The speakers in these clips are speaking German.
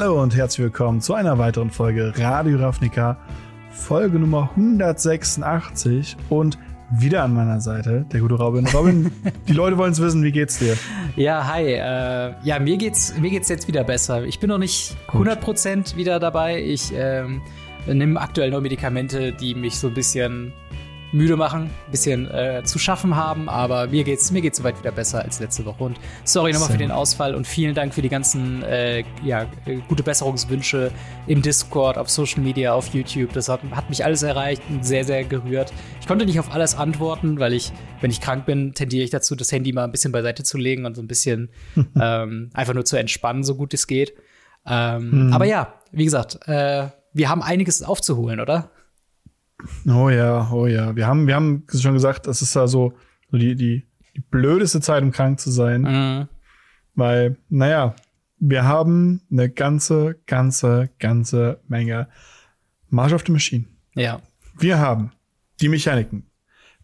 Hallo und herzlich willkommen zu einer weiteren Folge Radio Ravnica, Folge Nummer 186 und wieder an meiner Seite der gute Robin. Robin, die Leute wollen es wissen, wie geht's dir? Ja, hi. Äh, ja, mir geht's, mir geht's jetzt wieder besser. Ich bin noch nicht 100% wieder dabei. Ich ähm, nehme aktuell nur Medikamente, die mich so ein bisschen müde machen, ein bisschen äh, zu schaffen haben, aber mir geht's mir geht's soweit wieder besser als letzte Woche und sorry nochmal für den Ausfall und vielen Dank für die ganzen äh, ja, gute Besserungswünsche im Discord, auf Social Media, auf YouTube. Das hat, hat mich alles erreicht und sehr sehr gerührt. Ich konnte nicht auf alles antworten, weil ich, wenn ich krank bin, tendiere ich dazu, das Handy mal ein bisschen beiseite zu legen und so ein bisschen ähm, einfach nur zu entspannen, so gut es geht. Ähm, hm. Aber ja, wie gesagt, äh, wir haben einiges aufzuholen, oder? Oh ja, oh ja. Wir haben, wir haben schon gesagt, das ist also so die, die, die blödeste Zeit, um krank zu sein. Mhm. Weil, naja, wir haben eine ganze, ganze, ganze Menge March of the Machine. Ja. Wir haben die Mechaniken.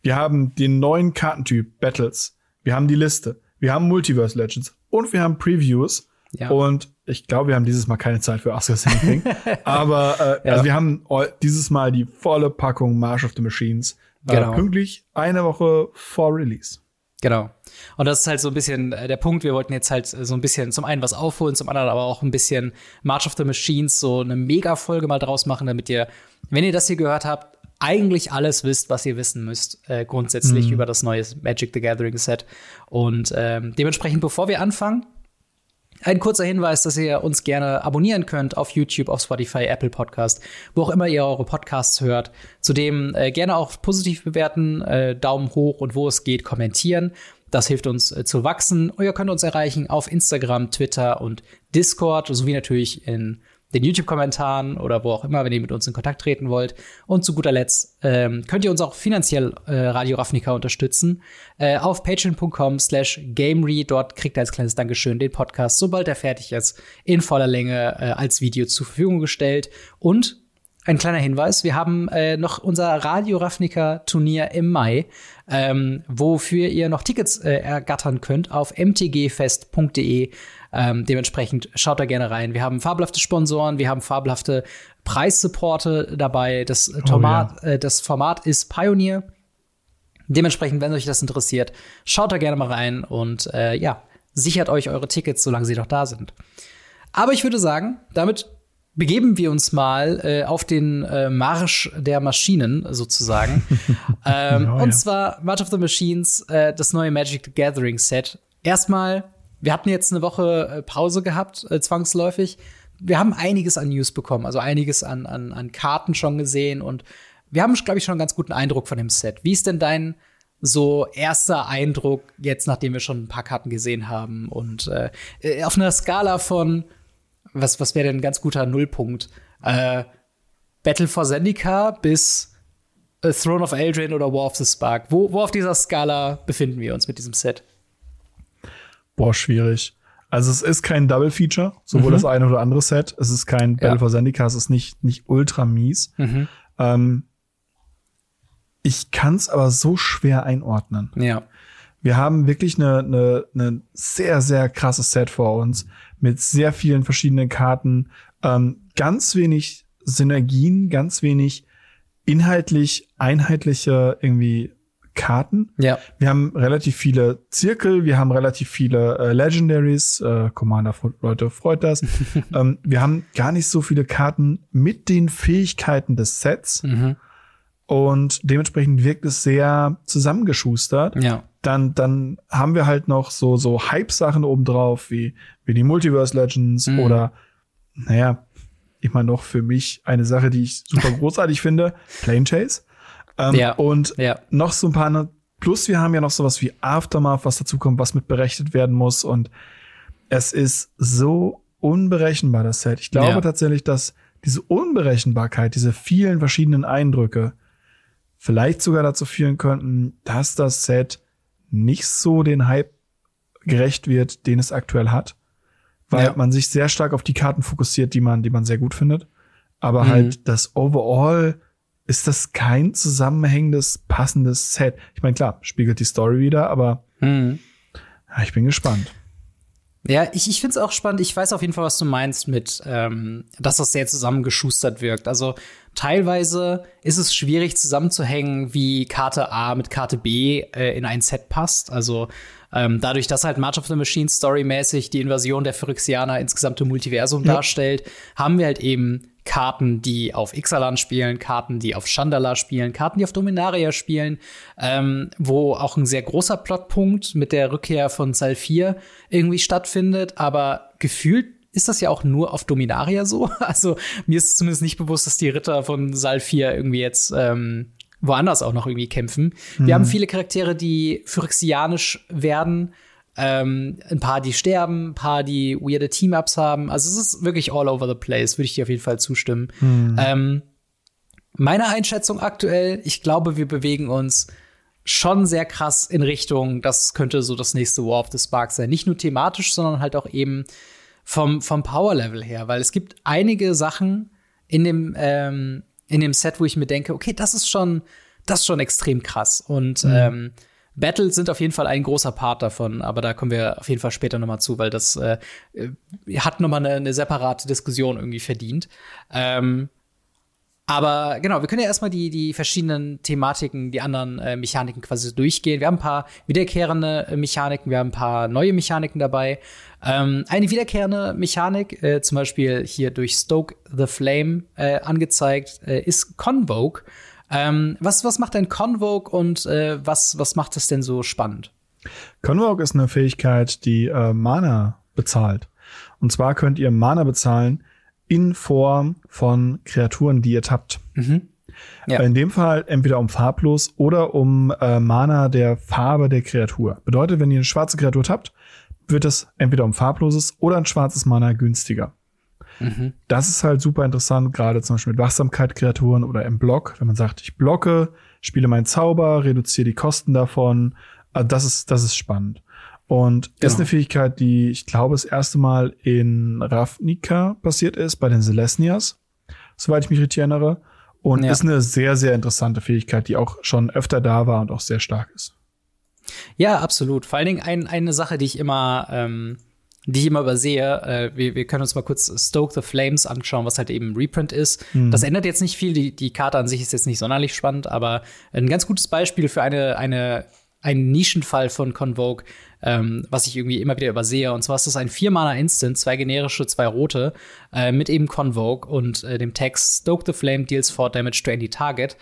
Wir haben den neuen Kartentyp Battles. Wir haben die Liste. Wir haben Multiverse Legends. Und wir haben Previews. Ja. Und ich glaube, wir haben dieses Mal keine Zeit für Oscar Anything. Aber äh, ja. also wir haben dieses Mal die volle Packung March of the Machines. Äh, genau. pünktlich eine Woche vor Release. Genau. Und das ist halt so ein bisschen äh, der Punkt. Wir wollten jetzt halt so ein bisschen zum einen was aufholen, zum anderen aber auch ein bisschen March of the Machines, so eine Mega-Folge mal draus machen, damit ihr, wenn ihr das hier gehört habt, eigentlich alles wisst, was ihr wissen müsst, äh, grundsätzlich mhm. über das neue Magic the Gathering Set. Und ähm, dementsprechend, bevor wir anfangen, ein kurzer Hinweis, dass ihr uns gerne abonnieren könnt auf YouTube, auf Spotify, Apple Podcast, wo auch immer ihr eure Podcasts hört. Zudem äh, gerne auch positiv bewerten, äh, Daumen hoch und wo es geht, kommentieren. Das hilft uns äh, zu wachsen. Und ihr könnt uns erreichen auf Instagram, Twitter und Discord, sowie natürlich in den YouTube-Kommentaren oder wo auch immer, wenn ihr mit uns in Kontakt treten wollt. Und zu guter Letzt ähm, könnt ihr uns auch finanziell äh, Radio Ravnica unterstützen. Äh, auf patreon.com slash gamery. Dort kriegt ihr als kleines Dankeschön den Podcast, sobald er fertig ist, in voller Länge äh, als Video zur Verfügung gestellt. Und ein kleiner Hinweis, wir haben äh, noch unser Radio Ravnica Turnier im Mai, ähm, wofür ihr noch Tickets äh, ergattern könnt auf mtgfest.de ähm, dementsprechend schaut da gerne rein. Wir haben fabelhafte Sponsoren, wir haben fabelhafte Preissupporte dabei. Das, oh, Tomat, ja. äh, das Format ist Pioneer. Dementsprechend, wenn euch das interessiert, schaut da gerne mal rein und äh, ja, sichert euch eure Tickets, solange sie noch da sind. Aber ich würde sagen, damit begeben wir uns mal äh, auf den äh, Marsch der Maschinen sozusagen. ähm, oh, und zwar March of the Machines, äh, das neue Magic the Gathering Set. Erstmal wir hatten jetzt eine Woche äh, Pause gehabt, äh, zwangsläufig. Wir haben einiges an News bekommen, also einiges an, an, an Karten schon gesehen und wir haben, glaube ich, schon einen ganz guten Eindruck von dem Set. Wie ist denn dein so erster Eindruck jetzt, nachdem wir schon ein paar Karten gesehen haben? Und äh, äh auf einer Skala von, was, was wäre denn ein ganz guter Nullpunkt? Äh, Battle for Zendika bis äh, Throne of Eldraine oder War of the Spark. Wo, wo auf dieser Skala befinden wir uns mit diesem Set? Boah, schwierig. Also es ist kein Double Feature, sowohl mhm. das eine oder andere Set. Es ist kein Battle for Zendika, es ist nicht, nicht ultra mies. Mhm. Ähm, ich kann es aber so schwer einordnen. Ja. Wir haben wirklich eine, eine, eine sehr, sehr krasses Set vor uns mit sehr vielen verschiedenen Karten, ähm, ganz wenig Synergien, ganz wenig inhaltlich einheitliche irgendwie Karten. Ja. Wir haben relativ viele Zirkel, wir haben relativ viele äh, Legendaries, äh, Commander Leute freut das. ähm, wir haben gar nicht so viele Karten mit den Fähigkeiten des Sets. Mhm. Und dementsprechend wirkt es sehr zusammengeschustert. Ja. Dann, dann haben wir halt noch so, so Hype-Sachen obendrauf, wie, wie die Multiverse Legends mhm. oder, naja, ich meine noch für mich eine Sache, die ich super großartig finde, Plane Chase. Ähm, ja. Und ja. noch so ein paar, ne, plus wir haben ja noch sowas wie Aftermath, was dazu kommt, was mit berechnet werden muss. Und es ist so unberechenbar, das Set. Ich glaube ja. tatsächlich, dass diese Unberechenbarkeit, diese vielen verschiedenen Eindrücke vielleicht sogar dazu führen könnten, dass das Set nicht so den Hype gerecht wird, den es aktuell hat. Weil ja. man sich sehr stark auf die Karten fokussiert, die man, die man sehr gut findet. Aber mhm. halt das Overall ist das kein zusammenhängendes, passendes Set. Ich meine, klar, spiegelt die Story wieder, aber mhm. ja, ich bin gespannt. Ja, ich, ich finde es auch spannend. Ich weiß auf jeden Fall, was du meinst mit, ähm, dass das sehr zusammengeschustert wirkt. Also teilweise ist es schwierig zusammenzuhängen, wie Karte A mit Karte B äh, in ein Set passt. Also ähm, dadurch, dass halt March of the Machine storymäßig die Invasion der Phyrexianer ins gesamte Multiversum ja. darstellt, haben wir halt eben Karten, die auf Ixalan spielen, Karten, die auf Chandala spielen, Karten, die auf Dominaria spielen, ähm, wo auch ein sehr großer Plotpunkt mit der Rückkehr von Salfir irgendwie stattfindet, aber gefühlt ist das ja auch nur auf Dominaria so. Also mir ist zumindest nicht bewusst, dass die Ritter von Salfir irgendwie jetzt ähm, woanders auch noch irgendwie kämpfen. Mhm. Wir haben viele Charaktere, die phyrexianisch werden, ähm, ein paar, die sterben, ein paar, die weirde Team-Ups haben. Also es ist wirklich all over the place, würde ich dir auf jeden Fall zustimmen. Mhm. Ähm, meine Einschätzung aktuell, ich glaube, wir bewegen uns schon sehr krass in Richtung, das könnte so das nächste War of the Spark sein. Nicht nur thematisch, sondern halt auch eben vom, vom Power-Level her. Weil es gibt einige Sachen in dem, ähm, in dem Set, wo ich mir denke, okay, das ist schon, das ist schon extrem krass. Und mhm. ähm, Battles sind auf jeden Fall ein großer Part davon, aber da kommen wir auf jeden Fall später noch mal zu, weil das äh, äh hat noch mal eine, eine separate Diskussion irgendwie verdient. Ähm, aber genau, wir können ja erstmal die, die verschiedenen Thematiken, die anderen äh, Mechaniken quasi durchgehen. Wir haben ein paar wiederkehrende äh, Mechaniken, wir haben ein paar neue Mechaniken dabei. Ähm, eine wiederkehrende Mechanik, äh, zum Beispiel hier durch Stoke the Flame äh, angezeigt, äh, ist Convoke. Ähm, was, was macht denn Convoke und äh, was, was macht es denn so spannend? Convoke ist eine Fähigkeit, die äh, Mana bezahlt. Und zwar könnt ihr Mana bezahlen in Form von Kreaturen, die ihr tappt. Mhm. Ja. In dem Fall entweder um farblos oder um äh, Mana der Farbe der Kreatur. Bedeutet, wenn ihr eine schwarze Kreatur tappt, wird es entweder um farbloses oder ein schwarzes Mana günstiger. Mhm. Das ist halt super interessant, gerade zum Beispiel mit Wachsamkeit-Kreaturen oder im Block, wenn man sagt, ich blocke, spiele meinen Zauber, reduziere die Kosten davon. Also das ist, das ist spannend. Und das ist genau. eine Fähigkeit, die ich glaube, das erste Mal in Ravnica passiert ist, bei den Celesnias, soweit ich mich richtig erinnere. Und ja. ist eine sehr, sehr interessante Fähigkeit, die auch schon öfter da war und auch sehr stark ist. Ja, absolut. Vor allen Dingen ein, eine Sache, die ich immer ähm, die ich immer übersehe. Äh, wir, wir können uns mal kurz Stoke the Flames anschauen, was halt eben Reprint ist. Mhm. Das ändert jetzt nicht viel. Die, die Karte an sich ist jetzt nicht sonderlich spannend, aber ein ganz gutes Beispiel für eine, eine, einen Nischenfall von Convoke, ähm, was ich irgendwie immer wieder übersehe. Und zwar ist das ein Vier-Mana-Instant, zwei generische, zwei rote, äh, mit eben Convoke und äh, dem Text Stoke the Flame deals 4 Damage to any target.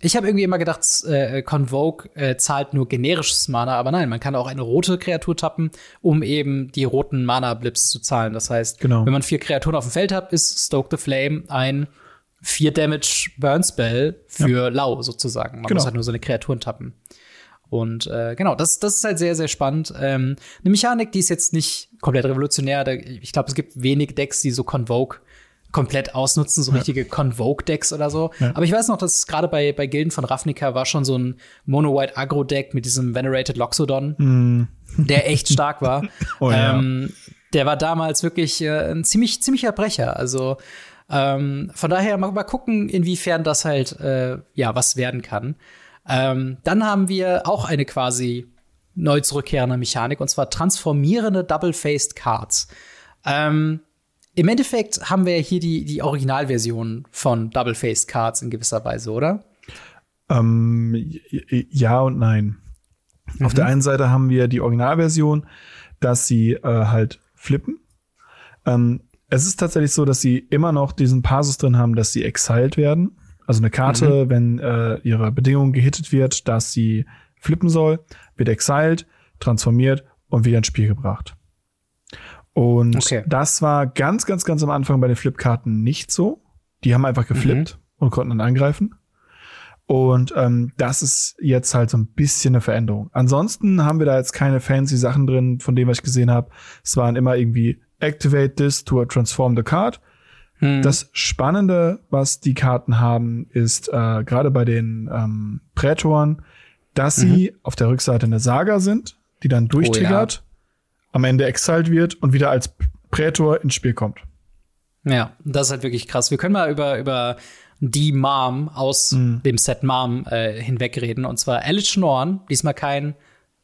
Ich habe irgendwie immer gedacht, äh, Convoke äh, zahlt nur generisches Mana, aber nein, man kann auch eine rote Kreatur tappen, um eben die roten Mana-Blips zu zahlen. Das heißt, genau. wenn man vier Kreaturen auf dem Feld hat, ist Stoke the Flame ein 4 Damage Burn Spell für ja. Lau sozusagen. Man genau. muss halt nur seine Kreaturen tappen. Und äh, genau, das, das ist halt sehr, sehr spannend. Ähm, eine Mechanik, die ist jetzt nicht komplett revolutionär. Ich glaube, es gibt wenig Decks, die so Convoke komplett ausnutzen, so richtige Convoke-Decks oder so. Ja. Aber ich weiß noch, dass gerade bei, bei Gilden von Ravnica war schon so ein Mono-White-Agro-Deck mit diesem Venerated Loxodon, mm. der echt stark war. oh, ähm, ja. Der war damals wirklich äh, ein ziemlich, ziemlicher Brecher. Also ähm, von daher mal, mal gucken, inwiefern das halt äh, ja was werden kann. Ähm, dann haben wir auch eine quasi neu zurückkehrende Mechanik und zwar transformierende Double-Faced Cards. Ähm, im Endeffekt haben wir hier die, die Originalversion von Double-Faced Cards in gewisser Weise, oder? Ähm, ja und nein. Mhm. Auf der einen Seite haben wir die Originalversion, dass sie äh, halt flippen. Ähm, es ist tatsächlich so, dass sie immer noch diesen Passus drin haben, dass sie exiled werden. Also eine Karte, mhm. wenn äh, ihre Bedingung gehittet wird, dass sie flippen soll, wird exiled, transformiert und wieder ins Spiel gebracht. Und okay. das war ganz, ganz, ganz am Anfang bei den Flipkarten nicht so. Die haben einfach geflippt mhm. und konnten dann angreifen. Und ähm, das ist jetzt halt so ein bisschen eine Veränderung. Ansonsten haben wir da jetzt keine fancy Sachen drin, von dem, was ich gesehen habe. Es waren immer irgendwie Activate this to transform the card. Hm. Das Spannende, was die Karten haben, ist äh, gerade bei den ähm, Prätoren, dass mhm. sie auf der Rückseite eine Saga sind, die dann durchtriggert. Oh, ja am Ende exiled wird und wieder als Prätor ins Spiel kommt. Ja, das ist halt wirklich krass. Wir können mal über, über die Mom aus mhm. dem Set Mom äh, hinwegreden. Und zwar Alice Norn, diesmal kein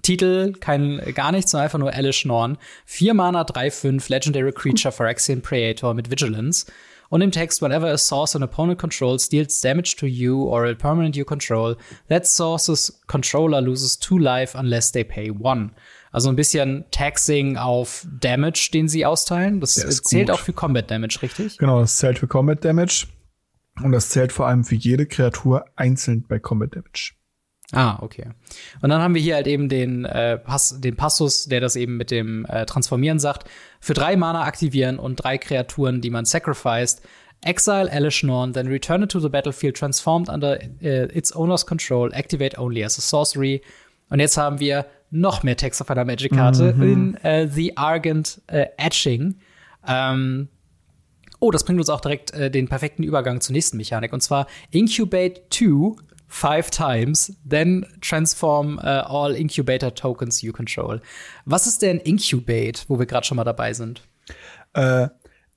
Titel, kein gar nichts, sondern einfach nur Alice Norn. Vier Mana, 3-5, Legendary Creature, Phyrexian Praetor mit Vigilance. Und im Text, whenever a source an opponent controls deals damage to you or a permanent you control, that source's controller loses two life unless they pay one. Also ein bisschen Taxing auf Damage, den sie austeilen. Das zählt gut. auch für Combat Damage, richtig? Genau, das zählt für Combat Damage. Und das zählt vor allem für jede Kreatur einzeln bei Combat Damage. Ah, okay. Und dann haben wir hier halt eben den, äh, Pass, den Passus, der das eben mit dem äh, Transformieren sagt. Für drei Mana aktivieren und drei Kreaturen, die man sacrificed. Exile Elishnorn, then return it to the battlefield transformed under uh, its owner's control, activate only as a sorcery. Und jetzt haben wir noch mehr Text auf einer Magic-Karte mhm. in uh, The Argent uh, Etching. Ähm, oh, das bringt uns auch direkt den perfekten Übergang zur nächsten Mechanik. Und zwar Incubate 2 five times, then transform uh, all incubator tokens you control. Was ist denn Incubate, wo wir gerade schon mal dabei sind? Äh,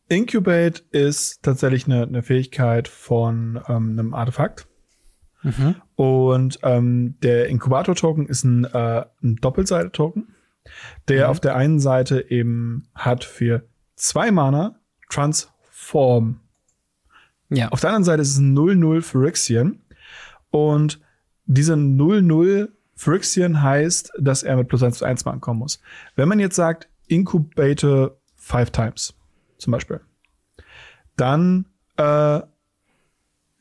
Incubate ist tatsächlich eine, eine Fähigkeit von ähm, einem Artefakt. Mhm. Und ähm, der Inkubator-Token ist ein, äh, ein Doppelseite-Token, der mhm. auf der einen Seite eben hat für zwei Mana Transform. Ja. Auf der anderen Seite ist es ein 0-0 Phyrexian. Und diese 0-0 Phyrexian heißt, dass er mit plus 1 zu 1 mal ankommen muss. Wenn man jetzt sagt, Incubate five times, zum Beispiel, dann äh,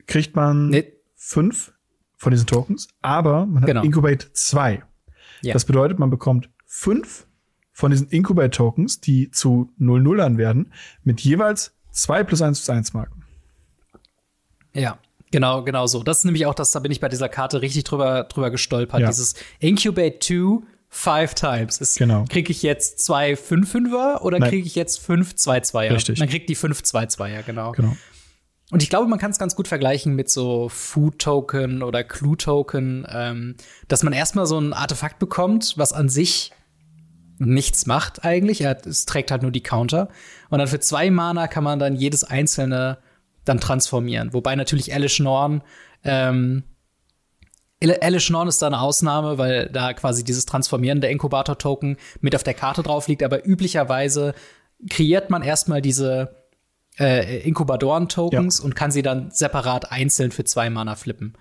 kriegt man nee. fünf von diesen Tokens, aber man hat genau. Incubate 2. Ja. Das bedeutet, man bekommt fünf von diesen Incubate-Tokens, die zu 0-0ern werden, mit jeweils zwei plus 1 zu 1 Marken. Ja. Genau, genau so. Das ist nämlich auch das, da bin ich bei dieser Karte richtig drüber, drüber gestolpert. Ja. Dieses Incubate 2 five times. Ist, genau. Kriege ich jetzt zwei 5-5er oder kriege ich jetzt fünf 2-2er? Richtig. Man kriegt die fünf 2-2er, genau. genau. Und ich glaube, man kann es ganz gut vergleichen mit so Food-Token oder Clue-Token, ähm, dass man erstmal so ein Artefakt bekommt, was an sich nichts macht eigentlich. Er es trägt halt nur die Counter. Und dann für zwei Mana kann man dann jedes einzelne dann transformieren. Wobei natürlich Alice Norn, ähm, Alice Norn ist da eine Ausnahme, weil da quasi dieses Transformieren der Inkubator-Token mit auf der Karte drauf liegt. Aber üblicherweise kreiert man erstmal diese äh, Inkubatoren-Tokens ja. und kann sie dann separat einzeln für zwei Mana flippen.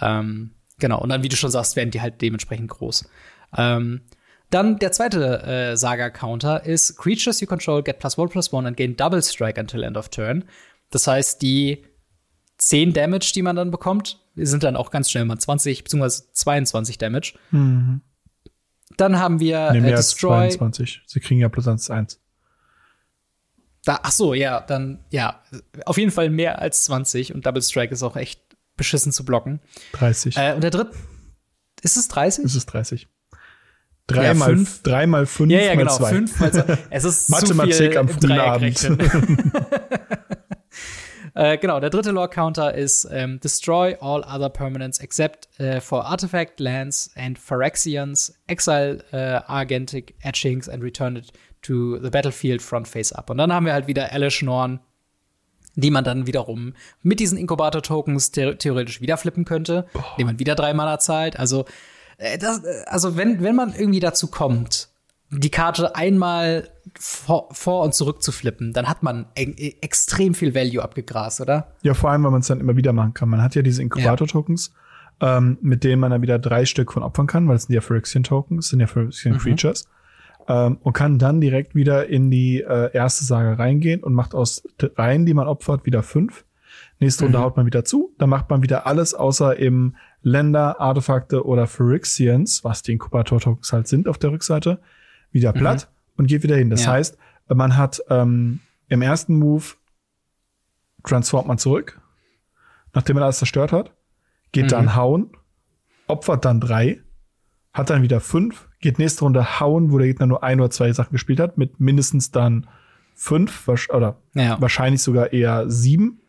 Ähm, genau, und dann, wie du schon sagst, werden die halt dementsprechend groß. Ähm, dann der zweite äh, Saga-Counter ist Creatures you control get plus one plus one and gain double strike until end of turn. Das heißt, die 10 Damage, die man dann bekommt, sind dann auch ganz schnell mal 20 bzw. 22 Damage. Mhm. Dann haben wir nee, mehr äh, Destroy. Als 22. Sie kriegen ja plus 1 1. Da, ach so, ja, dann, ja, auf jeden Fall mehr als 20 und Double Strike ist auch echt beschissen zu blocken. 30. Äh, und der dritte, ist es 30? Ist es 30. 3 ja, mal 5 drei mal 5 ja, ja, genau, 5 mal 2. Es ist Mathematik am frühen Abend. Äh, genau, der dritte Lore-Counter ist ähm, Destroy all other permanents except uh, for Artifact, Lands and Phyrexians, Exile uh, Argentic Etchings and return it to the battlefield front face up. Und dann haben wir halt wieder Alice Norn, die man dann wiederum mit diesen Inkubator-Tokens the theoretisch wieder flippen könnte, oh. indem man wieder drei Mana zahlt. Also, äh, das, also wenn, wenn man irgendwie dazu kommt, die Karte einmal vor, vor und zurück zu flippen, dann hat man e extrem viel Value abgegrast, oder? Ja, vor allem, weil man es dann immer wieder machen kann. Man hat ja diese Inkubator-Tokens, ja. ähm, mit denen man dann wieder drei Stück von opfern kann, weil es sind ja Phyrexian-Tokens, sind ja Phyrexian-Creatures. Mhm. Ähm, und kann dann direkt wieder in die äh, erste Sage reingehen und macht aus dreien, die man opfert, wieder fünf. Nächste Runde mhm. haut man wieder zu. Dann macht man wieder alles außer eben Länder, Artefakte oder Phyrexians, was die Inkubator-Tokens halt sind auf der Rückseite wieder mhm. platt mhm. und geht wieder hin. Das ja. heißt, man hat ähm, im ersten Move transformt man zurück, nachdem man alles zerstört hat, geht mhm. dann hauen, opfert dann drei, hat dann wieder fünf, geht nächste Runde hauen, wo der Gegner nur ein oder zwei Sachen gespielt hat, mit mindestens dann fünf oder ja. wahrscheinlich sogar eher sieben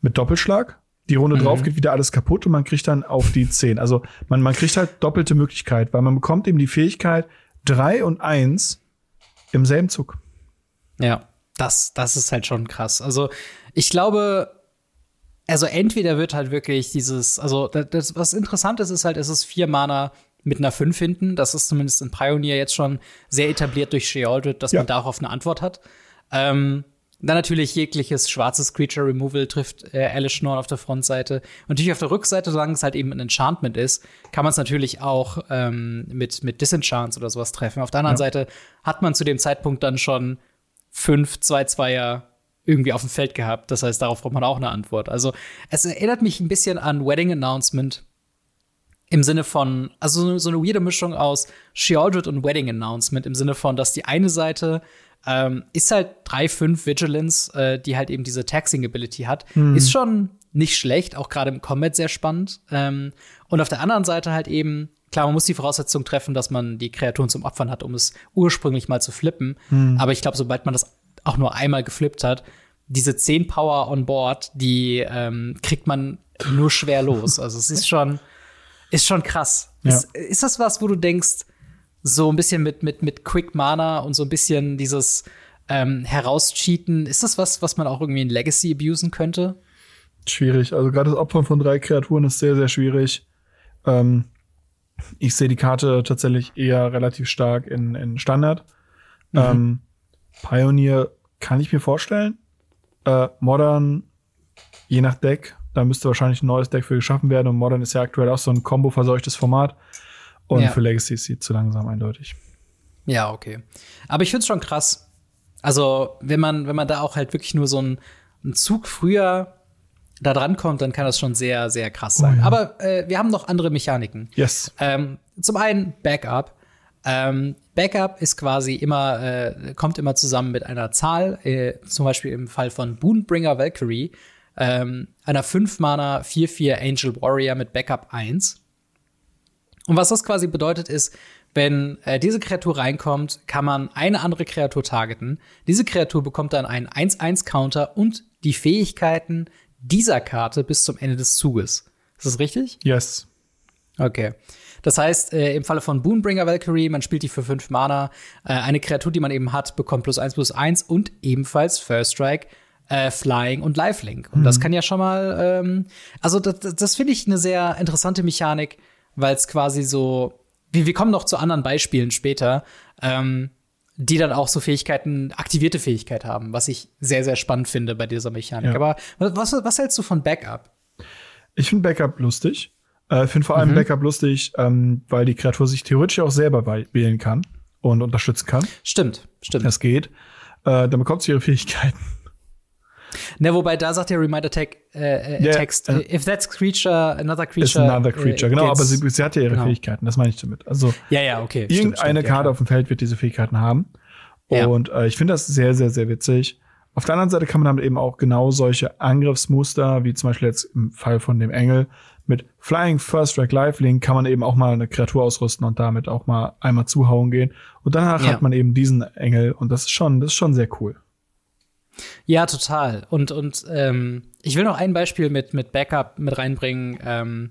mit Doppelschlag. Die Runde mhm. drauf geht wieder alles kaputt und man kriegt dann auf die zehn. Also man, man kriegt halt doppelte Möglichkeit, weil man bekommt eben die Fähigkeit, 3 und 1 im selben Zug. Ja, das, das ist halt schon krass. Also, ich glaube, also entweder wird halt wirklich dieses, also das, was interessant ist, ist halt, es ist vier Mana mit einer 5 hinten. Das ist zumindest in Pioneer jetzt schon sehr etabliert durch Shealdred, dass Ja. man darauf eine Antwort hat. Ähm, dann natürlich jegliches schwarzes Creature Removal trifft äh, Alice Norn auf der Frontseite. Und natürlich auf der Rückseite, solange es halt eben ein Enchantment ist, kann man es natürlich auch ähm, mit, mit Disenchants oder sowas treffen. Auf der anderen Ja. Seite hat man zu dem Zeitpunkt dann schon fünf 2-2er irgendwie auf dem Feld gehabt. Das heißt, darauf braucht man auch eine Antwort. Also es erinnert mich ein bisschen an Wedding Announcement im Sinne von, also so- eine weirde Mischung aus Shealdred und Wedding Announcement im Sinne von, dass die eine Seite ähm, ist halt 3-5 Vigilance, äh, die halt eben diese Taxing Ability hat. Ist schon nicht schlecht, auch gerade im Combat sehr spannend. Ähm, und auf der anderen Seite halt eben, klar, man muss die Voraussetzung treffen, dass man die Kreaturen zum Opfern hat, um es ursprünglich mal zu flippen. Aber ich glaube, sobald man das auch nur einmal geflippt hat, diese 10 Power on board, die ähm, kriegt man nur schwer los. Also es ist schon, ist schon krass. Ja. Ist, ist das was, wo du denkst, so ein bisschen mit, mit, mit Quick Mana und so ein bisschen dieses ähm, Herauscheaten, ist das was, was man auch irgendwie in Legacy abusen könnte? Schwierig. Also gerade das Opfern von drei Kreaturen ist sehr, sehr schwierig. Ähm, ich sehe die Karte tatsächlich eher relativ stark in, in Standard. Ähm, Pioneer kann ich mir vorstellen. Äh, Modern, je nach Deck, da müsste wahrscheinlich ein neues Deck für geschaffen werden. Und Modern ist ja aktuell auch so ein Combo-verseuchtes Format. Und Ja. für Legacy ist sie zu langsam eindeutig. Ja, okay. Aber ich find's schon krass. Also, wenn man, wenn man da auch halt wirklich nur so einen, einen Zug früher da dran kommt, dann kann das schon sehr, sehr krass sein. ja. Aber äh, wir haben noch andere Mechaniken. Yes. Ähm, zum einen Backup. Ähm, Backup ist quasi immer, äh, kommt immer zusammen mit einer Zahl, äh, zum Beispiel im Fall von Boonbringer Valkyrie, ähm, einer 5-Mana 4-4 Angel Warrior mit Backup 1. Und was das quasi bedeutet ist, wenn äh, diese Kreatur reinkommt, kann man eine andere Kreatur targeten. Diese Kreatur bekommt dann einen 1-1-Counter und die Fähigkeiten dieser Karte bis zum Ende des Zuges. Ist das richtig? Yes. Okay. Das heißt, äh, im Falle von Boonbringer Valkyrie, man spielt die für fünf Mana. Äh, eine Kreatur, die man eben hat, bekommt plus eins plus eins und ebenfalls First Strike, äh, Flying und Lifelink. Und das kann ja schon mal, ähm, also das, das, finde ich eine sehr interessante Mechanik, weil es quasi so, wir, wir kommen noch zu anderen Beispielen später, ähm, die dann auch so Fähigkeiten, aktivierte Fähigkeit haben, was ich sehr, sehr spannend finde bei dieser Mechanik. Ja. Aber was, was hältst du von Backup? Ich finde Backup lustig. Äh, Ich finde vor Mhm. allem Backup lustig, ähm, weil die Kreatur sich theoretisch auch selber wählen kann und unterstützen kann. Stimmt, stimmt. Das geht. Äh, dann bekommt sie ihre Fähigkeiten. Ne, wobei da sagt der Reminder Tag, äh, äh, Ja, Text, äh, if that's creature, another creature. Ist another creature, äh, genau, aber sie, sie hat ja ihre genau. Fähigkeiten, das meine ich damit. Also Ja, ja, okay. irgendeine stimmt, ja, Karte klar. auf dem Feld wird diese Fähigkeiten haben. Ja. Und äh, ich finde das sehr, sehr, sehr witzig. Auf der anderen Seite kann man damit eben auch genau solche Angriffsmuster, wie zum Beispiel jetzt im Fall von dem Engel, mit Flying First Strike Lifelink kann man eben auch mal eine Kreatur ausrüsten und damit auch mal einmal zuhauen gehen. Und danach Ja. hat man eben diesen Engel und das ist schon, das ist schon sehr cool. Ja, total. Und, und ähm, ich will noch ein Beispiel mit, mit Backup mit reinbringen, ähm,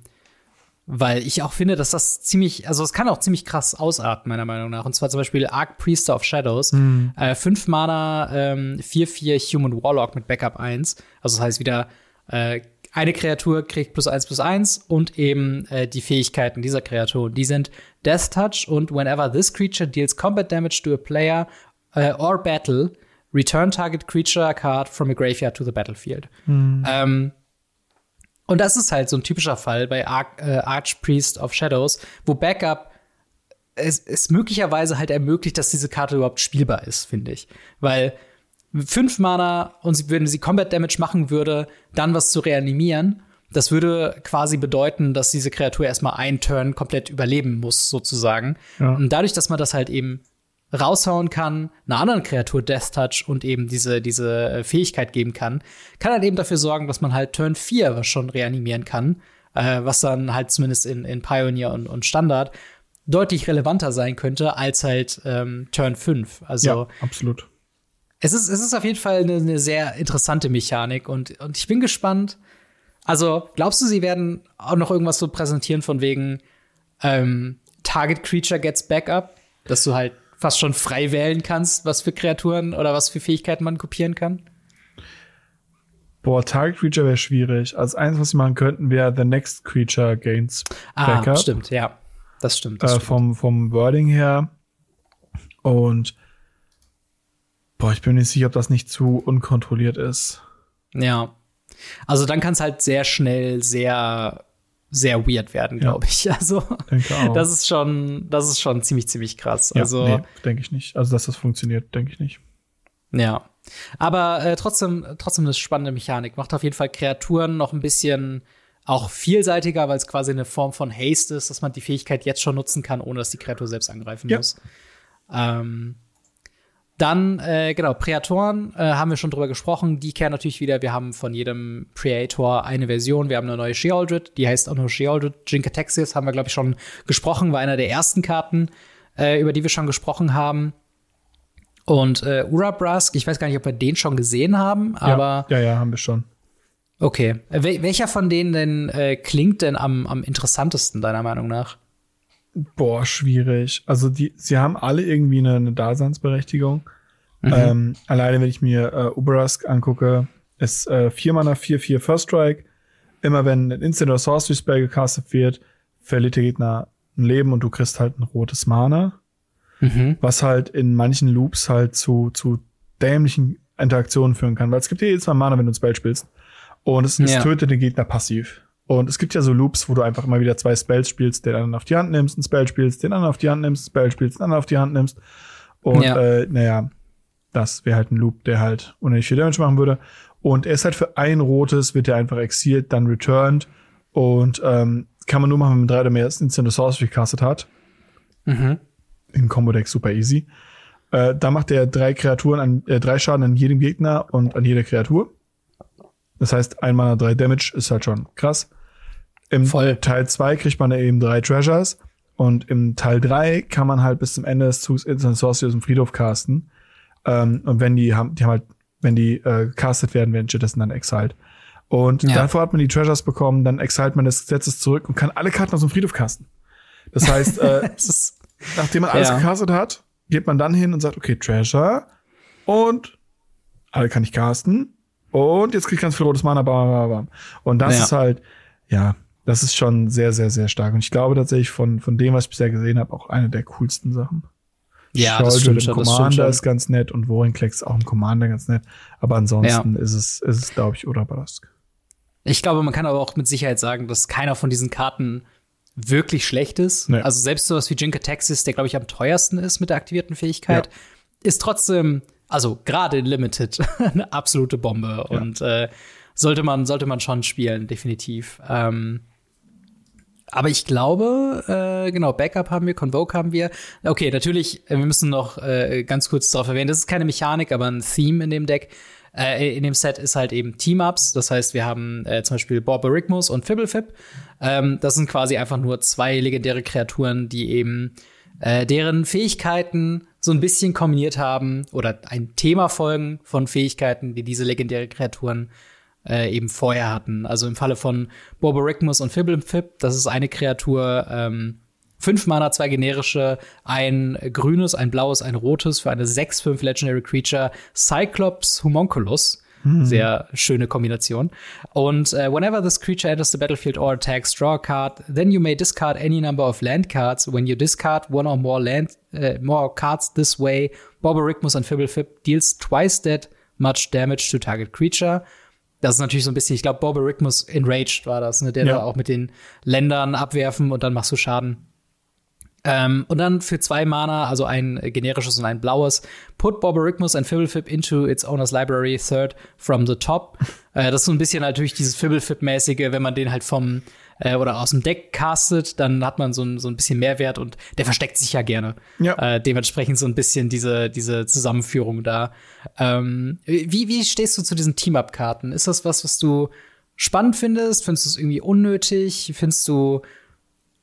weil ich auch finde, dass das ziemlich, also es kann auch ziemlich krass ausarten, meiner Meinung nach. Und zwar zum Beispiel Arc Priester of Shadows. Äh, fünf Mana, ähm, 4-4 Human Warlock mit Backup 1. Also das heißt wieder, äh, eine Kreatur kriegt plus eins plus eins und eben äh, die Fähigkeiten dieser Kreatur. Die sind Death Touch und whenever this creature deals combat damage to a player äh, or battle, return target creature card from a graveyard to the battlefield. Ähm, und das ist halt so ein typischer Fall bei Arch, äh, Archpriest of Shadows, wo Backup es, es möglicherweise halt ermöglicht, dass diese Karte überhaupt spielbar ist, finde ich. Weil fünf Mana und sie, wenn sie Combat Damage machen würde, dann was zu reanimieren, das würde quasi bedeuten, dass diese Kreatur erstmal einen Turn komplett überleben muss, sozusagen. Ja. Und dadurch, dass man das halt eben raushauen kann, einer anderen Kreatur Death Touch und eben diese, diese äh, Fähigkeit geben kann, kann halt eben dafür sorgen, dass man halt Turn 4 was schon reanimieren kann, äh, was dann halt zumindest in, in Pioneer und, und Standard deutlich relevanter sein könnte als halt ähm, Turn 5. Also ja, absolut. es ist, es ist auf jeden Fall eine, eine sehr interessante Mechanik und, und ich bin gespannt. Also, glaubst du, sie werden auch noch irgendwas so präsentieren von wegen ähm, Target Creature gets Backup? Dass du halt fast schon frei wählen kannst, was für Kreaturen oder was für Fähigkeiten man kopieren kann? Boah, Target Creature wäre schwierig. Also eins, was sie machen könnten, wäre The Next Creature Gains Ah, Backup. stimmt, ja. das stimmt. Das äh, stimmt. vom, vom Wording her. Und boah, ich bin mir nicht sicher, ob das nicht zu unkontrolliert ist. Ja. Also dann kann es halt sehr schnell sehr, sehr weird werden, Ja. glaube ich. Also das ist schon, das ist schon ziemlich, ziemlich krass. ja, also nee, denke ich nicht. Also, dass das funktioniert, denke ich nicht. Ja. Aber äh, trotzdem, trotzdem eine spannende Mechanik. Macht auf jeden Fall Kreaturen noch ein bisschen auch vielseitiger, weil es quasi eine Form von Haste ist, dass man die Fähigkeit jetzt schon nutzen kann, ohne dass die Kreatur selbst angreifen Ja. muss. Ähm, dann, äh, genau, Präatoren äh, haben wir schon drüber gesprochen. Die kehren natürlich wieder. Wir haben von jedem Preator eine Version. Wir haben eine neue Shealdred, die heißt auch nur Shealdred. Jinkataxis haben wir, glaube ich, schon gesprochen, war einer der ersten Karten, äh, über die wir schon gesprochen haben. Und äh, Urabrask, ich weiß gar nicht, ob wir den schon gesehen haben, aber ja, ja, haben wir schon. okay. Wel welcher von denen denn äh, klingt denn am, am interessantesten, deiner Meinung nach? Boah, schwierig. Also die, sie haben alle irgendwie eine, eine Daseinsberechtigung. Ähm, alleine, wenn ich mir äh, Uberask angucke, ist äh, 4 Mana, 4, 4 First Strike. Immer wenn ein Instant oder Sorcery Spell gecastet wird, verliert der Gegner ein Leben und du kriegst halt ein rotes Mana. Mhm. Was halt in manchen Loops halt zu, zu dämlichen Interaktionen führen kann. Weil es gibt ja jedes Mal Mana, wenn du ein Spell spielst. Und es, es Ja. tötet den Gegner passiv. Und es gibt ja so Loops, wo du einfach immer wieder zwei Spells spielst, den anderen auf die Hand nimmst, ein Spell spielst, den anderen auf die Hand nimmst, ein Spell spielst, den anderen auf die Hand nimmst. Und Ja. äh, naja, das wäre halt ein Loop, der halt unendlich viel Damage machen würde. Und er ist halt für ein rotes, wird er einfach exilt, dann returned. Und ähm, kann man nur machen, wenn man drei oder mehr Instant oder Sorcery castet hat. Mhm. Im Combo-Deck super easy. Äh, da macht er drei Kreaturen an, äh, drei Schaden an jedem Gegner und an jeder Kreatur. Das heißt, ein Mana, drei Damage ist halt schon krass. Im Voll. Teil 2 kriegt man da eben drei Treasures. Und im Teil 3 kann man halt bis zum Ende des Zugs Instant Sorcery aus dem Friedhof casten. Ähm, und wenn die haben, die haben halt, wenn die äh, gecastet werden, werden stattdessen dann exiled. Und Ja. davor hat man die Treasures bekommen, dann exilt man des Gesetzes zurück und kann alle Karten aus dem Friedhof casten. Das heißt, äh, ist, Nachdem man alles Ja. gecastet hat, geht man dann hin und sagt, okay, Treasure und alle kann ich casten und jetzt krieg ich ganz viel rotes Mana, bam, bam, bam. Und das Ja. ist halt, ja, das ist schon sehr, sehr, sehr stark. Und ich glaube tatsächlich von, von dem, was ich bisher gesehen habe, auch eine der coolsten Sachen. ja, das Shrouded stimmt im schon. Das stimmt Commander schon. ist ganz nett und Vorinclex auch im Commander ganz nett. Aber ansonsten ist es, ist es, glaube ich, Urabrask. Ich glaube, man kann aber auch mit Sicherheit sagen, dass keiner von diesen Karten wirklich schlecht ist. Nee. Also selbst sowas wie Jinka Texas, der glaube ich am teuersten ist mit der aktivierten Fähigkeit, Ja. ist trotzdem, also gerade in Limited, eine absolute Bombe Ja. und äh, sollte man sollte man schon spielen, definitiv. Ähm, aber ich glaube, äh, genau, Backup haben wir, Convoke haben wir. Okay, natürlich, äh, wir müssen noch äh, ganz kurz darauf erwähnen, das ist keine Mechanik, aber ein Theme in dem Deck. Äh, in dem Set ist halt eben Team-Ups. Das heißt, wir haben äh, zum Beispiel Borborygmus und Fibblefib. Ähm, das sind quasi einfach nur zwei legendäre Kreaturen, die eben äh, deren Fähigkeiten so ein bisschen kombiniert haben oder ein Thema folgen von Fähigkeiten, die diese legendäre Kreaturen äh, eben vorher hatten. Also im Falle von Borborygmus und Fibblefib, das ist eine Kreatur, ähm, fünf Mana, zwei generische, ein grünes, ein blaues, ein rotes für eine 6-5 Legendary Creature, Cyclops Homunculus. Sehr schöne Kombination. Und äh, whenever this creature enters the battlefield or attacks, draw a card, then you may discard any number of land cards. When you discard one or more land, äh, more cards this way, Borborygmus and Fibblefib deals twice that much damage to target creature. Das ist natürlich so ein bisschen, ich glaube, Borborygmus Enraged war das, ne? Der Ja. da auch mit den Ländern abwerfen und dann machst du Schaden. Ähm, und dann für zwei Mana, also ein generisches und ein blaues, put Borborygmus and Fibblefib into its owner's library third from the top. äh, das ist so ein bisschen natürlich dieses Fibblefib-mäßige, wenn man den halt vom äh, oder aus dem Deck castet, dann hat man so ein, so ein bisschen Mehrwert und der versteckt sich ja gerne. Ja. Äh, dementsprechend so ein bisschen diese, diese Zusammenführung da. Ähm, wie, wie stehst du zu diesen Team-Up-Karten? Ist das was, was du spannend findest? Findest du es irgendwie unnötig? Findest du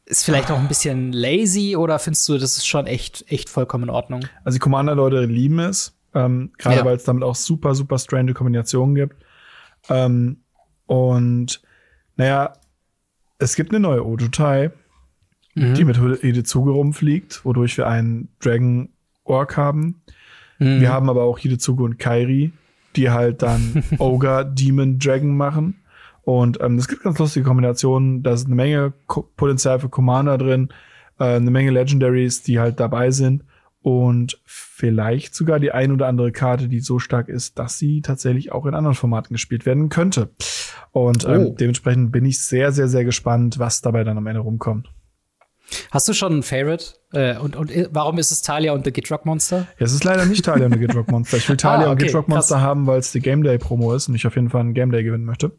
ist vielleicht auch ein bisschen lazy oder findest du, das ist schon echt, echt vollkommen in Ordnung? Also die Commander-Leute lieben es, ähm, gerade Ja. weil es damit auch super, super strange Kombinationen gibt. Ähm, und naja, es gibt eine neue Ojutai, die mit Hidezuge rumfliegt, wodurch wir einen Dragon Orc haben. Mhm. Wir haben aber auch Hidezuge und Kairi, die halt dann Ogre Demon Dragon machen. Und ähm, es gibt ganz lustige Kombinationen. Da ist eine Menge Ko Potenzial für Commander drin. äh, eine Menge Legendaries, die halt dabei sind und vielleicht sogar die ein oder andere Karte, die so stark ist, dass sie tatsächlich auch in anderen Formaten gespielt werden könnte. Und ähm, Oh. dementsprechend bin ich sehr, sehr, sehr gespannt, was dabei dann am Ende rumkommt. Hast du schon einen Favorite? Äh, und, und äh, warum ist es Talia und The Gitrock Monster? Ja, es ist leider nicht Talia und The Gitrock Monster. Ich will Talia Ah, und okay, Gitrock Monster haben, weil es die Game Day Promo ist und ich auf jeden Fall einen Game Day gewinnen möchte.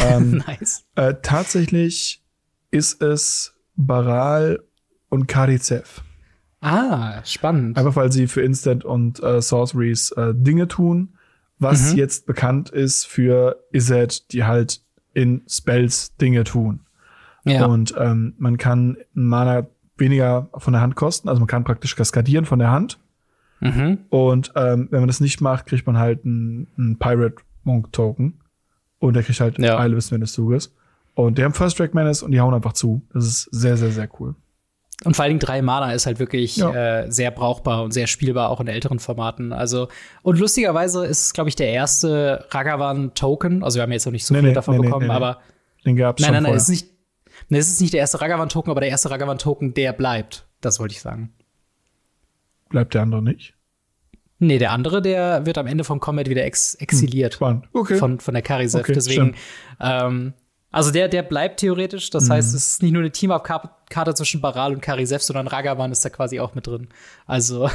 Ähm, nice. äh, tatsächlich ist es Baral und Karizev. Ah, spannend. Einfach weil sie für Instant und äh, Sorceries äh, Dinge tun, was Mhm. jetzt bekannt ist für Izzet, die halt in Spells Dinge tun. ja. Und ähm, man kann Mana weniger von der Hand kosten, also man kann praktisch kaskadieren von der Hand. mhm. Und ähm, wenn man das nicht macht, kriegt man halt einen, Pirate Monk Token. Und der kriegt halt Ja. Eile bis Ende des Zuges. Und die haben First Strike Menace und die hauen einfach zu. Das ist sehr, sehr, sehr cool. Und vor allen Dingen drei Mana ist halt wirklich Ja. äh, sehr brauchbar und sehr spielbar, auch in älteren Formaten. Also, und lustigerweise ist es, glaube ich, der erste Ragavan-Token. Also, wir haben jetzt noch nicht so Nee, viel nee, davon nee, bekommen, aber Den nein, schon nein, nein, es ist nicht, nee, es ist nicht der erste Ragavan-Token, aber der erste Ragavan-Token, der bleibt. Das wollte ich sagen. Bleibt der andere nicht. Nee, der andere, der wird am Ende vom Combat wieder ex exiliert. Spannend. Okay. von, von der Karisev. Okay, Deswegen, ähm, also der, der bleibt theoretisch. Das Mhm. heißt, es ist nicht nur eine Team-Up-Karte zwischen Baral und Karisev, sondern Ragavan ist da quasi auch mit drin. Also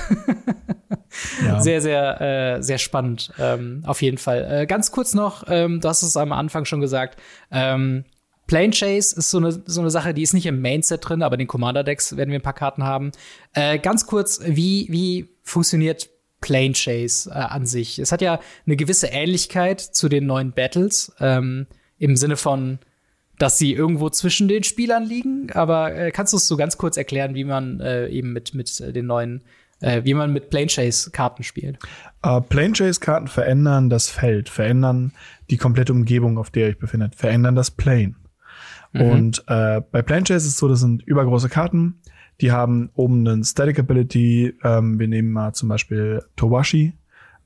ja. sehr, sehr, äh, sehr spannend. Ähm, auf jeden Fall. Äh, ganz kurz noch, ähm, du hast es am Anfang schon gesagt. Ähm, Plane Chase ist so eine, so eine Sache, die ist nicht im Mainset drin, aber in den Commander-Decks werden wir ein paar Karten haben. Äh, ganz kurz, wie, wie funktioniert Plane Chase äh, an sich? Es hat ja eine gewisse Ähnlichkeit zu den neuen Battles, ähm, im Sinne von, dass sie irgendwo zwischen den Spielern liegen. Aber äh, kannst du es so ganz kurz erklären, wie man äh, eben mit, mit äh, den neuen, äh, wie man mit Plane Chase Karten spielt? Äh, Plane Chase Karten verändern das Feld, verändern die komplette Umgebung, auf der ihr euch befindet, verändern das Plane. Und äh, bei Plane Chase ist es so, das sind übergroße Karten, die haben oben einen Static Ability. Ähm, wir nehmen mal zum Beispiel Towashi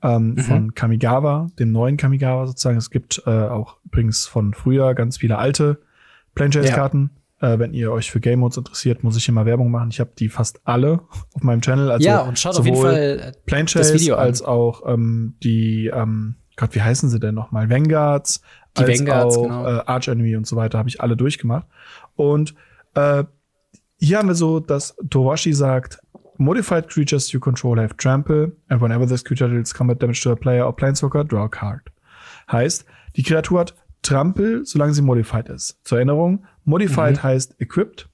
ähm, von Kamigawa, dem neuen Kamigawa sozusagen. Es gibt äh, auch übrigens von früher ganz viele alte Plane Chase Karten. Äh, wenn ihr euch für Game Modes interessiert, muss ich hier mal Werbung machen. Ich habe die fast alle auf meinem Channel. Also ja, und schaut auf jeden Fall äh, Plane das Chase Video an. als auch ähm, die, ähm, Gott, wie heißen sie denn nochmal? Vanguards, Die als Vanguards, auch genau. äh, Arch Enemy und so weiter, habe ich alle durchgemacht. Und äh, hier haben wir so, dass Towashi sagt, Modified creatures you control have trample, and whenever this creature deals combat damage to a player or planeswalker, draw a card. Heißt, die Kreatur hat Trample, solange sie modified ist. Zur Erinnerung, modified Mhm. heißt equipped,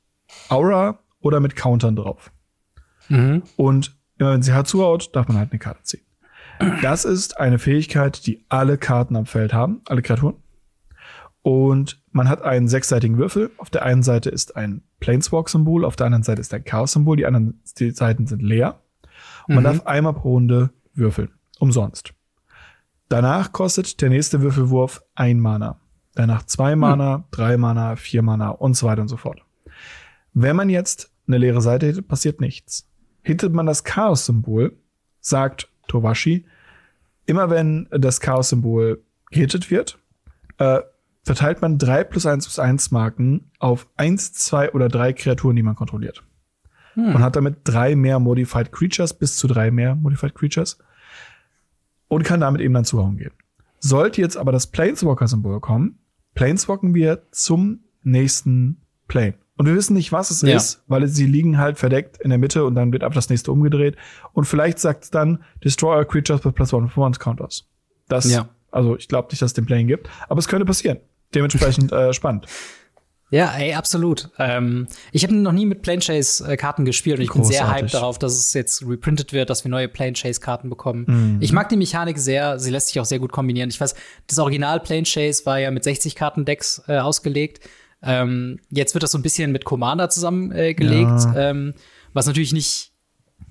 Aura oder mit Countern drauf. Mhm. Und immer wenn sie hart zuhaut, darf man halt eine Karte ziehen. Das ist eine Fähigkeit, die alle Karten am Feld haben, alle Kreaturen. Und man hat einen sechsseitigen Würfel. Auf der einen Seite ist ein Planeswalk-Symbol, auf der anderen Seite ist ein Chaos-Symbol. Die anderen die Seiten sind leer. Und man Mhm. darf einmal pro Runde würfeln. Umsonst. Danach kostet der nächste Würfelwurf ein Mana. Danach zwei Mana, drei Mana, vier Mana und so weiter und so fort. Wenn man jetzt eine leere Seite hittet, passiert nichts. Hittet man das Chaos-Symbol, sagt Towashi, immer wenn das Chaos-Symbol gehittet wird, äh, verteilt man drei plus eins plus eins Marken auf eins, zwei oder drei Kreaturen, die man kontrolliert. Man hat damit drei mehr Modified Creatures, bis zu drei mehr Modified Creatures und kann damit eben dann zuhauen gehen. Sollte jetzt aber das Planeswalker-Symbol kommen, planeswalken wir zum nächsten Plane. Und wir wissen nicht, was es Ja. ist, weil sie liegen halt verdeckt in der Mitte und dann wird ab das nächste umgedreht. Und vielleicht sagt es dann, destroy all creatures with plus one performance counters. Das, Ja. also ich glaube nicht, dass es den Plane gibt, aber es könnte passieren. Dementsprechend äh, spannend. Ja, ey, absolut. Ähm, ich habe noch nie mit Plane Chase äh, Karten gespielt und ich bin sehr Großartig. hyped darauf, dass es jetzt reprintet wird, dass wir neue Plane Chase Karten bekommen. Mhm. Ich mag die Mechanik sehr, sie lässt sich auch sehr gut kombinieren. Ich weiß, das Original Plane Chase war ja mit 60 Karten Decks äh, ausgelegt. Ähm, jetzt wird das so ein bisschen mit Commander zusammengelegt, gelegt, Ja. ähm, was natürlich nicht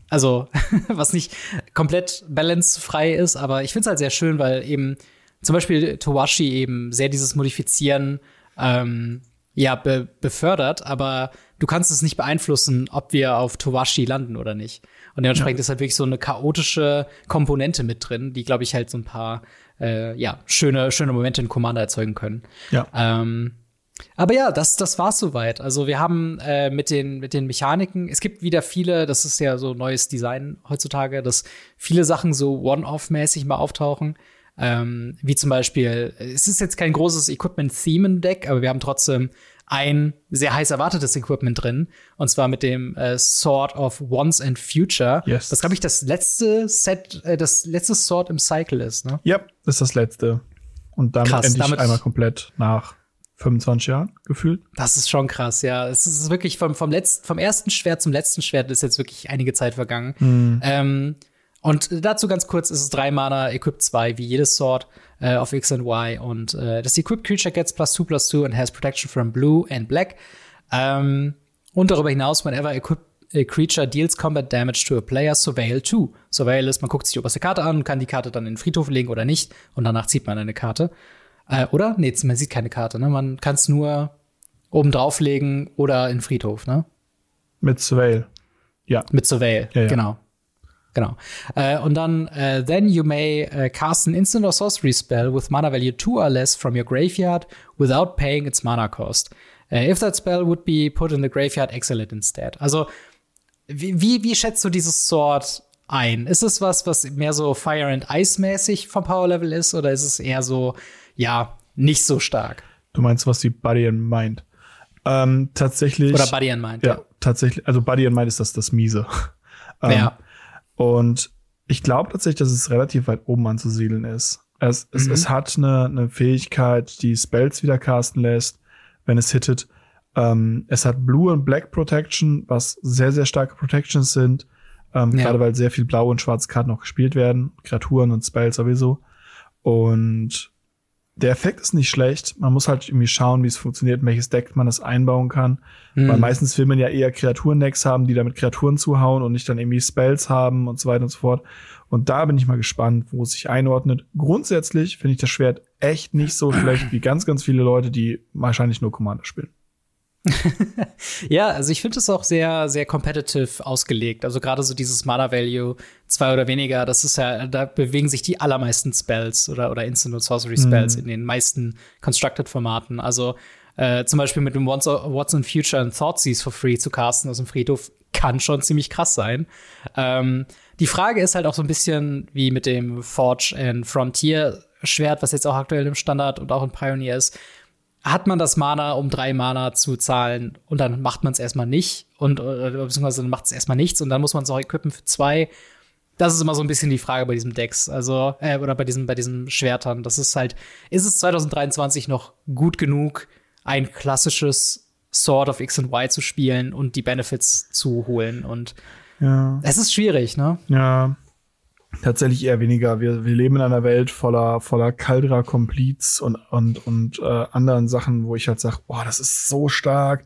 also was nicht komplett balancefrei ist, aber ich finde es halt sehr schön, weil eben zum Beispiel Towashi eben sehr dieses Modifizieren ähm, ja be befördert, aber du kannst es nicht beeinflussen, ob wir auf Towashi landen oder nicht. Und dementsprechend ist halt wirklich so eine chaotische Komponente mit drin, die glaube ich halt so ein paar äh, ja schöne schöne Momente in Commander erzeugen können. Ja. Ähm, Aber ja, das, das war's soweit. Also wir haben äh, mit, den, mit den Mechaniken, es gibt wieder viele, das ist ja so neues Design heutzutage, dass viele Sachen so One-Off-mäßig mal auftauchen. Ähm, wie zum Beispiel, es ist jetzt kein großes Equipment-Themen-Deck, aber wir haben trotzdem ein sehr heiß erwartetes Equipment drin. Und zwar mit dem äh, Sword of Once and Future. Yes. Das, glaube ich, das letzte Set, äh, das letzte Sword im Cycle ist, ne? Ja, das ist das letzte. Und damit Krass, endlich damit- einmal komplett nach 25 Jahren gefühlt. Das ist schon krass, ja. Es ist wirklich vom, vom, letzten, vom ersten Schwert zum letzten Schwert ist jetzt wirklich einige Zeit vergangen. Ähm, und dazu ganz kurz ist es drei Mana, Equip 2, wie jedes Sword äh, auf X und Y. Und äh, das Equipped Creature gets plus 2 plus 2 and has protection from blue and black. Ähm, und darüber hinaus, whenever equipped a creature deals combat damage to a player, Surveil 2. Surveil ist, man guckt sich die oberste Karte an und kann die Karte dann in den Friedhof legen oder nicht. Und danach zieht man eine Karte. Äh, oder? Nee, man sieht keine Karte, ne? Man kann es nur oben drauflegen oder in den Friedhof, ne? Mit Swale. Ja. Mit Surveil, Ja, ja. genau. Genau. Äh, und dann, äh, then you may äh, cast an instant or sorcery spell with mana value 2 or less from your graveyard without paying its mana cost. Äh, if that spell would be put in the graveyard, exile it instead. Also, wie, wie, wie schätzt du dieses Sword ein? Ist es was, was mehr so Fire and Ice mäßig vom Power Level ist, oder ist es eher so, ja, nicht so stark? Du meinst, was die Buddy and Mind? Ähm, tatsächlich. Oder Buddy and Mind? Ja, tatsächlich. Also Buddy and Mind ist das das Miese. ähm, Ja. Und ich glaube tatsächlich, dass es relativ weit oben anzusiedeln ist. Es, es, Mhm. es hat eine, eine Fähigkeit, die Spells wieder casten lässt, wenn es hittet. Ähm, es hat Blue und Black Protection, was sehr, sehr starke Protections sind. Ähm, Ja. Gerade weil sehr viel blaue und schwarze Karten auch gespielt werden. Kreaturen und Spells sowieso. Und der Effekt ist nicht schlecht. Man muss halt irgendwie schauen, wie es funktioniert, welches Deck man das einbauen kann. Mhm. Weil meistens will man ja eher Kreaturendecks haben, die damit Kreaturen zuhauen und nicht dann irgendwie Spells haben und so weiter und so fort. Und da bin ich mal gespannt, wo es sich einordnet. Grundsätzlich finde ich das Schwert echt nicht so schlecht wie ganz, ganz viele Leute, die wahrscheinlich nur Commander spielen. Ja, also ich finde es auch sehr, sehr competitive ausgelegt. Also gerade so dieses Mana Value, zwei oder weniger, das ist ja, da bewegen sich die allermeisten Spells oder, oder Instant und Sorcery Spells in den meisten Constructed-Formaten. Also äh, zum Beispiel mit dem What's, What's in Future and Thoughtseize for free zu casten aus dem Friedhof kann schon ziemlich krass sein. Ähm, die Frage ist halt auch so ein bisschen wie mit dem Forge and Frontier Schwert, was jetzt auch aktuell im Standard und auch in Pioneer ist hat man das Mana, um drei Mana zu zahlen und dann macht man es erstmal nicht und oder, beziehungsweise dann macht es erstmal nichts und dann muss man es auch equippen für zwei. Das ist immer so ein bisschen die Frage bei diesem Decks, also äh, oder bei diesen bei diesen Schwertern. Das ist halt, ist es 2023 noch gut genug, ein klassisches Sword of X und Y zu spielen und die Benefits zu holen und Ja. es ist schwierig, ne? Ja. Tatsächlich eher weniger. Wir, wir leben in einer Welt voller, voller Caldra Completes und, und, und äh, anderen Sachen, wo ich halt sage, boah, das ist so stark.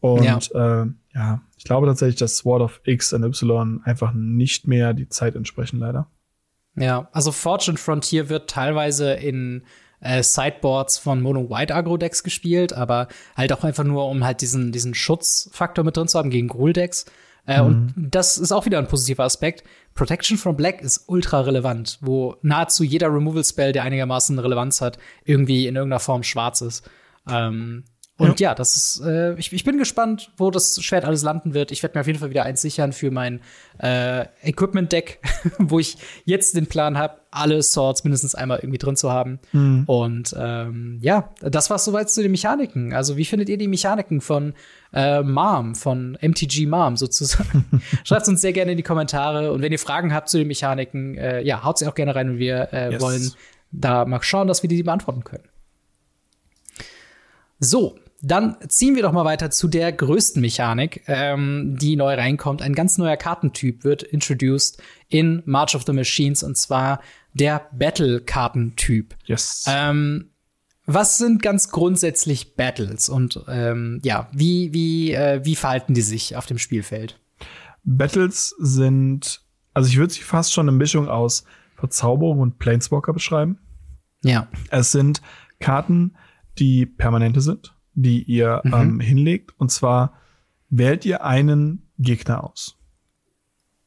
Und Ja. ja. Äh, ja, ich glaube tatsächlich, dass Sword of X und Y einfach nicht mehr die Zeit entsprechen, leider. Ja, also Fortune Frontier wird teilweise in äh, Sideboards von Mono White Agro Decks gespielt, aber halt auch einfach nur, um halt diesen, diesen Schutzfaktor mit drin zu haben gegen Gruul Decks. Äh, Und das ist auch wieder ein positiver Aspekt. Protection from Black ist ultra relevant, wo nahezu jeder Removal Spell, der einigermaßen Relevanz hat, irgendwie in irgendeiner Form schwarz ist. Ähm, und ja, das ist, äh, ich, ich bin gespannt, wo das Schwert alles landen wird. Ich werde mir auf jeden Fall wieder eins sichern für mein äh, Equipment-Deck, wo ich jetzt den Plan habe, alle Swords mindestens einmal irgendwie drin zu haben. Und ähm, ja, das war's soweit zu den Mechaniken. Also, wie findet ihr die Mechaniken von äh, Mom, von MTG Mom sozusagen? Schreibt uns sehr gerne in die Kommentare. Und wenn ihr Fragen habt zu den Mechaniken, äh, ja, haut sie auch gerne rein und wir äh, Yes. wollen da mal schauen, dass wir die beantworten können. So, dann ziehen wir doch mal weiter zu der größten Mechanik, ähm, die neu reinkommt. Ein ganz neuer Kartentyp wird introduced in March of the Machines und zwar der Battle-Kartentyp. Yes. Ähm, was sind ganz grundsätzlich Battles und ähm, ja, wie, wie, äh, wie verhalten die sich auf dem Spielfeld? Battles sind, also ich würde sie fast schon eine Mischung aus Verzauberung und Planeswalker beschreiben. Ja. Es sind Karten, die permanente sind, die ihr ähm, hinlegt. Und zwar wählt ihr einen Gegner aus.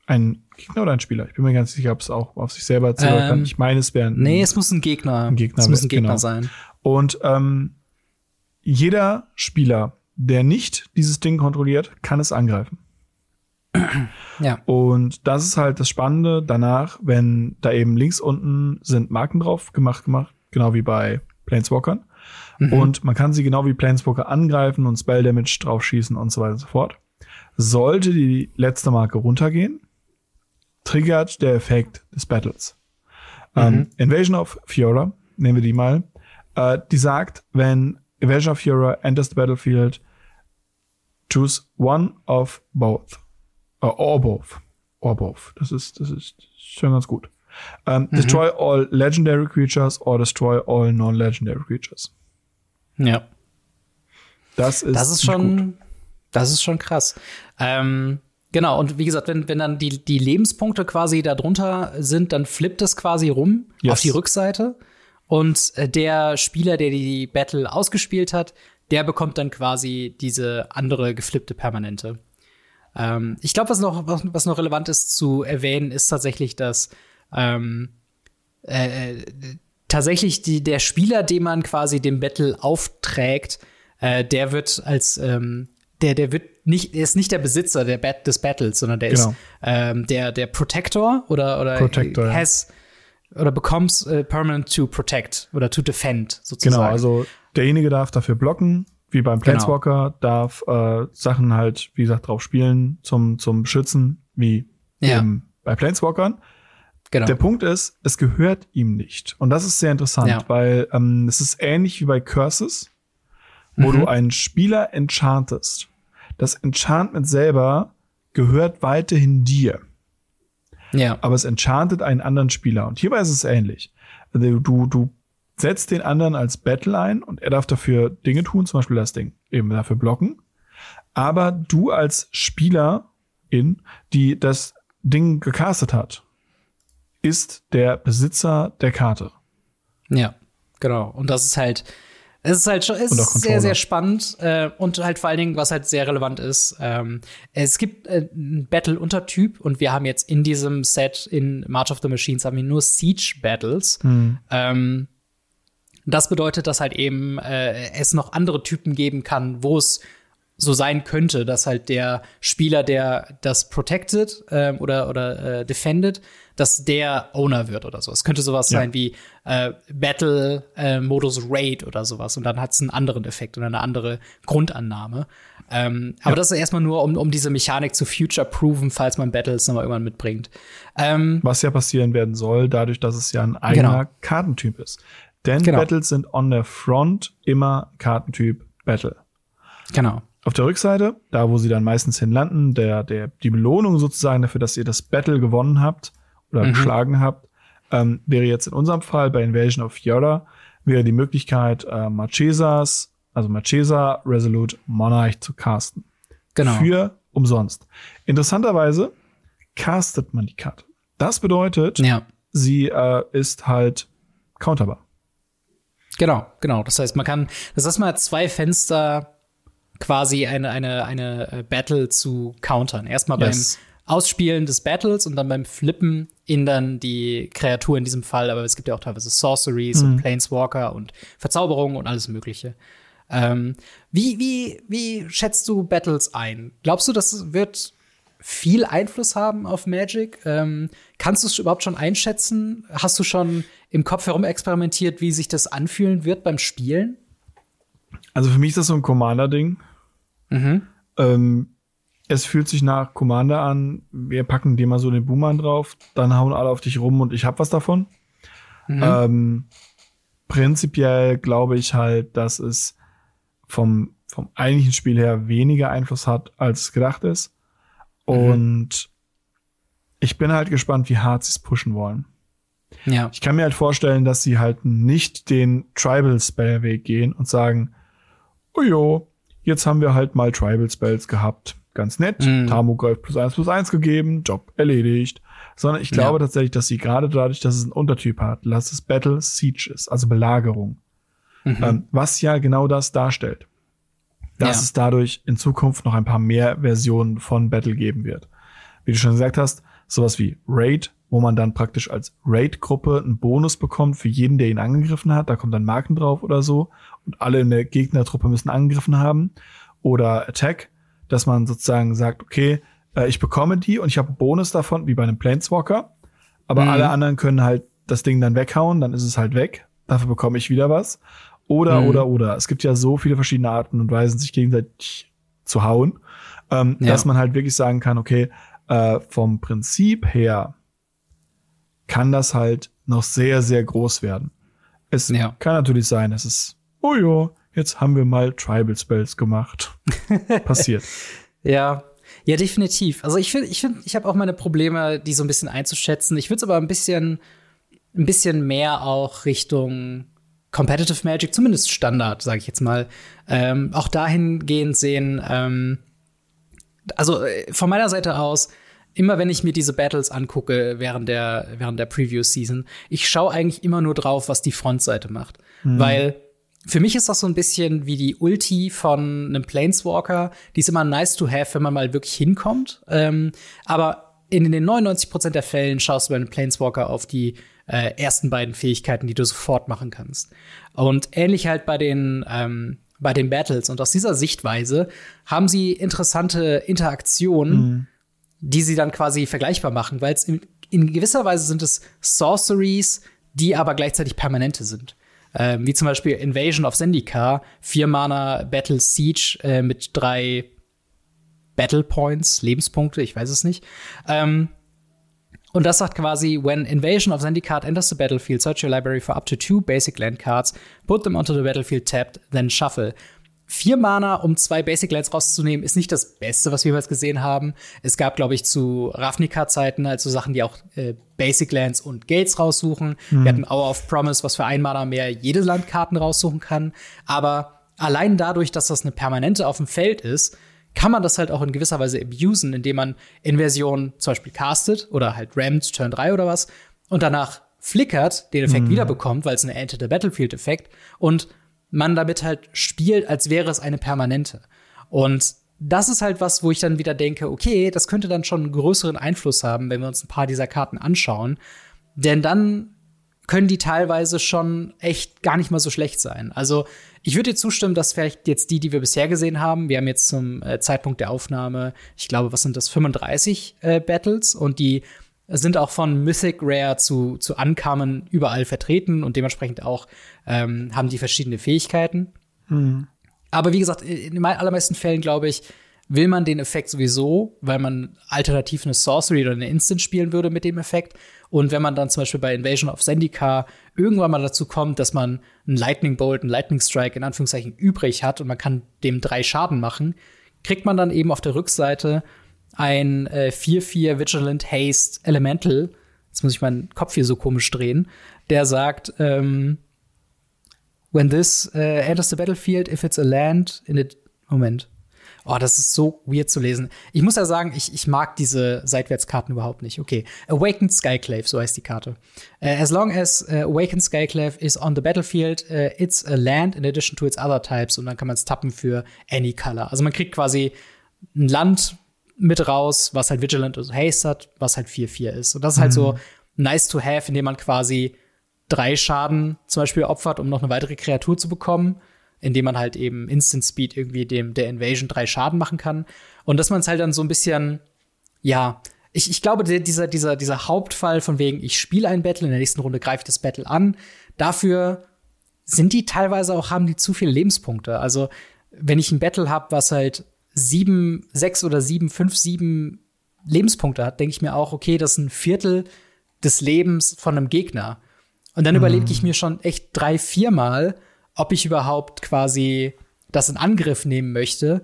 Ein Gegner oder ein Spieler? Ich bin mir ganz sicher, ob es auch auf sich selber zählen Ähm, kann. Ich meine, es wäre ein Nee, es muss ein Gegner. Ein Gegner, es muss ein Gegner genau. sein. Und ähm, jeder Spieler, der nicht dieses Ding kontrolliert, kann es angreifen. Ja. Und das ist halt das Spannende danach, wenn da eben links unten sind Marken drauf gemacht, gemacht, genau wie bei Planeswalkern. Mhm. Und man kann sie genau wie Planeswalker angreifen und Spell Damage draufschießen und so weiter und so fort. Sollte die letzte Marke runtergehen, triggert der Effekt des Battles. Ähm, Invasion of Fiora, nehmen wir die mal, äh, die sagt, wenn Invasion of Fiora enters the battlefield, choose one of both. Uh, or both. Or both. Das ist, das ist schon ganz gut. Ähm, Destroy all legendary creatures or destroy all non-legendary creatures. Ja. Das ist, Das ist gut. schon, das ist schon krass. Ähm, genau, und wie gesagt, wenn, wenn dann die, die Lebenspunkte quasi da drunter sind, dann flippt es quasi rum Yes. auf die Rückseite. Und äh, der Spieler, der die Battle ausgespielt hat, der bekommt dann quasi diese andere geflippte Permanente. Ähm, ich glaube, was noch, was, was noch relevant ist zu erwähnen, ist tatsächlich, dass ähm, äh, äh, tatsächlich die, der Spieler, dem man quasi den Battle aufträgt, äh, der wird als ähm, der, der wird nicht, der ist nicht der Besitzer der Bat des Battles, sondern der Genau. ist ähm, der, der Protector oder, oder Protector, has oder becomes äh, permanent to protect oder to defend sozusagen. Genau, also derjenige darf dafür blocken, wie beim Genau. Planeswalker, darf äh, Sachen halt, wie gesagt, drauf spielen zum, zum Beschützen, wie Ja. bei Planeswalkern. Genau. Der Punkt ist, es gehört ihm nicht. Und das ist sehr interessant, Ja. weil ähm, es ist ähnlich wie bei Curses, wo Mhm. du einen Spieler enchantest. Das Enchantment selber gehört weiterhin dir, ja. aber es enchantet einen anderen Spieler. Und hierbei ist es ähnlich. Also du, du setzt den anderen als Battle ein und er darf dafür Dinge tun, zum Beispiel das Ding eben dafür blocken. Aber du als Spielerin, die das Ding gecastet hat, ist der Besitzer der Karte. Ja, genau. Und das ist halt, es ist halt schon, ist sehr, sehr spannend äh, und halt vor allen Dingen, was halt sehr relevant ist, ähm, es gibt äh, einen Battle-Untertyp und wir haben jetzt in diesem Set in March of the Machines haben wir nur Siege-Battles. Ähm, das bedeutet, dass halt eben äh, es noch andere Typen geben kann, wo es so sein könnte, dass halt der Spieler, der das protected ähm, oder oder äh, defended, dass der Owner wird oder so. Es könnte sowas Ja. sein wie äh, Battle äh, Modus Raid oder sowas und dann hat es einen anderen Effekt oder eine andere Grundannahme. Ähm, aber das ist erstmal nur, um, um diese Mechanik zu future-proven, falls man Battles nochmal irgendwann mitbringt. Ähm, Was ja passieren werden soll, dadurch, dass es ja ein eigener Genau. Kartentyp ist. Denn Genau. Battles sind on der Front immer Kartentyp Battle. genau. Auf der Rückseite, da wo sie dann meistens hinlanden, der, der, die Belohnung sozusagen dafür, dass ihr das Battle gewonnen habt oder Mhm. geschlagen habt, ähm, wäre jetzt in unserem Fall bei Invasion of Fiora, wäre die Möglichkeit, äh, Marchesas, also Marchesa Resolute Monarch zu casten. Genau. Für umsonst. Interessanterweise castet man die Karte. Das bedeutet, ja. sie äh, ist halt counterbar. Genau, genau. Das heißt, man kann, das heißt, man hat zwei Fenster quasi eine, eine, eine äh, Battle zu countern. Erstmal Yes. beim Ausspielen des Battles und dann beim Flippen in dann die Kreatur in diesem Fall. Aber es gibt ja auch teilweise Sorceries und Planeswalker und Verzauberungen und alles Mögliche. Ähm, wie, wie, wie schätzt du Battles ein? Glaubst du, das wird viel Einfluss haben auf Magic? Ähm, kannst du es überhaupt schon einschätzen? Hast du schon im Kopf herum experimentiert, wie sich das anfühlen wird beim Spielen? Also für mich ist das so ein Commander-Ding. Mhm. Ähm, es fühlt sich nach Commander an. Wir packen dir mal so den Boomerang drauf, dann hauen alle auf dich rum und ich hab was davon. Ähm, prinzipiell glaube ich halt, dass es vom, vom eigentlichen Spiel her weniger Einfluss hat, als es gedacht ist. Und ich bin halt gespannt, wie hart sie es pushen wollen. Ja. Ich kann mir halt vorstellen, dass sie halt nicht den Tribal Spell Weg gehen und sagen, oh jo, jetzt haben wir halt mal Tribal Spells gehabt. Ganz nett. Mhm. Tamogolf plus eins plus eins gegeben, Job erledigt. Sondern ich glaube Ja. tatsächlich, dass sie gerade dadurch, dass es einen Untertyp hat, dass es Battle Siege ist, also Belagerung. Ähm, was ja genau das darstellt. Dass Ja. es dadurch in Zukunft noch ein paar mehr Versionen von Battle geben wird. Wie du schon gesagt hast, sowas wie Raid wo man dann praktisch als Raid-Gruppe einen Bonus bekommt für jeden, der ihn angegriffen hat. Da kommt dann Marken drauf oder so. Und alle in der Gegnertruppe müssen angegriffen haben. Oder Attack, dass man sozusagen sagt, okay, äh, ich bekomme die und ich habe einen Bonus davon, wie bei einem Planeswalker. Aber mhm. alle anderen können halt das Ding dann weghauen, dann ist es halt weg. Dafür bekomme ich wieder was. Oder, mhm. oder, oder. Es gibt ja so viele verschiedene Arten und Weisen, sich gegenseitig zu hauen, ähm, ja. dass man halt wirklich sagen kann, okay, äh, vom Prinzip her kann das halt noch sehr, sehr groß werden. Es ja. kann natürlich sein, es ist, oh ja, jetzt haben wir mal Tribal Spells gemacht. Passiert. Ja, ja, definitiv. Also ich finde, ich finde, ich habe auch meine Probleme, die so ein bisschen einzuschätzen. Ich würde es aber ein bisschen, ein bisschen mehr auch Richtung Competitive Magic, zumindest Standard, sage ich jetzt mal, ähm, auch dahingehend sehen. Ähm, also äh, von meiner Seite aus, immer wenn ich mir diese Battles angucke während der, während der Preview-Season, ich schaue eigentlich immer nur drauf, was die Frontseite macht. Mhm. Weil für mich ist das so ein bisschen wie die Ulti von einem Planeswalker. Die ist immer nice to have, wenn man mal wirklich hinkommt. Ähm, aber in den 99% der Fällen schaust du bei einem Planeswalker auf die äh, ersten beiden Fähigkeiten, die du sofort machen kannst. Und ähnlich halt bei den ähm, bei den Battles. Und aus dieser Sichtweise haben sie interessante Interaktionen, mhm. Die sie dann quasi vergleichbar machen, weil es in, in, gewisser Weise sind es Sorceries, die aber gleichzeitig permanente sind. Ähm, wie zum Beispiel Invasion of Zendikar, vier Mana Battle Siege äh, mit drei Battle Points, Lebenspunkte, ich weiß es nicht. Ähm, und das sagt quasi, when Invasion of Zendikar enters the battlefield, search your library for up to two basic land cards, put them onto the battlefield tapped, then shuffle. Vier Mana, um zwei Basic Lands rauszunehmen, ist nicht das Beste, was wir jemals gesehen haben. Es gab, glaube ich, zu Ravnica-Zeiten also Sachen, die auch äh, Basic Lands und Gates raussuchen. Mhm. Wir hatten Hour of Promise, was für ein Mana mehr jede Landkarten raussuchen kann. Aber allein dadurch, dass das eine Permanente auf dem Feld ist, kann man das halt auch in gewisser Weise abusen, indem man Inversion zum Beispiel castet oder halt rammt, Turn 3 oder was, und danach flickert, den Effekt mhm. wiederbekommt, weil es ein Enter the Battlefield-Effekt und man damit halt spielt, als wäre es eine permanente. Und das ist halt was, wo ich dann wieder denke, okay, das könnte dann schon einen größeren Einfluss haben, wenn wir uns ein paar dieser Karten anschauen. Denn dann können die teilweise schon echt gar nicht mal so schlecht sein. Also ich würde dir zustimmen, dass vielleicht jetzt die, die wir bisher gesehen haben, wir haben jetzt zum äh, Zeitpunkt der Aufnahme, ich glaube, was sind das, 35 äh, Battles und die sind auch von Mythic Rare zu, zu Uncommon überall vertreten und dementsprechend auch ähm, haben die verschiedene Fähigkeiten. Mhm. Aber wie gesagt, in den allermeisten Fällen, glaube ich, will man den Effekt sowieso, weil man alternativ eine Sorcery oder eine Instant spielen würde mit dem Effekt. Und wenn man dann zum Beispiel bei Invasion of Zendikar irgendwann mal dazu kommt, dass man einen Lightning Bolt, einen Lightning Strike in Anführungszeichen übrig hat und man kann dem drei Schaden machen, kriegt man dann eben auf der Rückseite ein äh, 4-4 Vigilant Haste Elemental. Jetzt muss ich meinen Kopf hier so komisch drehen. Der sagt, ähm, when this uh, enters the battlefield, if it's a land in it. Moment. Oh, das ist so weird zu lesen. Ich muss ja sagen, ich, ich mag diese Seitwärtskarten überhaupt nicht. Okay. Awakened Skyclave, so heißt die Karte. Uh, as long as uh, Awakened Skyclave is on the battlefield, uh, it's a land in addition to its other types. Und dann kann man es tappen für any color. Also man kriegt quasi ein Land mit raus, was halt Vigilant und Haste hat, was halt 4-4 ist. Und das ist halt mhm. so nice to have, indem man quasi drei Schaden zum Beispiel opfert, um noch eine weitere Kreatur zu bekommen indem man halt eben Instant Speed irgendwie dem der Invasion drei Schaden machen kann. Und dass man es halt dann so ein bisschen, ja, ich, ich glaube, dieser, dieser, dieser Hauptfall von wegen, ich spiele ein Battle, in der nächsten Runde greife ich das Battle an, dafür sind die teilweise auch, haben die zu viele Lebenspunkte. Also, wenn ich ein Battle habe, was halt sieben, sechs oder sieben, fünf, sieben Lebenspunkte hat, denke ich mir auch, okay, das ist ein Viertel des Lebens von einem Gegner. Und dann mhm. überlege ich mir schon echt drei, viermal, ob ich überhaupt quasi das in Angriff nehmen möchte,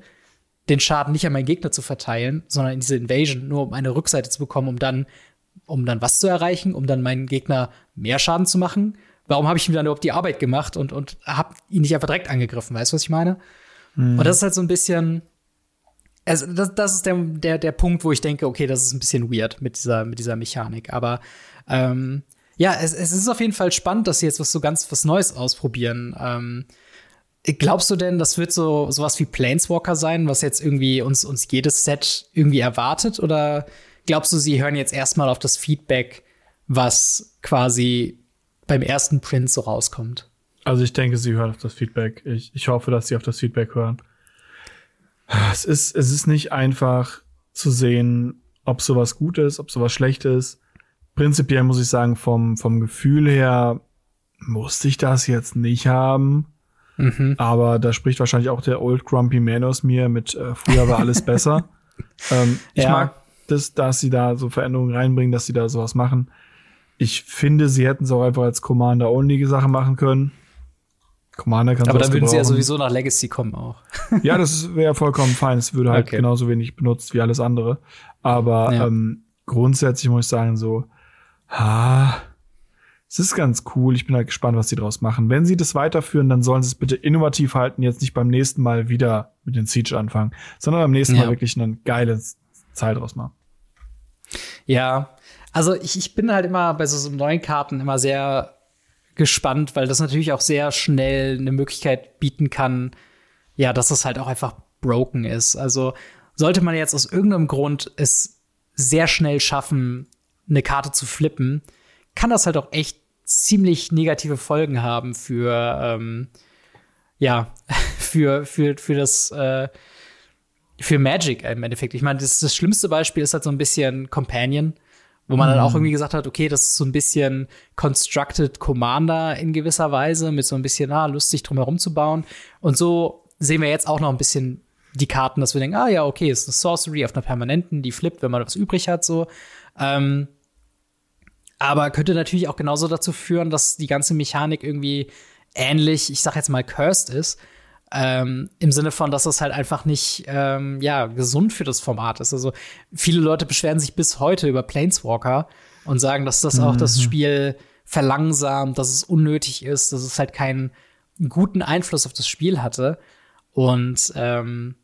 den Schaden nicht an meinen Gegner zu verteilen, sondern in diese Invasion, nur um eine Rückseite zu bekommen, um dann, um dann was zu erreichen, um dann meinen Gegner mehr Schaden zu machen. Warum habe ich mir dann überhaupt die Arbeit gemacht und, und habe ihn nicht einfach direkt angegriffen? Weißt du, was ich meine? Mhm. Und das ist halt so ein bisschen, also das, das ist der, der, der Punkt, wo ich denke, okay, das ist ein bisschen weird mit dieser, mit dieser Mechanik. Aber ähm, ja, es, es ist auf jeden Fall spannend, dass sie jetzt was so ganz was Neues ausprobieren. Ähm, glaubst du denn, das wird so sowas wie Planeswalker sein, was jetzt irgendwie uns uns jedes Set irgendwie erwartet? Oder glaubst du, sie hören jetzt erstmal auf das Feedback was quasi beim ersten Print so rauskommt. Also ich denke, sie hören auf das Feedback. Ich, ich hoffe, dass sie auf das Feedback hören. Es ist, es ist nicht einfach zu sehen, ob sowas gut ist, ob sowas schlecht ist. Prinzipiell muss ich sagen, vom, vom Gefühl her musste ich das jetzt nicht haben. Mhm. Aber da spricht wahrscheinlich auch der Old Grumpy Man aus mir mit äh, früher war alles besser. ähm, ich ja. mag das, dass sie da so Veränderungen reinbringen, dass sie da sowas machen. Ich finde, sie hätten es auch einfach als Commander-only-Sache machen können. Commander kann Aber dann würden sie ja sowieso nach Legacy kommen auch. ja, das wäre vollkommen fein. Es würde halt okay. genauso wenig benutzt wie alles andere. Aber ja. ähm, grundsätzlich muss ich sagen, so, ha, es ist ganz cool. Ich bin halt gespannt, was sie daraus machen. Wenn sie das weiterführen, dann sollen sie es bitte innovativ halten. Jetzt nicht beim nächsten Mal wieder mit den Siege anfangen, sondern beim nächsten ja. Mal wirklich eine geile Zeit draus machen. Ja, also ich, ich bin halt immer bei so, so neuen Karten immer sehr gespannt, weil das natürlich auch sehr schnell eine Möglichkeit bieten kann, ja, dass das halt auch einfach broken ist. Also sollte man jetzt aus irgendeinem Grund es sehr schnell schaffen, eine Karte zu flippen, kann das halt auch echt ziemlich negative Folgen haben für, ähm, ja, für, für, für das, äh, für Magic im Endeffekt. Ich meine, das, das schlimmste Beispiel ist halt so ein bisschen Companion, wo man mhm. dann auch mhm. irgendwie gesagt hat, okay, das ist so ein bisschen Constructed Commander in gewisser Weise, mit so ein bisschen, ah, lustig drumherum zu bauen. Und so sehen wir jetzt auch noch ein bisschen die Karten, dass wir denken, ah ja, okay, ist eine Sorcery auf einer permanenten, die flippt, wenn man was übrig hat, so. Ähm, aber könnte natürlich auch genauso dazu führen, dass die ganze Mechanik irgendwie ähnlich, ich sag jetzt mal, cursed ist. Ähm, Im Sinne von, dass es halt einfach nicht ähm, ja, gesund für das Format ist. Also viele Leute beschweren sich bis heute über Planeswalker und sagen, dass das mhm. auch das mhm. Spiel verlangsamt, dass es unnötig ist, dass es halt keinen guten Einfluss auf das Spiel hatte. Und ähm,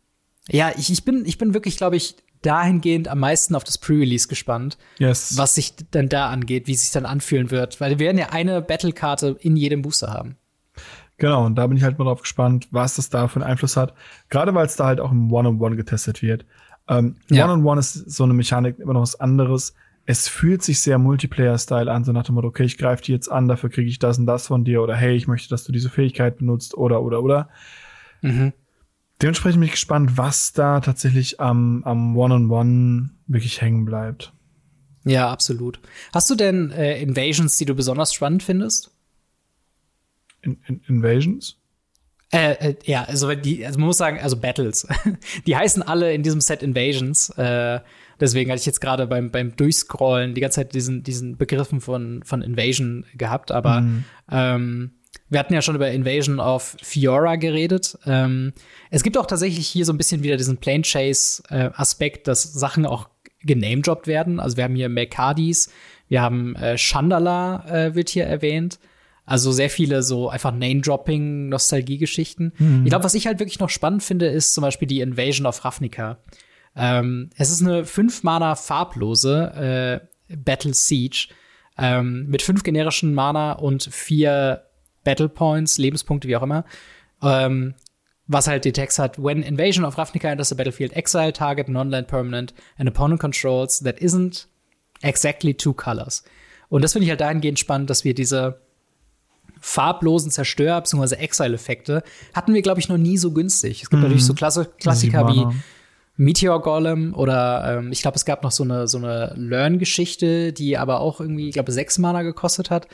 ja, ich, ich, bin, ich bin wirklich, glaube ich, dahingehend am meisten auf das Pre-Release gespannt, yes. was sich dann da angeht, wie es sich dann anfühlen wird, weil wir werden ja eine Battle-Karte in jedem Booster haben. Genau, und da bin ich halt mal drauf gespannt, was das da für einen Einfluss hat. Gerade weil es da halt auch im One-on-One -on -One getestet wird. Ähm, ja. One-on-One ist so eine Mechanik immer noch was anderes. Es fühlt sich sehr Multiplayer-Style an, so nach dem Motto, okay, ich greife die jetzt an, dafür kriege ich das und das von dir oder hey, ich möchte, dass du diese Fähigkeit benutzt oder oder oder. Mhm dementsprechend bin ich gespannt, was da tatsächlich am, am One-on-One wirklich hängen bleibt. Ja, absolut. Hast du denn äh, Invasions, die du besonders spannend findest? In, in, Invasions? Äh, äh, ja, also die, also man muss sagen, also Battles. die heißen alle in diesem Set Invasions. Äh, deswegen hatte ich jetzt gerade beim, beim Durchscrollen die ganze Zeit diesen, diesen Begriffen von, von Invasion gehabt, aber mhm. ähm, wir hatten ja schon über Invasion of Fiora geredet. Ähm, es gibt auch tatsächlich hier so ein bisschen wieder diesen Plane Chase äh, Aspekt, dass Sachen auch genamedropped werden. Also wir haben hier Mercadis, wir haben äh, Chandala äh, wird hier erwähnt. Also sehr viele so einfach Name-Dropping, Nostalgie-Geschichten. Mhm. Ich glaube, was ich halt wirklich noch spannend finde, ist zum Beispiel die Invasion of Ravnica. Ähm, es ist eine fünf Mana farblose äh, Battle Siege ähm, mit fünf generischen Mana und vier Battle Points, Lebenspunkte, wie auch immer. Ähm, was halt den Text hat, when invasion of Ravnica enters the battlefield, exile target non-land permanent and opponent controls that isn't exactly two colors. Und das finde ich halt dahingehend spannend, dass wir diese farblosen Zerstör- bzw. Exile-Effekte hatten wir, glaube ich, noch nie so günstig. Es gibt mhm. natürlich so Klasse Klassiker wie Meteor Golem oder ähm, ich glaube, es gab noch so eine, so eine Learn-Geschichte, die aber auch irgendwie, ich glaube, sechs Mana gekostet hat.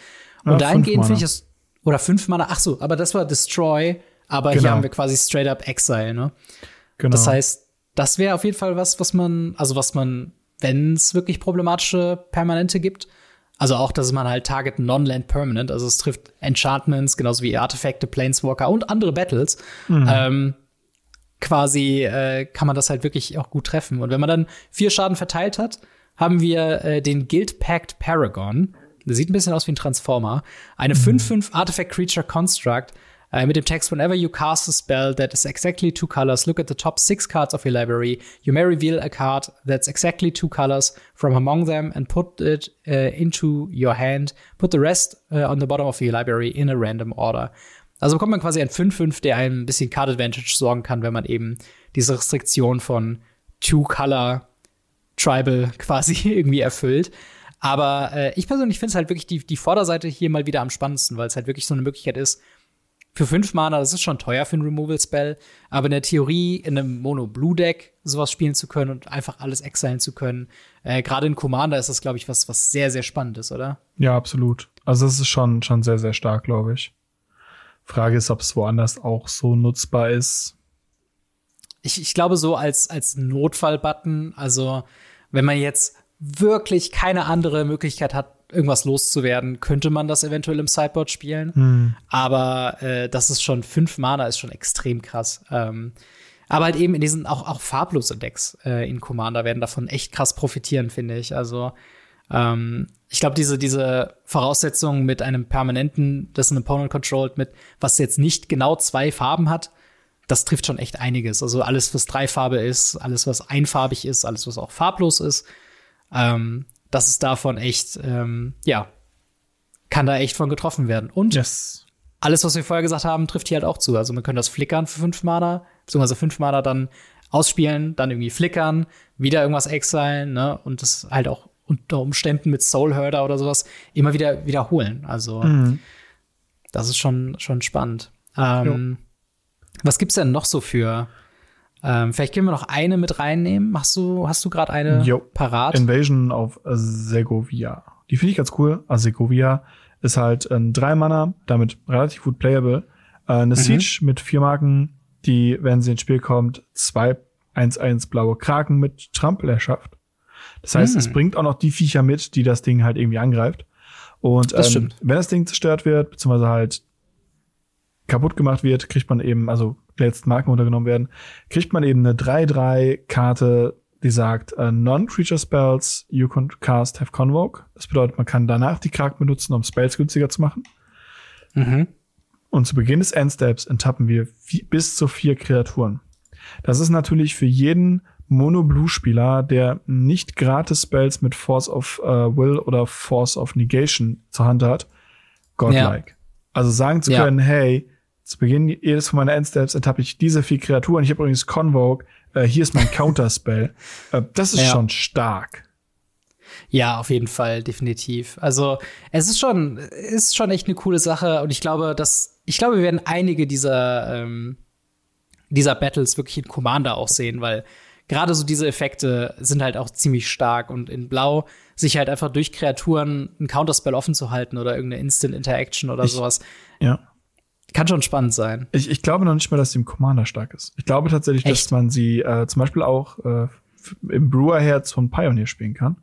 Und ja, dahingehend finde ich es oder fünf Mana. Ach so, aber das war Destroy. Aber genau. hier haben wir quasi straight up Exile, ne? Genau. Das heißt, das wäre auf jeden Fall was, was man, also was man, wenn es wirklich problematische Permanente gibt, also auch, dass man halt Target Non-Land Permanent, also es trifft Enchantments, genauso wie Artefakte, Planeswalker und andere Battles. Mhm. Ähm, quasi äh, kann man das halt wirklich auch gut treffen. Und wenn man dann vier Schaden verteilt hat, haben wir äh, den Guild Pact Paragon. Das sieht ein bisschen aus wie ein Transformer. Eine 5-5 mhm. Artifact Creature Construct äh, mit dem Text: Whenever you cast a spell that is exactly two colors, look at the top six cards of your library. You may reveal a card that's exactly two colors from among them and put it uh, into your hand. Put the rest uh, on the bottom of your library in a random order. Also bekommt man quasi ein 5-5, der einem ein bisschen Card Advantage sorgen kann, wenn man eben diese Restriktion von Two-Color Tribal quasi irgendwie erfüllt. Aber äh, ich persönlich finde es halt wirklich die, die Vorderseite hier mal wieder am spannendsten, weil es halt wirklich so eine Möglichkeit ist, für fünf Mana, das ist schon teuer für ein Removal-Spell, aber in der Theorie in einem Mono-Blue-Deck sowas spielen zu können und einfach alles exilen zu können. Äh, Gerade in Commander ist das, glaube ich, was, was sehr, sehr spannend ist, oder? Ja, absolut. Also es ist schon, schon sehr, sehr stark, glaube ich. Frage ist, ob es woanders auch so nutzbar ist. Ich, ich glaube, so als, als Notfall-Button, also wenn man jetzt wirklich keine andere Möglichkeit hat, irgendwas loszuwerden, könnte man das eventuell im Sideboard spielen. Hm. Aber äh, das ist schon fünf Mana, ist schon extrem krass. Ähm, aber halt eben in diesen auch, auch farblose Decks äh, in Commander werden davon echt krass profitieren, finde ich. Also ähm, ich glaube, diese, diese Voraussetzung mit einem permanenten, das ein Opponent controlled, mit was jetzt nicht genau zwei Farben hat, das trifft schon echt einiges. Also alles, was Dreifarbe ist, alles, was einfarbig ist, alles, was auch farblos ist, ähm, das ist davon echt, ähm, ja, kann da echt von getroffen werden. Und yes. alles, was wir vorher gesagt haben, trifft hier halt auch zu. Also man könnte das flickern für fünf Mana, beziehungsweise fünf Mana dann ausspielen, dann irgendwie flickern, wieder irgendwas exilen, ne? Und das halt auch unter Umständen mit Soul Herder oder sowas immer wieder wiederholen. Also Mhm. das ist schon, schon spannend. Ähm, was gibt's denn noch so für? Ähm, vielleicht können wir noch eine mit reinnehmen. Hast du, hast du gerade eine Jo. parat? Invasion auf Segovia. Die finde ich ganz cool. Also Segovia ist halt ein drei Mana, damit relativ gut playable. Äh, eine Siege mit vier Marken, die, wenn sie ins Spiel kommt, zwei 1-1 blaue Kraken mit Trampel erschafft. Das heißt, Hm. es bringt auch noch die Viecher mit, die das Ding halt irgendwie angreift. Und Das ähm, wenn das Ding zerstört wird, beziehungsweise halt kaputt gemacht wird, kriegt man eben, also die letzten Marken untergenommen werden, kriegt man eben eine 3-3-Karte, die sagt, äh, Non-Creature Spells you can cast have Convoke. Das bedeutet, man kann danach die Kraken benutzen, um Spells günstiger zu machen. Mhm. Und zu Beginn des Endsteps enttappen wir bis zu vier Kreaturen. Das ist natürlich für jeden Mono-Blue-Spieler, der nicht gratis Spells mit Force of äh, Will oder Force of Negation zur Hand hat, godlike. Also sagen zu Ja. können, hey, zu Beginn jedes von meiner Endsteps enttappe ich diese vier Kreaturen. Ich habe übrigens Convoke. Äh, hier ist mein Counterspell. äh, das ist Ja. schon stark. Ja, auf jeden Fall, definitiv. Also es ist schon, ist schon echt eine coole Sache und ich glaube, dass ich glaube, wir werden einige dieser ähm, dieser Battles wirklich in Commander auch sehen, weil gerade so diese Effekte sind halt auch ziemlich stark und in Blau sich halt einfach durch Kreaturen ein Counterspell offen zu halten oder irgendeine Instant Interaction oder Ich- sowas Ja. Kann schon spannend sein. Ich, ich glaube noch nicht mal, dass sie im Commander stark ist. Ich glaube tatsächlich, dass Echt? man sie äh, zum Beispiel auch äh, im Brewer-Herz von Pioneer spielen kann.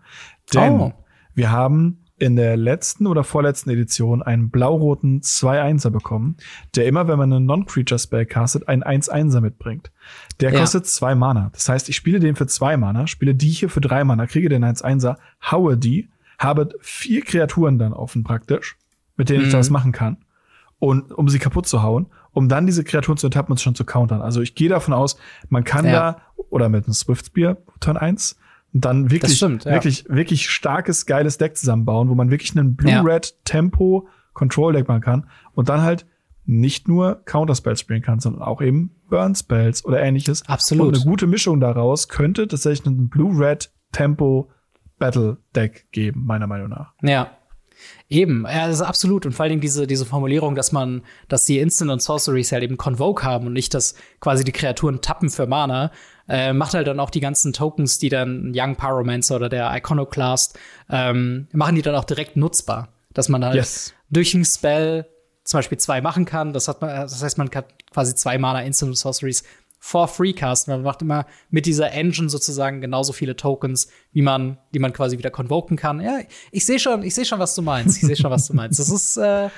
Denn Oh. wir haben in der letzten oder vorletzten Edition einen blau-roten 2-1er bekommen, der immer, wenn man einen Non-Creature-Spell castet, einen 1-1er mitbringt. Der Ja. kostet zwei Mana. Das heißt, ich spiele den für zwei Mana, spiele die hier für drei Mana, kriege den 1-1er, haue die, habe vier Kreaturen dann offen praktisch, mit denen ich Mhm. da was machen kann und um sie kaputt zu hauen, um dann diese Kreaturen zu enttappen und schon zu countern. Also ich gehe davon aus, man kann Ja. da oder mit einem Swift Spear Turn 1 und dann wirklich stimmt, ja. wirklich wirklich starkes geiles Deck zusammenbauen, wo man wirklich einen Blue. Red Tempo Control Deck machen kann und dann halt nicht nur Counter Spells spielen kann, sondern auch eben Burn Spells oder ähnliches. Absolut. Und eine gute Mischung daraus könnte tatsächlich einen Blue Red Tempo Battle Deck geben, meiner Meinung nach. Ja. Eben, ja, das ist absolut. Und vor allen Dingen diese, diese Formulierung, dass man, dass die Instant und Sorceries halt eben Convoke haben und nicht, dass quasi die Kreaturen tappen für Mana, äh, macht halt dann auch die ganzen Tokens, die dann Young Pyromancer oder der Iconoclast, ähm, machen die dann auch direkt nutzbar. Dass man halt Yes. durch ein Spell zum Beispiel zwei machen kann. Das, hat man, das heißt, man kann quasi zwei Mana Instant und Sorceries for free casten. Man macht immer mit dieser Engine sozusagen genauso viele Tokens, wie man, die man quasi wieder convoken kann. Ja, ich sehe schon, ich sehe schon, was du meinst. Ich sehe schon, was du meinst. Das ist äh,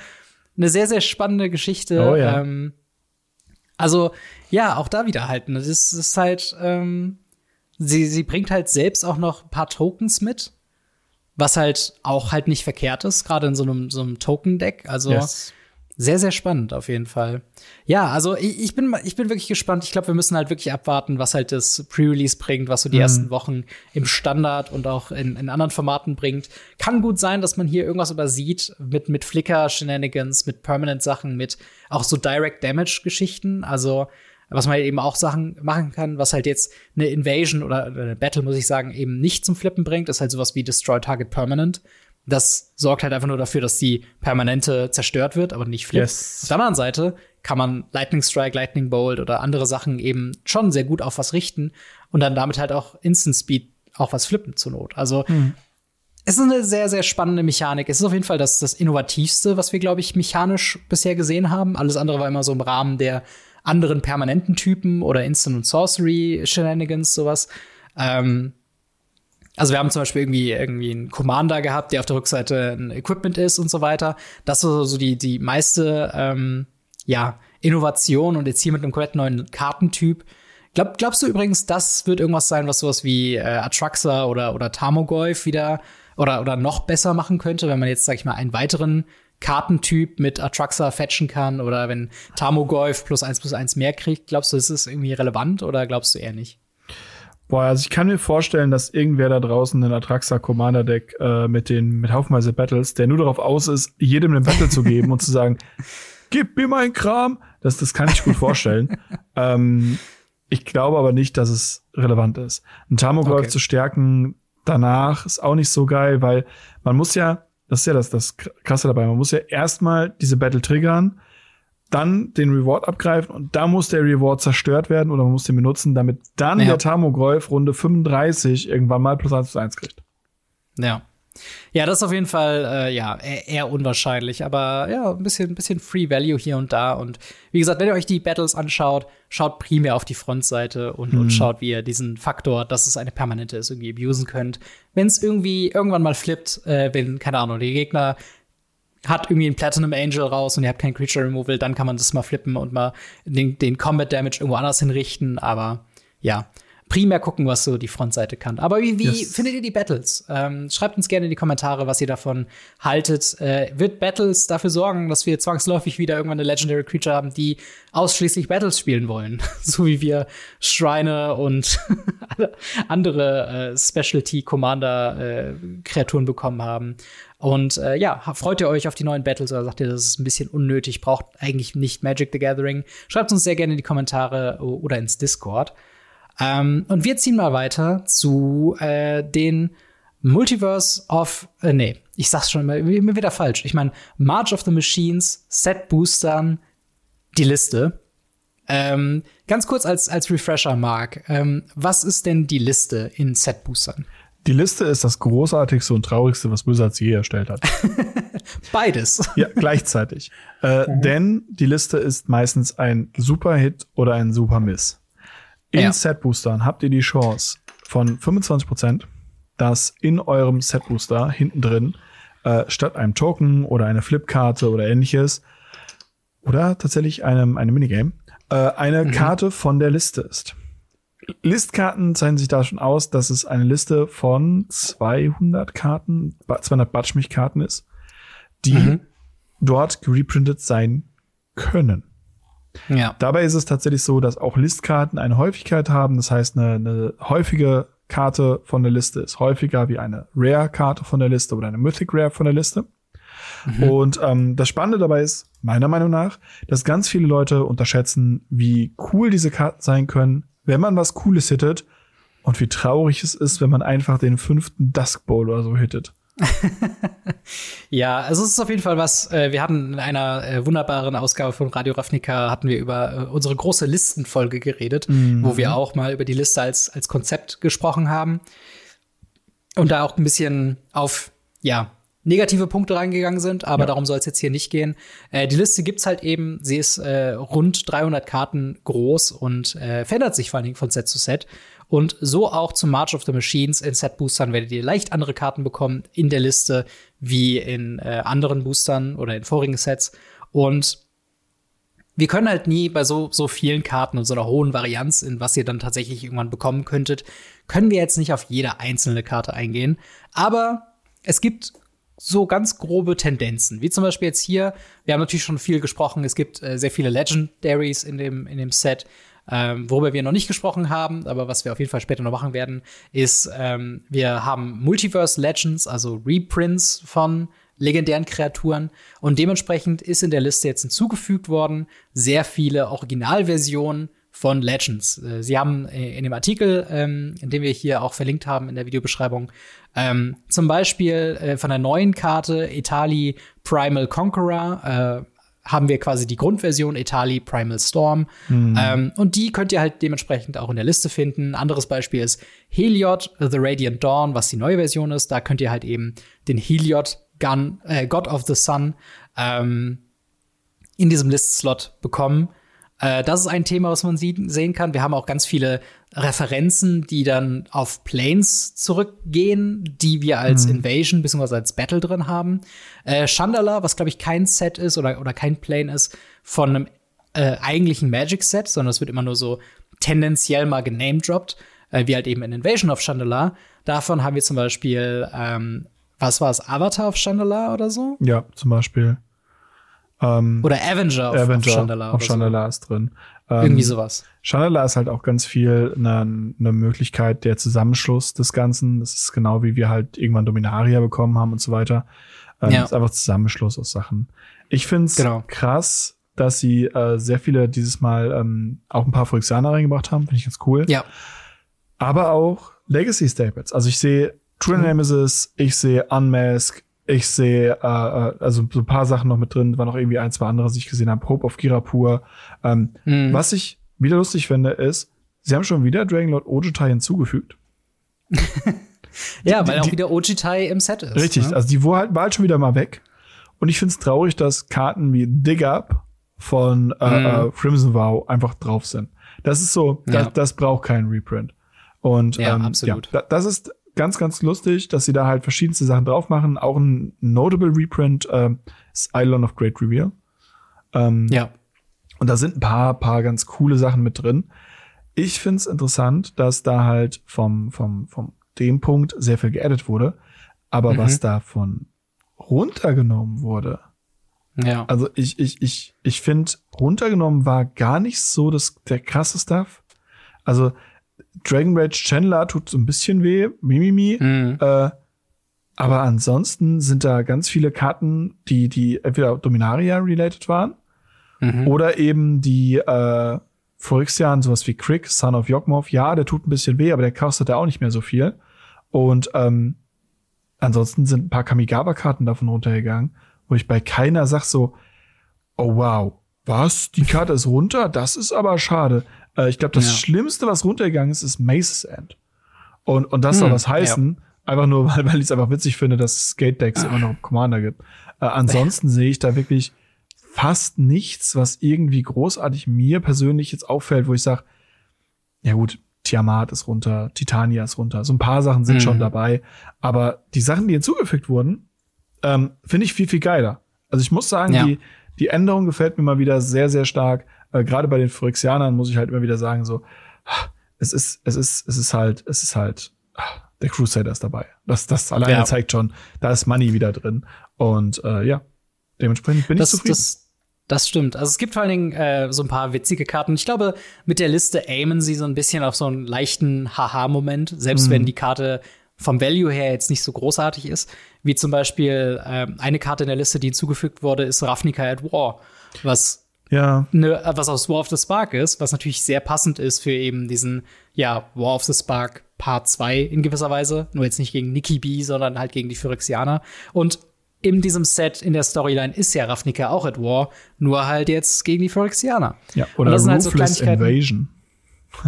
eine sehr, sehr spannende Geschichte. Oh ja. ähm, also, ja, auch da wieder halt. Ne? Das ist, halt, ähm, sie, sie bringt halt selbst auch noch ein paar Tokens mit, was halt auch halt nicht verkehrt ist, gerade in so einem, so einem Token-Deck. Also, Yes. Sehr, sehr spannend auf jeden Fall. Ja, also ich, ich, bin, ich bin wirklich gespannt. Ich glaube, wir müssen halt wirklich abwarten, was halt das Pre-Release bringt, was so die Mhm. ersten Wochen im Standard und auch in, in anderen Formaten bringt. Kann gut sein, dass man hier irgendwas übersieht mit, mit Flickr-Shenanigans, mit Permanent-Sachen, mit auch so Direct-Damage-Geschichten. Also was man eben auch Sachen machen kann, was halt jetzt eine Invasion oder eine Battle, muss ich sagen, eben nicht zum Flippen bringt, ist halt sowas wie Destroy Target Permanent. Das sorgt halt einfach nur dafür, dass die Permanente zerstört wird, aber nicht flippt. Yes. Auf der anderen Seite kann man Lightning Strike, Lightning Bolt oder andere Sachen eben schon sehr gut auf was richten und dann damit halt auch Instant Speed auch was flippen zur Not. Also mhm. es ist eine sehr, sehr spannende Mechanik. Es ist auf jeden Fall das, das Innovativste, was wir, glaube ich, mechanisch bisher gesehen haben. Alles andere war immer so im Rahmen der anderen permanenten Typen oder Instant und Sorcery Shenanigans, sowas. Ähm, also wir haben zum Beispiel irgendwie, irgendwie einen Commander gehabt, der auf der Rückseite ein Equipment ist und so weiter. Das ist so die, die meiste ähm, ja, Innovation und jetzt hier mit einem komplett neuen Kartentyp. Glaub, glaubst du übrigens, das wird irgendwas sein, was sowas wie äh, Atraxa oder, oder Tarmogoyf wieder oder, oder noch besser machen könnte, wenn man jetzt, sag ich mal, einen weiteren Kartentyp mit Atraxa fetchen kann oder wenn Tarmogoyf plus eins plus eins mehr kriegt? Glaubst du, ist das irgendwie relevant oder glaubst du eher nicht? Boah, also ich kann mir vorstellen, dass irgendwer da draußen ein Atraxa Commander Deck äh, mit den mit haufenweise Battles, der nur darauf aus ist, jedem einen Battle zu geben und zu sagen, gib mir meinen Kram. Das, das kann ich gut vorstellen. ähm, ich glaube aber nicht, dass es relevant ist. Ein Tamogolf okay. zu stärken danach ist auch nicht so geil, weil man muss ja, das ist ja das, das Krasse dabei, man muss ja erstmal diese Battle triggern, dann den Reward abgreifen und da muss der Reward zerstört werden oder man muss den benutzen, damit dann ja. der Tamogolf Runde 35 irgendwann mal plus 1 plus 1 kriegt. Ja. Ja, das ist auf jeden Fall äh, ja eher, eher, unwahrscheinlich, aber ja, ein bisschen, ein bisschen Free Value hier und da. Und wie gesagt, wenn ihr euch die Battles anschaut, schaut primär auf die Frontseite und, mhm. und schaut, wie ihr diesen Faktor, dass es eine permanente ist, irgendwie abusen könnt. Wenn es irgendwie irgendwann mal flippt, äh, wenn, keine Ahnung, der Gegner hat irgendwie einen Platinum Angel raus und ihr habt kein Creature Removal, dann kann man das mal flippen und mal den, den Combat Damage irgendwo anders hinrichten. Aber ja, primär gucken, was so die Frontseite kann. Aber wie, wie yes. findet ihr die Battles? Ähm, schreibt uns gerne in die Kommentare, was ihr davon haltet. Äh, wird Battles dafür sorgen, dass wir zwangsläufig wieder irgendwann eine Legendary Creature haben, die ausschließlich Battles spielen wollen? so wie wir Schreine und andere äh, Specialty Commander äh, Kreaturen bekommen haben. Und äh, ja, freut ihr euch auf die neuen Battles oder sagt ihr, das ist ein bisschen unnötig, braucht eigentlich nicht Magic the Gathering? Schreibt uns sehr gerne in die Kommentare oder ins Discord. Ähm, und wir ziehen mal weiter zu äh, den Multiverse of, äh, nee, ich sag's schon mal, mir wieder falsch. Ich meine, March of the Machines, Set Boostern, die Liste. Ähm, ganz kurz als, als Refresher, Mark. Ähm, was ist denn die Liste in Set Boostern? Die Liste ist das großartigste und traurigste, was Wizards je erstellt hat. Beides. Ja, gleichzeitig. äh, mhm. Denn die Liste ist meistens ein Super-Hit oder ein Super-Miss. In ja. Set-Boostern habt ihr die Chance von 25 Prozent, dass in eurem Set-Booster hinten drin äh, statt einem Token oder einer Flipkarte oder ähnliches oder tatsächlich einem, einem Minigame äh, eine mhm. Karte von der Liste ist. Listkarten zeichnen sich da schon aus, dass es eine Liste von 200 Karten, 200 Batschmich-Karten ist, die mhm. dort gereprintet sein können. Ja. Dabei ist es tatsächlich so, dass auch Listkarten eine Häufigkeit haben. Das heißt, eine, eine häufige Karte von der Liste ist häufiger wie eine Rare-Karte von der Liste oder eine Mythic Rare von der Liste. Mhm. Und ähm, das Spannende dabei ist, meiner Meinung nach, dass ganz viele Leute unterschätzen, wie cool diese Karten sein können, wenn man was Cooles hittet und wie traurig es ist, wenn man einfach den fünften Dusk Bowl oder so hittet. ja, also es ist auf jeden Fall was, äh, wir hatten in einer äh, wunderbaren Ausgabe von Radio Ravnica hatten wir über äh, unsere große Listenfolge geredet, mhm. wo wir auch mal über die Liste als, als Konzept gesprochen haben. Und da auch ein bisschen auf, ja, negative Punkte reingegangen sind, aber ja. darum soll es jetzt hier nicht gehen. Äh, die Liste gibt's halt eben, sie ist äh, rund 300 Karten groß und äh, verändert sich vor allen Dingen von Set zu Set. Und so auch zum March of the Machines in Set Boostern werdet ihr leicht andere Karten bekommen in der Liste wie in äh, anderen Boostern oder in vorigen Sets. Und wir können halt nie bei so, so vielen Karten und so einer hohen Varianz, in was ihr dann tatsächlich irgendwann bekommen könntet, können wir jetzt nicht auf jede einzelne Karte eingehen. Aber es gibt so ganz grobe Tendenzen. Wie zum Beispiel jetzt hier, wir haben natürlich schon viel gesprochen, es gibt äh, sehr viele Legendaries in dem, in dem Set. Ähm, worüber wir noch nicht gesprochen haben, aber was wir auf jeden Fall später noch machen werden, ist, ähm, wir haben Multiverse Legends, also Reprints von legendären Kreaturen. Und dementsprechend ist in der Liste jetzt hinzugefügt worden sehr viele Originalversionen von Legends. Äh, sie haben äh, in dem Artikel, ähm, in dem wir hier auch verlinkt haben in der Videobeschreibung, ähm, zum Beispiel äh, von der neuen Karte Etali Primal Conqueror äh, haben wir quasi die Grundversion Etali Primal Storm. Mhm. Ähm, und die könnt ihr halt dementsprechend auch in der Liste finden. Ein anderes Beispiel ist Heliod, The Radiant Dawn, was die neue Version ist. Da könnt ihr halt eben den Heliod Gun, äh, God of the Sun ähm, in diesem List-Slot bekommen. Äh, das ist ein Thema, was man sehen kann. Wir haben auch ganz viele Referenzen, die dann auf Planes zurückgehen, die wir als mhm. Invasion bzw. als Battle drin haben. Äh, Chandala, was glaube ich kein Set ist oder, oder kein Plane ist, von einem äh, eigentlichen Magic-Set, sondern es wird immer nur so tendenziell mal genamedroppt, äh, wie halt eben in Invasion of Chandala. Davon haben wir zum Beispiel, ähm, was war es, Avatar of Chandala oder so? Ja, zum Beispiel. Ähm, oder Avenger, Avenger auf Chandala. Auf Chandala so. ist drin. Ähm, Irgendwie sowas. Chandala ist halt auch ganz viel eine ne Möglichkeit der Zusammenschluss des Ganzen. Das ist genau wie wir halt irgendwann Dominaria bekommen haben und so weiter. Ähm, ja. ist einfach Zusammenschluss aus Sachen. Ich find's genau. krass, dass sie äh, sehr viele dieses Mal ähm, auch ein paar Phyrexianer reingebracht haben. Finde ich ganz cool. Ja. Aber auch Legacy Staples. Also ich sehe True. Nemesis, ich sehe Unmask, ich sehe äh, äh, also so ein paar Sachen noch mit drin, war noch irgendwie ein, zwei andere, die ich gesehen habe. Hope of Girapur. Ähm, mhm. Was ich wieder lustig finde, ist, sie haben schon wieder Dragonlord Ojitai hinzugefügt. ja, die, weil die, auch wieder Ojitai im Set ist. Richtig, ne? also die war halt, war halt schon wieder mal weg. Und ich finde es traurig, dass Karten wie Dig Up von äh, mhm. äh, Crimson Vow einfach drauf sind. Das ist so, ja. das, das braucht keinen Reprint. Und ja, ähm, absolut. Ja, das ist ganz, ganz lustig, dass sie da halt verschiedenste Sachen drauf machen. Auch ein Notable Reprint äh, ist Island of Great Reveal. Ähm, ja. Und da sind ein paar, paar ganz coole Sachen mit drin. Ich finde es interessant, dass da halt vom, vom, vom dem Punkt sehr viel geaddet wurde. Aber mhm. was davon runtergenommen wurde, ja. Also ich, ich, ich, ich finde, runtergenommen war gar nicht so das, der krasse Stuff. Also Dragon Rage Chandler tut so ein bisschen weh, Mimimi. Mhm. Äh, aber ansonsten sind da ganz viele Karten, die, die entweder Dominaria related waren mhm. oder eben die äh, Phyrexian, sowas wie Crick, Son of Yokmov. Ja, der tut ein bisschen weh, aber der kostet ja auch nicht mehr so viel. Und ähm, ansonsten sind ein paar Kamigawa-Karten davon runtergegangen, wo ich bei keiner sag so, oh wow, was? Die Karte ist runter? Das ist aber schade. Äh, ich glaube, das ja. Schlimmste, was runtergegangen ist, ist Mace's End. Und, und das hm, soll was heißen, ja. einfach nur, weil, weil ich es einfach witzig finde, dass es Skate Decks immer noch Commander gibt. Äh, ansonsten sehe ich da wirklich fast nichts, was irgendwie großartig mir persönlich jetzt auffällt, wo ich sage, ja gut, Tiamat ist runter, Titania ist runter. So ein paar Sachen sind mhm. schon dabei. Aber die Sachen, die hinzugefügt wurden, ähm, finde ich viel, viel geiler. Also ich muss sagen, ja. die, die Änderung gefällt mir mal wieder sehr, sehr stark äh, gerade bei den Phyrexianern muss ich halt immer wieder sagen, so, es ist, es ist, es ist halt, es ist halt, der Crusader ist dabei. Das, das alleine ja. zeigt schon, da ist Money wieder drin. Und äh, ja, dementsprechend bin das, ich zufrieden. Das das stimmt. Also es gibt vor allen Dingen äh, so ein paar witzige Karten. Ich glaube, mit der Liste aimen sie so ein bisschen auf so einen leichten Haha-Moment, selbst mhm. wenn die Karte vom Value her jetzt nicht so großartig ist. Wie zum Beispiel äh, eine Karte in der Liste, die hinzugefügt wurde, ist Ravnica at War, was ja. Ne, was aus War of the Spark ist, was natürlich sehr passend ist für eben diesen, ja, War of the Spark Part 2 in gewisser Weise. Nur jetzt nicht gegen Nikki B, sondern halt gegen die Phyrexianer. Und in diesem Set, in der Storyline, ist ja Ravnica auch at War, nur halt jetzt gegen die Phyrexianer. Ja, oder das halt Ruthless so Invasion.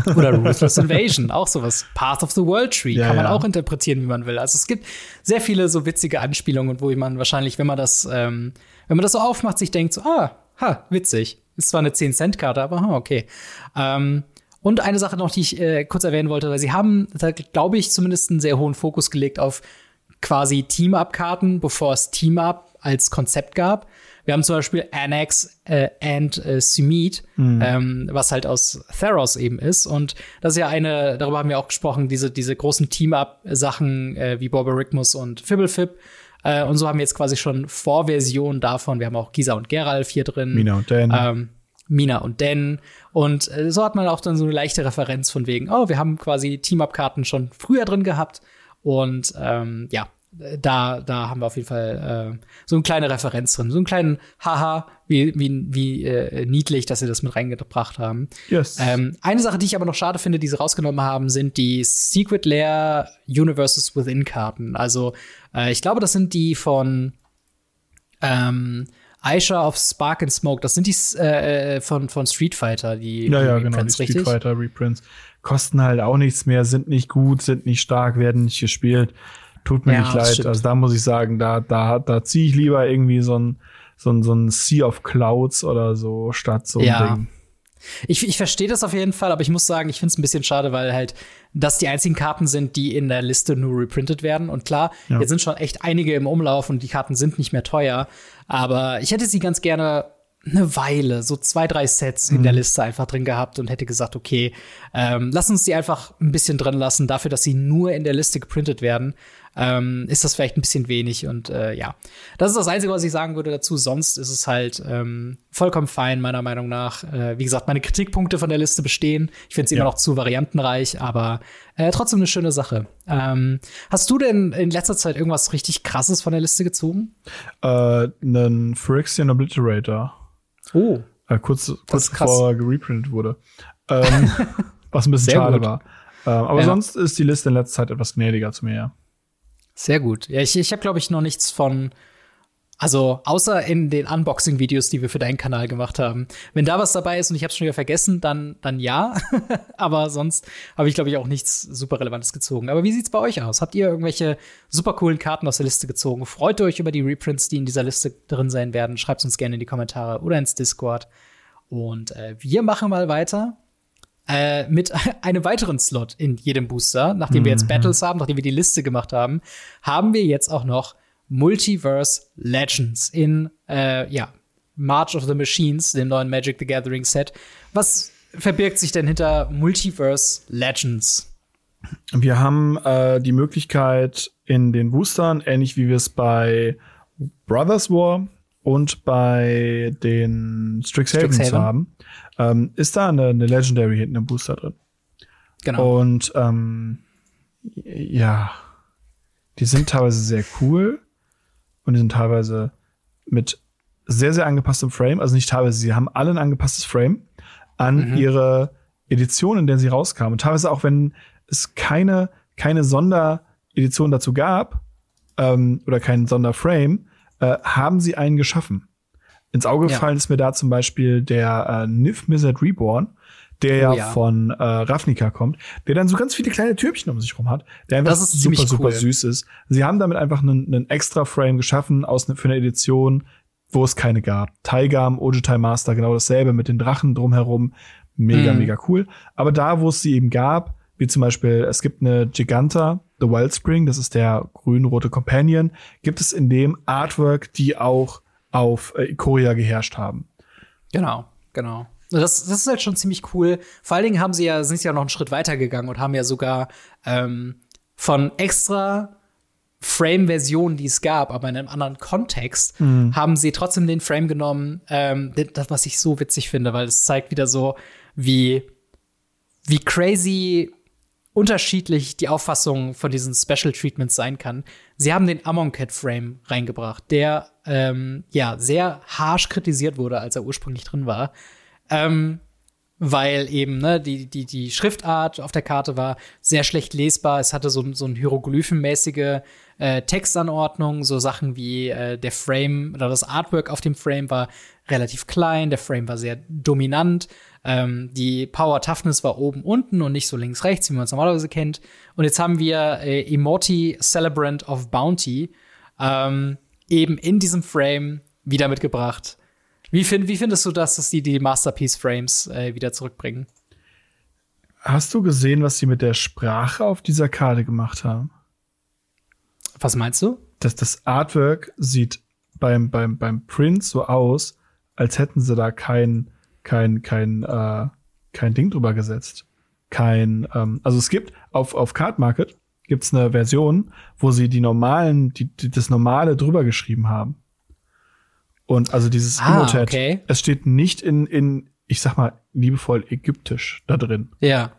Oder Ruthless Invasion, auch sowas. Path of the World Tree ja, kann man ja. auch interpretieren, wie man will. Also es gibt sehr viele so witzige Anspielungen, wo man wahrscheinlich, wenn man das, ähm, wenn man das so aufmacht, sich denkt, so, ah, ha, witzig. Ist zwar eine 10-Cent-Karte, aber ha, okay. Ähm, und eine Sache noch, die ich äh, kurz erwähnen wollte, weil sie haben, glaube ich, zumindest einen sehr hohen Fokus gelegt auf quasi Team-Up-Karten, bevor es Team-Up als Konzept gab. Wir haben zum Beispiel Annex äh, and äh, Sumit, mhm. ähm, was halt aus Theros eben ist. Und das ist ja eine, darüber haben wir auch gesprochen, diese, diese großen Team-Up-Sachen äh, wie Borborygmus und Fibblefib. Äh, und so haben wir jetzt quasi schon Vorversionen davon. Wir haben auch Gisa und Geralf hier drin. Mina und Dan. Ähm, Mina und Dan. Und äh, so hat man auch dann so eine leichte Referenz von wegen, oh, wir haben quasi Team-Up-Karten schon früher drin gehabt. Und ähm, ja, da, da haben wir auf jeden Fall äh, so eine kleine Referenz drin, so einen kleinen Haha, wie, wie, wie äh, niedlich, dass sie das mit reingebracht haben. Yes. Ähm, eine Sache, die ich aber noch schade finde, die sie rausgenommen haben, sind die Secret Lair Universes Within Karten. Also äh, ich glaube, das sind die von ähm, Aisha of Spark and Smoke. Das sind die äh, von, von Street Fighter, die, ja, ja, genau, die Street Fighter Reprints. Kosten halt auch nichts mehr, sind nicht gut, sind nicht stark, werden nicht gespielt. Tut mir Ja, nicht leid. Also da muss ich sagen, da, da, da ziehe ich lieber irgendwie so ein, so ein, so ein Sea of Clouds oder so statt so ein Ja. Ding. Ich, ich verstehe das auf jeden Fall, aber ich muss sagen, ich finde es ein bisschen schade, weil halt das die einzigen Karten sind, die in der Liste nur reprintet werden. Und klar, Ja. jetzt sind schon echt einige im Umlauf und die Karten sind nicht mehr teuer. Aber ich hätte sie ganz gerne eine Weile, so zwei, drei Sets in der Liste einfach drin gehabt und hätte gesagt, okay, ähm, lass uns die einfach ein bisschen drin lassen. Dafür, dass sie nur in der Liste geprintet werden, ähm, ist das vielleicht ein bisschen wenig. Und äh, ja, das ist das Einzige, was ich sagen würde dazu. Sonst ist es halt ähm, vollkommen fein, meiner Meinung nach. Äh, wie gesagt, meine Kritikpunkte von der Liste bestehen. Ich finde es immer Ja. noch zu variantenreich, aber äh, trotzdem eine schöne Sache. Ähm, hast du denn in letzter Zeit irgendwas richtig krasses von der Liste gezogen? Äh, einen Phyrexian Obliterator. Oh. Äh, kurz kurz bevor er gereprintet wurde. Ähm, was ein bisschen Sehr schade gut. war. Ähm, aber Ja. sonst ist die Liste in letzter Zeit etwas gnädiger zu mir, ja. Sehr gut. Ja, ich, ich habe, glaube ich, noch nichts von. Also, außer in den Unboxing-Videos, die wir für deinen Kanal gemacht haben. Wenn da was dabei ist und ich habe es schon wieder vergessen, dann, dann ja. Aber sonst habe ich, glaube ich, auch nichts super Relevantes gezogen. Aber wie sieht's bei euch aus? Habt ihr irgendwelche super coolen Karten aus der Liste gezogen? Freut ihr euch über die Reprints, die in dieser Liste drin sein werden? Schreibt uns gerne in die Kommentare oder ins Discord. Und äh, wir machen mal weiter äh, mit einem weiteren Slot in jedem Booster. Nachdem wir jetzt Battles haben, nachdem wir die Liste gemacht haben, haben wir jetzt auch noch Multiverse Legends in äh, ja, March of the Machines, dem neuen Magic the Gathering Set. Was verbirgt sich denn hinter Multiverse Legends? Wir haben äh, die Möglichkeit in den Boostern, ähnlich wie wir es bei Brothers War und bei den Strixhaven Strixhaven. haben, ähm, ist da eine, eine Legendary hinten im Booster drin. Genau. Und ähm, ja, die sind teilweise sehr cool und die sind teilweise mit sehr, sehr angepasstem Frame. Also nicht teilweise, sie haben alle ein angepasstes Frame an ihre Edition, in der sie rauskamen. Und teilweise auch, wenn es keine, keine Sonderedition dazu gab ähm, oder keinen Sonderframe, äh, haben sie einen geschaffen. Ins Auge Ja. gefallen ist mir da zum Beispiel der äh, Nif Mizzet Reborn, der ja, Oh ja. von äh, Ravnica kommt, der dann so ganz viele kleine Türmchen um sich rum hat, der einfach super, ziemlich super cool. süß ist. Sie haben damit einfach einen, einen extra Frame geschaffen aus ne, für eine Edition, wo es keine gab. Taigam, Ojutai Master, genau dasselbe mit den Drachen drumherum. Mega, Mhm. mega cool. Aber da, wo es sie eben gab, wie zum Beispiel, es gibt eine Giganta, The Wildspring, das ist der grün-rote Companion, gibt es in dem Artwork, die auch auf äh, Ikoria geherrscht haben. Genau, genau. Das, das ist halt schon ziemlich cool. Vor allen Dingen haben sie ja, sind sie ja noch einen Schritt weiter gegangen und haben ja sogar ähm, von extra Frame-Versionen, die es gab, aber in einem anderen Kontext, haben sie trotzdem den Frame genommen, ähm, das, was ich so witzig finde, weil es zeigt wieder so, wie, wie crazy unterschiedlich die Auffassung von diesen Special Treatments sein kann. Sie haben den Amonkhet Frame reingebracht, der ähm, ja sehr harsh kritisiert wurde, als er ursprünglich drin war. Ähm, weil eben ne, die, die, die Schriftart auf der Karte war sehr schlecht lesbar. Es hatte so, so eine hieroglyphenmäßige äh, Textanordnung, so Sachen wie äh, der Frame oder das Artwork auf dem Frame war relativ klein, der Frame war sehr dominant. Ähm, die Power Toughness war oben unten und nicht so links rechts, wie man es normalerweise kennt. Und jetzt haben wir äh, Immorti Celebrant of Bounty ähm, eben in diesem Frame wieder mitgebracht. Wie, find, wie findest du das, dass die die Masterpiece Frames äh, wieder zurückbringen? Hast du gesehen, was sie mit der Sprache auf dieser Karte gemacht haben? Was meinst du? Das, das Artwork sieht beim, beim, beim Print so aus, als hätten sie da kein, kein, kein, äh, kein Ding drüber gesetzt. Kein, ähm, also es gibt auf, auf Card Market gibt's eine Version, wo sie die normalen, die, die, das normale drüber geschrieben haben. Und also dieses Ah, Emotet, okay. es steht nicht in, in, ich sag mal, liebevoll ägyptisch da drin, Ja.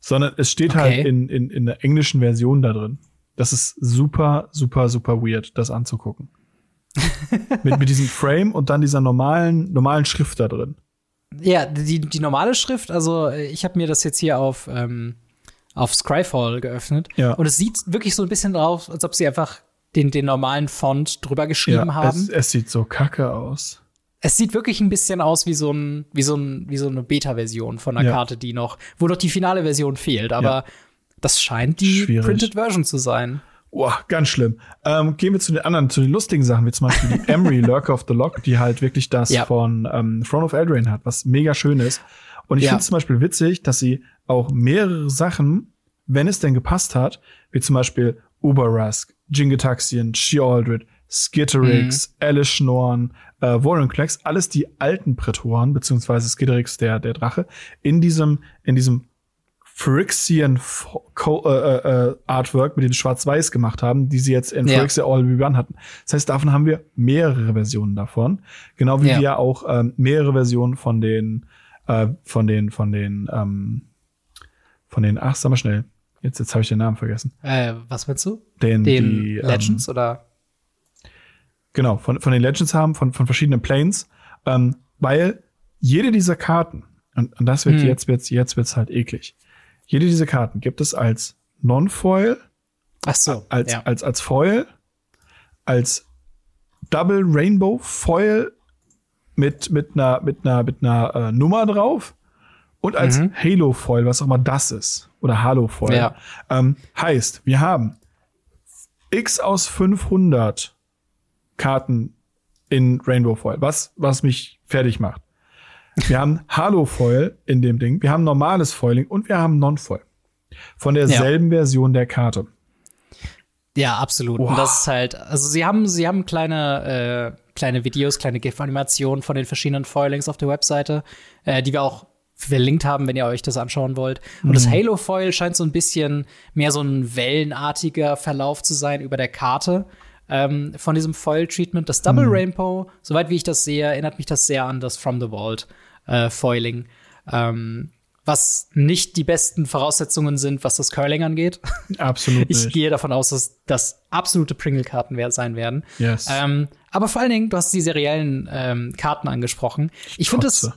sondern es steht Okay. halt in, in, in der englischen Version da drin. Das ist super, super, super weird, das anzugucken. mit, mit diesem Frame und dann dieser normalen, normalen Schrift da drin. Ja, die, die normale Schrift, also ich habe mir das jetzt hier auf, ähm, auf Scryfall geöffnet. Ja. Und es sieht wirklich so ein bisschen drauf, als ob sie einfach den, den normalen Font drüber geschrieben ja, haben. Es, es sieht so kacke aus. Es sieht wirklich ein bisschen aus wie so, ein, wie so, ein, wie so eine Beta-Version von einer Ja. Karte, die noch, wo noch die finale Version fehlt. Aber das scheint die Schwierig. Printed Version zu sein. Boah, ganz schlimm. Ähm, gehen wir zu den anderen, zu den lustigen Sachen, wie zum Beispiel die Emery Lurker of the Lock, die halt wirklich das Ja. von ähm, Throne of Eldraine hat, was mega schön ist. Und ich Ja. finde zum Beispiel witzig, dass sie auch mehrere Sachen, wenn es denn gepasst hat, wie zum Beispiel Uberrusk, Jingataxian, Shealdred, Skitterix, Alice Schnorn, äh, Warren Klecks, alles die alten Prätoren, beziehungsweise Skitterix, der, der Drache, in diesem, in diesem Phyrexian Co äh, äh, Artwork mit dem Schwarz-Weiß gemacht haben, die sie jetzt in Ja. Phyrexia All We Run hatten. Das heißt, davon haben wir mehrere Versionen davon. Genau wie Ja. wir auch ähm, mehrere Versionen von den, äh, von den, von den, ähm, von den, ach, sag mal schnell. Jetzt, jetzt habe ich den Namen vergessen. Äh, was meinst du? Den, Den die, Legends oder? Ähm, genau, von, von den Legends haben, von, von verschiedenen Planes, ähm, weil jede dieser Karten, und, und das wird Hm. jetzt wird's, jetzt wird's halt eklig. Jede dieser Karten gibt es als Non-Foil, so. als, ja. als, als Foil, als Double Rainbow Foil mit, mit einer, mit einer, mit einer äh, Nummer drauf und als Mhm. Halo Foil, was auch immer das ist. Oder Halo Foil. Ja. Ähm, heißt, wir haben X aus 500 Karten in Rainbow Foil, was, was mich fertig macht. Wir haben Halo Foil in dem Ding, wir haben normales Foiling und wir haben Non-Foil. Von derselben Version der Karte. Ja, absolut. Wow. Und das ist halt, also sie haben, sie haben kleine, äh, kleine Videos, kleine GIF-Animationen von den verschiedenen Foilings auf der Webseite, äh, die wir auch verlinkt haben, wenn ihr euch das anschauen wollt. Und das Halo-Foil scheint so ein bisschen mehr so ein wellenartiger Verlauf zu sein über der Karte ähm, von diesem Foil-Treatment. Das Double Rainbow, soweit wie ich das sehe, erinnert mich das sehr an das From the Vault äh, Foiling. Ähm, was nicht die besten Voraussetzungen sind, was das Curling angeht. Absolut Ich nicht. gehe davon aus, dass das absolute Pringle-Karten sein werden. Yes. Ähm, aber vor allen Dingen, du hast die seriellen ähm, Karten angesprochen. Ich finde es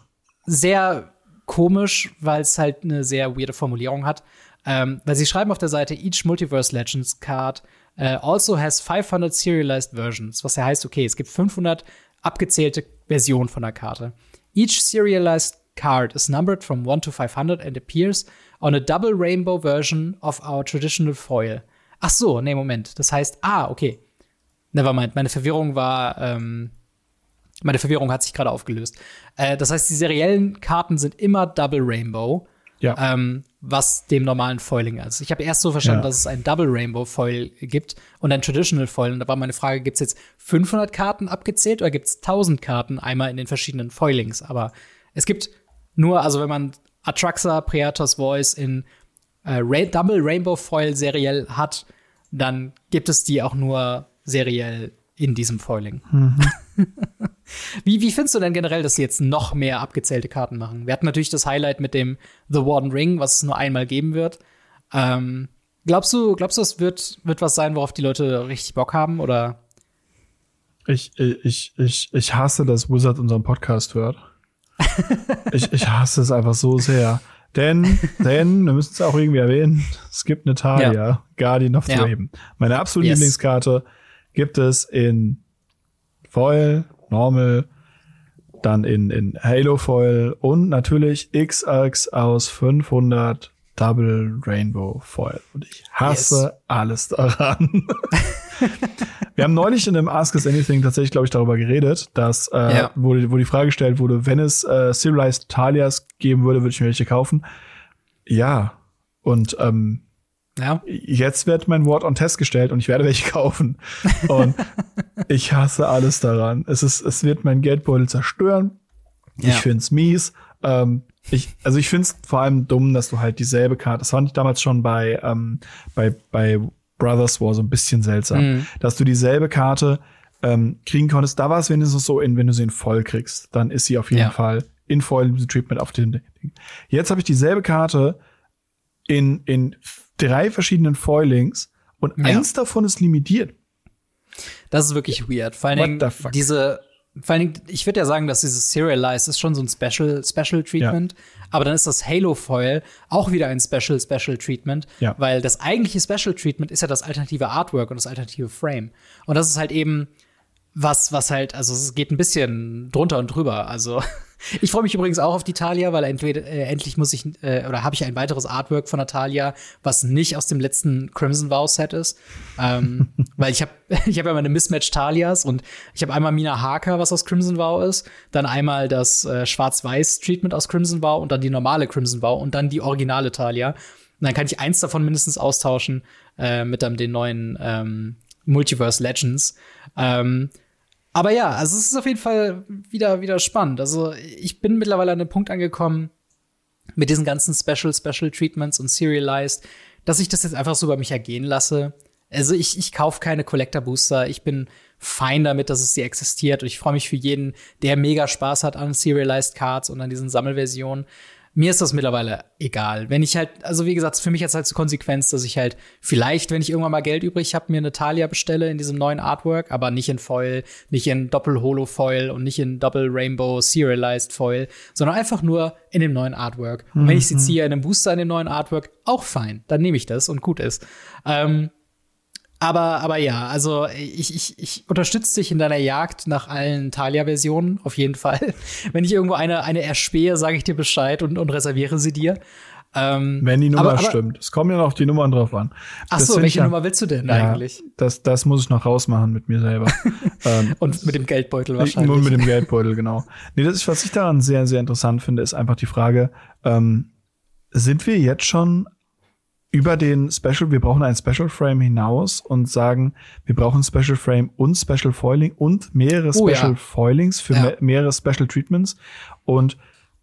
sehr komisch, weil es halt eine sehr weirde Formulierung hat. Ähm, weil sie schreiben auf der Seite, each Multiverse Legends Card äh, also has 500 serialized versions, was ja heißt, okay, es gibt 500 abgezählte Versionen von der Karte. Each serialized card is numbered from 1 to 500 and appears on a double rainbow version of our traditional foil. Ach so, nee, Moment. Das heißt, ah, okay. Nevermind, meine Verwirrung war, ähm, meine Verwirrung hat sich gerade aufgelöst. Äh, das heißt, die seriellen Karten sind immer Double Rainbow, Ja. ähm, was dem normalen Foiling ist. Ich habe erst so verstanden, Ja. dass es ein Double Rainbow Foil gibt und ein Traditional Foil. Und da war meine Frage, gibt es jetzt 500 Karten abgezählt oder gibt es 1000 Karten einmal in den verschiedenen Foilings? Aber es gibt nur, also wenn man Atraxa, Preatos Voice in äh, Ra Double Rainbow Foil seriell hat, dann gibt es die auch nur seriell in diesem Foiling. wie, wie findest du denn generell, dass sie jetzt noch mehr abgezählte Karten machen? Wir hatten natürlich das Highlight mit dem The Warden Ring, was es nur einmal geben wird. Ähm, glaubst du, glaubst du, es wird, wird was sein, worauf die Leute richtig Bock haben? Oder? Ich, ich, ich, ich hasse, dass Wizard unseren Podcast hört. ich, ich hasse es einfach so sehr. Denn, denn, wir müssen es auch irgendwie erwähnen, es gibt Natalia, Guardian of the Ja. Raven. Meine absolute Yes. Lieblingskarte gibt es in Foil, Normal, dann in, in Halo Foil und natürlich XX aus 500 Double Rainbow Foil. Und ich hasse Yes. alles daran. Wir haben neulich in einem Ask Us Anything tatsächlich, glaube ich, darüber geredet, dass, äh, Ja. wo, wo die Frage gestellt wurde, wenn es äh, Serialized Talias geben würde, würde ich mir welche kaufen. Ja. Und ähm, Ja. jetzt wird mein Wort on Test gestellt und ich werde welche kaufen. Und ich hasse alles daran. Es ist, es wird mein Geldbeutel zerstören. Ja. Ich find's mies. Ähm, ich, also ich find's vor allem dumm, dass du halt dieselbe Karte, das fand ich damals schon bei, ähm, bei, bei Brothers War so ein bisschen seltsam, Mhm. dass du dieselbe Karte ähm, kriegen konntest. Da war es wenigstens so, in, wenn du sie in voll kriegst, dann ist sie auf jeden Ja. Fall in voll Treatment auf dem Ding. Jetzt habe ich dieselbe Karte in, in drei verschiedenen Foilings Und ja. eins davon ist limitiert. Das ist wirklich weird. Vor allen Dingen diese, vor allen Dingen, ich würde ja sagen, dass dieses Serialized ist schon so ein Special, Special Treatment. Ja. Aber dann ist das Halo Foil auch wieder ein Special, Special Treatment. Ja. Weil das eigentliche Special Treatment ist ja das alternative Artwork und das alternative Frame. Und das ist halt eben was, was halt, also es geht ein bisschen drunter und drüber. Also ich freue mich übrigens auch auf die Talia, weil entweder äh, endlich muss ich äh, oder habe ich ein weiteres Artwork von Natalia, was nicht aus dem letzten Crimson Vow Set ist, ähm, weil ich habe ich habe ja meine Mismatch Talias und ich habe einmal Mina Harker, was aus Crimson Vow ist, dann einmal das äh, Schwarz-Weiß Treatment aus Crimson Vow und dann die normale Crimson Vow und dann die originale Talia. Und dann kann ich eins davon mindestens austauschen äh, mit dann den neuen ähm, Multiverse Legends. Ähm, aber ja, also es ist auf jeden Fall wieder, wieder spannend. Also ich bin mittlerweile an dem Punkt angekommen mit diesen ganzen Special, Special Treatments und Serialized, dass ich das jetzt einfach so über mich ergehen lasse. Also ich, ich kaufe keine Collector Booster. Ich bin fein damit, dass es sie existiert. Und ich freue mich für jeden, der mega Spaß hat an Serialized Cards und an diesen Sammelversionen mir ist das mittlerweile egal. Wenn ich halt, also wie gesagt, für mich jetzt halt zur Konsequenz, dass ich halt vielleicht, wenn ich irgendwann mal Geld übrig habe, mir eine Talia bestelle in diesem neuen Artwork, aber nicht in Foil, nicht in Doppel-Holo-Foil und nicht in Doppel-Rainbow Serialized Foil, sondern einfach nur in dem neuen Artwork. Und wenn ich sie mhm. ziehe in einem Booster in dem neuen Artwork, auch fein. Dann nehme ich das und gut ist. Ähm, aber, aber ja, also ich, ich, ich unterstütze dich in deiner Jagd nach allen Talia-Versionen, auf jeden Fall. Wenn ich irgendwo eine, eine erspähe, sage ich dir Bescheid und, und reserviere sie dir. Ähm, Wenn die Nummer aber, aber, stimmt. Es kommen ja noch die Nummern drauf an. Ach das so, welche ja, Nummer willst du denn ja, eigentlich? Das, das muss ich noch rausmachen mit mir selber. ähm, und mit dem Geldbeutel wahrscheinlich. Nur mit dem Geldbeutel, genau. Nee, das ist, was ich daran sehr, sehr interessant finde, ist einfach die Frage, ähm, sind wir jetzt schon über den Special, wir brauchen ein Special Frame hinaus und sagen, wir brauchen Special Frame und Special Foiling und mehrere oh, Special ja. Foilings für ja. mehrere Special Treatments. Und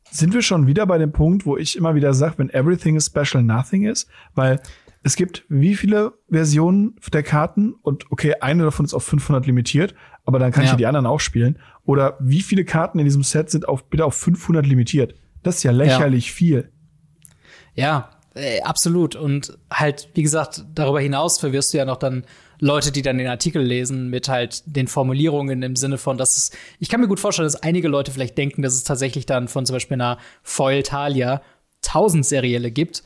sind wir schon wieder bei dem Punkt, wo ich immer wieder sage, wenn everything is special, nothing is, weil es gibt wie viele Versionen der Karten und okay, eine davon ist auf 500 limitiert, aber dann kann ja. ich die anderen auch spielen. Oder wie viele Karten in diesem Set sind auf, bitte auf 500 limitiert? Das ist ja lächerlich viel. Ja, äh, absolut. Und halt, wie gesagt, darüber hinaus verwirrst du ja noch dann Leute, die dann den Artikel lesen, mit halt den Formulierungen im Sinne von, dass es, ich kann mir gut vorstellen, dass einige Leute vielleicht denken, dass es tatsächlich dann von zum Beispiel einer Foil Talia tausend Serielle gibt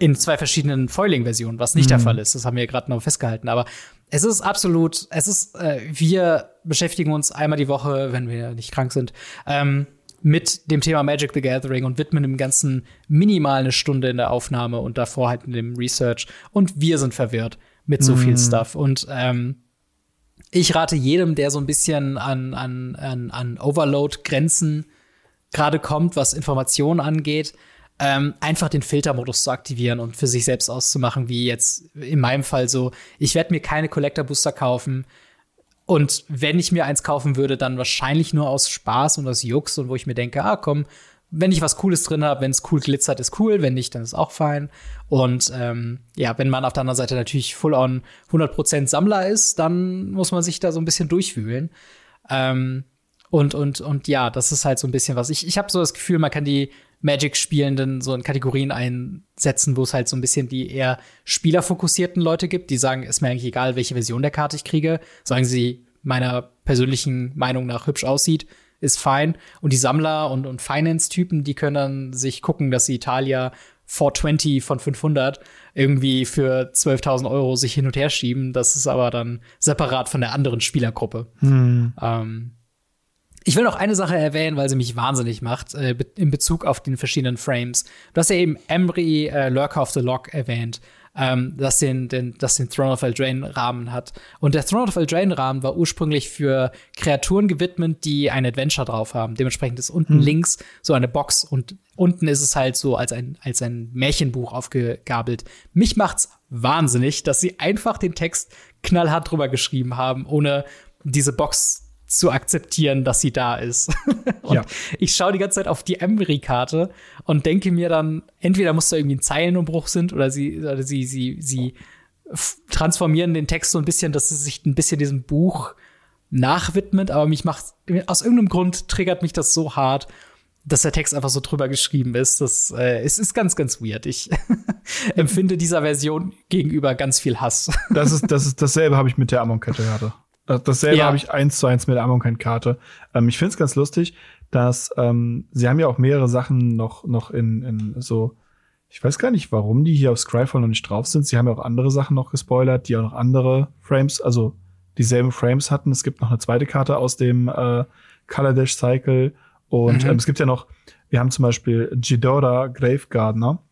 in zwei verschiedenen Foiling-Versionen, was nicht mhm. der Fall ist. Das haben wir gerade noch festgehalten. Aber es ist absolut, es ist, äh, wir beschäftigen uns einmal die Woche, wenn wir nicht krank sind, ähm, mit dem Thema Magic the Gathering und widmen dem Ganzen minimal eine Stunde in der Aufnahme und davor halt in dem Research. Und wir sind verwirrt mit so mm. viel mhm. Stuff. Und ähm, ich rate jedem, der so ein bisschen an, an, an, an Overload-Grenzen gerade kommt, was Informationen angeht, ähm, einfach den Filtermodus zu aktivieren und für sich selbst auszumachen, wie jetzt in meinem Fall so, ich werde mir keine Collector Booster kaufen, und wenn ich mir eins kaufen würde, dann wahrscheinlich nur aus Spaß und aus Jux und wo ich mir denke, ah komm, wenn ich was Cooles drin habe, wenn es cool glitzert, ist cool, wenn nicht, dann ist auch fein. Und ähm, ja, wenn man auf der anderen Seite natürlich full on 100% Sammler ist, dann muss man sich da so ein bisschen durchwühlen. Ähm, und, und, und ja, das ist halt so ein bisschen was. Ich, ich habe so das Gefühl, man kann die Magic-Spielenden so in Kategorien einsetzen, wo es halt so ein bisschen die eher spielerfokussierten Leute gibt, die sagen, ist mir eigentlich egal, welche Version der Karte ich kriege, solange sie meiner persönlichen Meinung nach hübsch aussieht, ist fein. Und die Sammler und, und Finance-Typen, die können dann sich gucken, dass sie Italia 420 von 500 irgendwie für 12.000 Euro sich hin und her schieben. Das ist aber dann separat von der anderen Spielergruppe. Hm. Ähm, ich will noch eine Sache erwähnen, weil sie mich wahnsinnig macht, äh, in Bezug auf den verschiedenen Frames. Du hast ja eben Embry äh, Lurker of the Lock erwähnt, ähm, das, den, den, das den Throne of Eldraine Rahmen hat. Und der Throne of Eldraine Rahmen war ursprünglich für Kreaturen gewidmet, die ein Adventure drauf haben. Dementsprechend ist unten hm. links so eine Box und unten ist es halt so als ein, als ein Märchenbuch aufgegabelt. Mich macht's wahnsinnig, dass sie einfach den Text knallhart drüber geschrieben haben, ohne diese Box zu akzeptieren, dass sie da ist. und ja. ich schaue die ganze Zeit auf die Emery-Karte und denke mir dann, entweder muss da irgendwie ein Zeilenumbruch sind oder sie, oder sie, sie, sie transformieren den Text so ein bisschen, dass es sich ein bisschen diesem Buch nachwidmet, aber mich macht, aus irgendeinem Grund triggert mich das so hart, dass der Text einfach so drüber geschrieben ist. Das äh, es ist ganz, ganz weird. Ich empfinde dieser Version gegenüber ganz viel Hass. Das ist, das ist dasselbe habe ich mit der Amon-Karte hatte. Dasselbe ja. habe ich eins zu eins mit der Amon-Karte. Ähm, ich finde es ganz lustig, dass ähm, sie haben ja auch mehrere Sachen noch, noch in, in so ich weiß gar nicht, warum die hier auf Scryfall noch nicht drauf sind. Sie haben ja auch andere Sachen noch gespoilert, die auch noch andere Frames, also dieselben Frames hatten. Es gibt noch eine zweite Karte aus dem äh, Color Dash Cycle. Und mhm. ähm, es gibt ja noch, wir haben zum Beispiel Ghidorah Gravegardener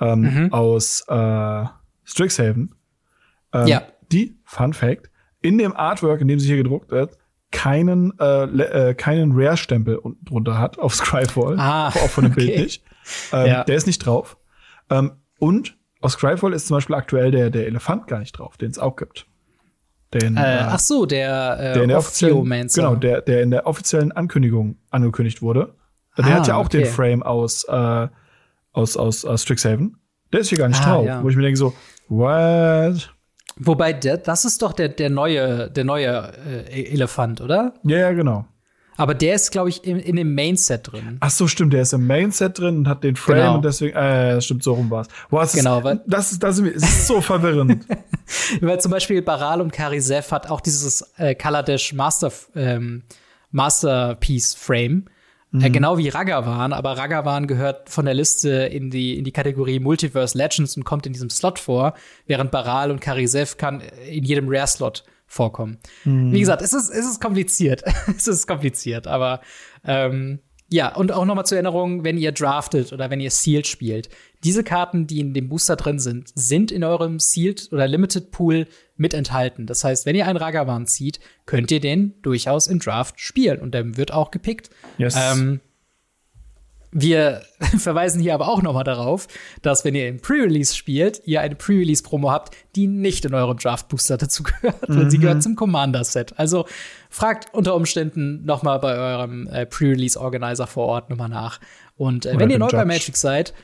ähm, mhm. aus äh, Strixhaven. Ähm, ja. Die, Fun Fact, in dem Artwork, in dem sie hier gedruckt wird, keinen, äh, äh, keinen Rare-Stempel unten drunter hat auf Scryfall. Ah, auch von dem okay. Bild nicht. Ähm, ja. Der ist nicht drauf. Ähm, und aus Scryfall ist zum Beispiel aktuell der, der Elefant gar nicht drauf, den es auch gibt. Den, äh, ach so, der, äh, der in der offiziellen, genau, der, der in der offiziellen Ankündigung angekündigt wurde. Der ah, hat ja auch okay. den Frame aus, äh, aus, aus, aus Strixhaven. Der ist hier gar nicht ah, drauf. Ja. Wo ich mir denke so, what? Wobei, der, das ist doch der, der neue, der neue äh, Elefant, oder? Ja, ja, genau. Aber der ist, glaube ich, in, in dem Main-Set drin. Ach so, stimmt, der ist im Main-Set drin und hat den Frame genau. und deswegen, äh, stimmt, so rum war's. Boah, das genau, ist, das ist, das ist so verwirrend. weil zum Beispiel Baral und Karisev hat auch dieses äh, Kaladesh Master, ähm, Masterpiece Frame. Äh, mhm. Äh, genau wie Ragavan, aber Ragavan gehört von der Liste in die, in die Kategorie Multiverse Legends und kommt in diesem Slot vor, während Baral und Karisev kann in jedem Rare-Slot vorkommen. Mhm. Wie gesagt, es ist, es ist kompliziert. es ist kompliziert, aber ähm, ja, und auch nochmal zur Erinnerung, wenn ihr draftet oder wenn ihr Sealed spielt, diese Karten, die in dem Booster drin sind, sind in eurem Sealed oder Limited Pool mit enthalten. Das heißt, wenn ihr einen Ragavan zieht, könnt ihr den durchaus im Draft spielen und der wird auch gepickt. Yes. Ähm, wir verweisen hier aber auch nochmal darauf, dass wenn ihr im Pre-Release spielt, ihr eine Pre-Release-Promo habt, die nicht in eurem Draft-Booster dazu gehört, mhm. sie gehört zum Commander-Set. Also fragt unter Umständen nochmal bei eurem äh, Pre-Release-Organizer vor Ort nochmal nach. Und äh, wenn ihr neu bei Magic seid,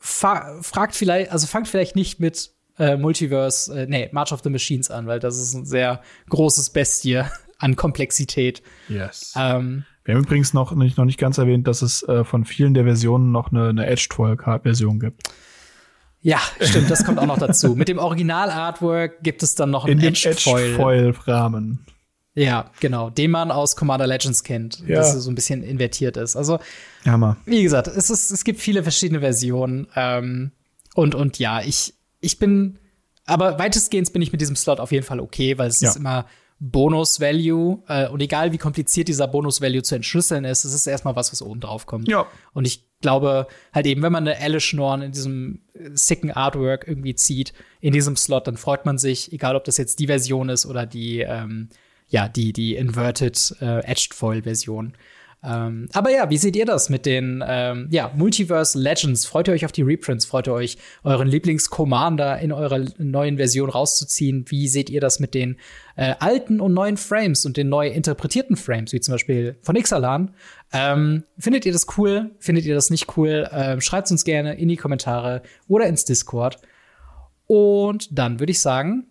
fragt vielleicht, also fangt vielleicht nicht mit äh, Multiverse, äh, nee, March of the Machines an, weil das ist ein sehr großes Bestie an Komplexität. Yes. Ähm, wir haben übrigens noch nicht, noch nicht ganz erwähnt, dass es äh, von vielen der Versionen noch eine, eine Edge-Foil-Version gibt. Ja, stimmt, das kommt auch noch dazu. Mit dem Original-Artwork gibt es dann noch einen Edge-Foil-Rahmen. Ja, genau, den man aus Commander Legends kennt, ja. das so ein bisschen invertiert ist. Also, Hammer. wie gesagt, es, ist, es gibt viele verschiedene Versionen. Ähm, und, und ja, ich, ich bin, aber weitestgehend bin ich mit diesem Slot auf jeden Fall okay, weil es ja. ist immer Bonus-Value. Äh, und egal wie kompliziert dieser Bonus-Value zu entschlüsseln ist, es ist erstmal was, was oben drauf kommt. Ja. Und ich glaube halt eben, wenn man eine Alice Norn in diesem sicken Artwork irgendwie zieht, in diesem Slot, dann freut man sich, egal ob das jetzt die Version ist oder die, ähm, ja, die, die Inverted äh, Edged Foil Version. Ähm, aber ja, wie seht ihr das mit den ähm, ja, Multiverse Legends? Freut ihr euch auf die Reprints? Freut ihr euch, euren Lieblings-Commander in eurer neuen Version rauszuziehen? Wie seht ihr das mit den äh, alten und neuen Frames und den neu interpretierten Frames, wie zum Beispiel von Ixalan? Ähm, findet ihr das cool? Findet ihr das nicht cool? Ähm, Schreibt uns gerne in die Kommentare oder ins Discord. Und dann würde ich sagen,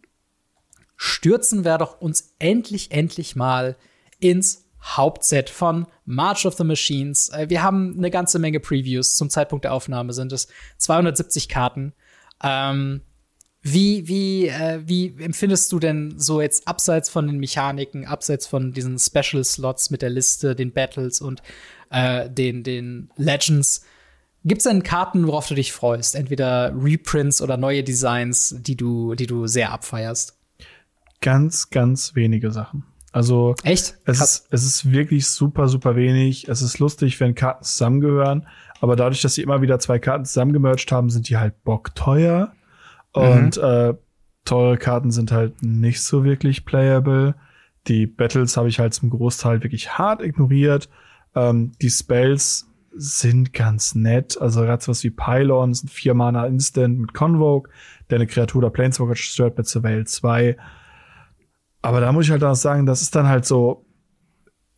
stürzen wir doch uns endlich, endlich mal ins Hauptset von March of the Machines. Äh, wir haben eine ganze Menge Previews. Zum Zeitpunkt der Aufnahme sind es 270 Karten. Ähm, wie, wie, äh, wie empfindest du denn so jetzt abseits von den Mechaniken, abseits von diesen Special Slots mit der Liste, den Battles und äh, den, den Legends? Gibt es denn Karten, worauf du dich freust? Entweder Reprints oder neue Designs, die du, die du sehr abfeierst? Ganz, ganz wenige Sachen. Also echt? Es ist, es ist wirklich super, super wenig. Es ist lustig, wenn Karten zusammengehören, aber dadurch, dass sie immer wieder zwei Karten zusammengemerged haben, sind die halt bockteuer. Und mhm. äh, teure Karten sind halt nicht so wirklich playable. Die Battles habe ich halt zum Großteil wirklich hart ignoriert. Ähm, die Spells sind ganz nett. Also gerade was wie Pylon, sind vier Mana Instant mit Convoke, der eine Kreatur der Planeswalker zerstört mit Surveil 2. Aber da muss ich halt auch sagen, das ist dann halt so,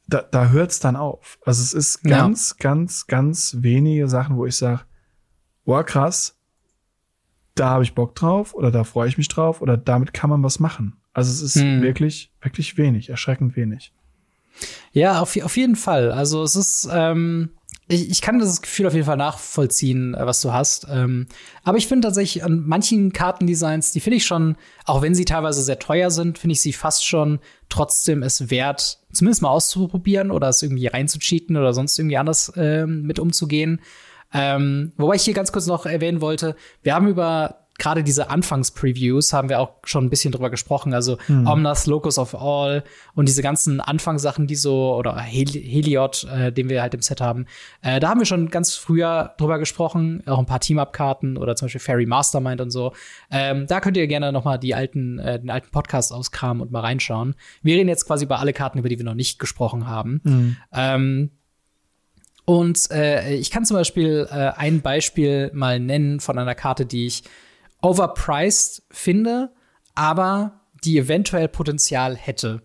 da, da hört es dann auf. Also es ist ganz, ja. ganz, ganz wenige Sachen, wo ich sage, boah, krass, da habe ich Bock drauf oder da freue ich mich drauf oder damit kann man was machen. Also es ist hm. wirklich, wirklich wenig, erschreckend wenig. Ja, auf, auf jeden Fall. Also es ist, ähm, ich, ich kann das Gefühl auf jeden Fall nachvollziehen, äh, was du hast. Ähm, aber ich finde tatsächlich an manchen Kartendesigns, die finde ich schon, auch wenn sie teilweise sehr teuer sind, finde ich sie fast schon trotzdem es wert, zumindest mal auszuprobieren oder es irgendwie reinzucheaten oder sonst irgendwie anders ähm, mit umzugehen. Ähm, wobei ich hier ganz kurz noch erwähnen wollte, wir haben über gerade diese Anfangs-Previews haben wir auch schon ein bisschen drüber gesprochen. Also mhm. Omnas, Locus of All und diese ganzen Anfangssachen, die so, oder Hel Heliod, äh, den wir halt im Set haben. Äh, da haben wir schon ganz früher drüber gesprochen, auch ein paar Team-Up-Karten oder zum Beispiel Fairy Mastermind und so. Ähm, da könnt ihr gerne noch mal die alten, äh, den alten Podcast auskramen und mal reinschauen. Wir reden jetzt quasi über alle Karten, über die wir noch nicht gesprochen haben. Mhm. Ähm, und äh, ich kann zum Beispiel äh, ein Beispiel mal nennen von einer Karte, die ich overpriced finde, aber die eventuell Potenzial hätte.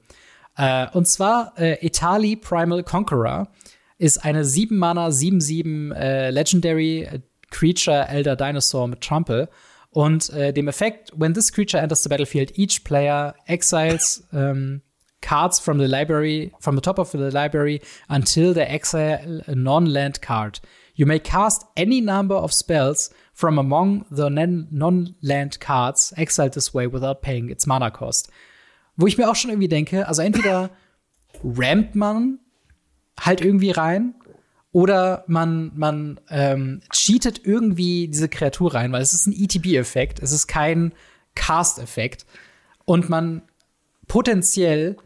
Äh, und zwar äh, Etali Primal Conqueror ist eine 7 Mana 7-7 äh, Legendary Creature Elder Dinosaur mit Trample. Und äh, dem Effekt, when this creature enters the battlefield, each player exiles um, cards from the library, from the top of the library until they exile a non-land card. You may cast any number of spells from among the non-land cards exiled this way without paying its mana cost. Wo ich mir auch schon irgendwie denke, also entweder rampt man halt irgendwie rein oder man, man ähm, cheatet irgendwie diese Kreatur rein, weil es ist ein ETB-Effekt, es ist kein Cast-Effekt. Und man potenziell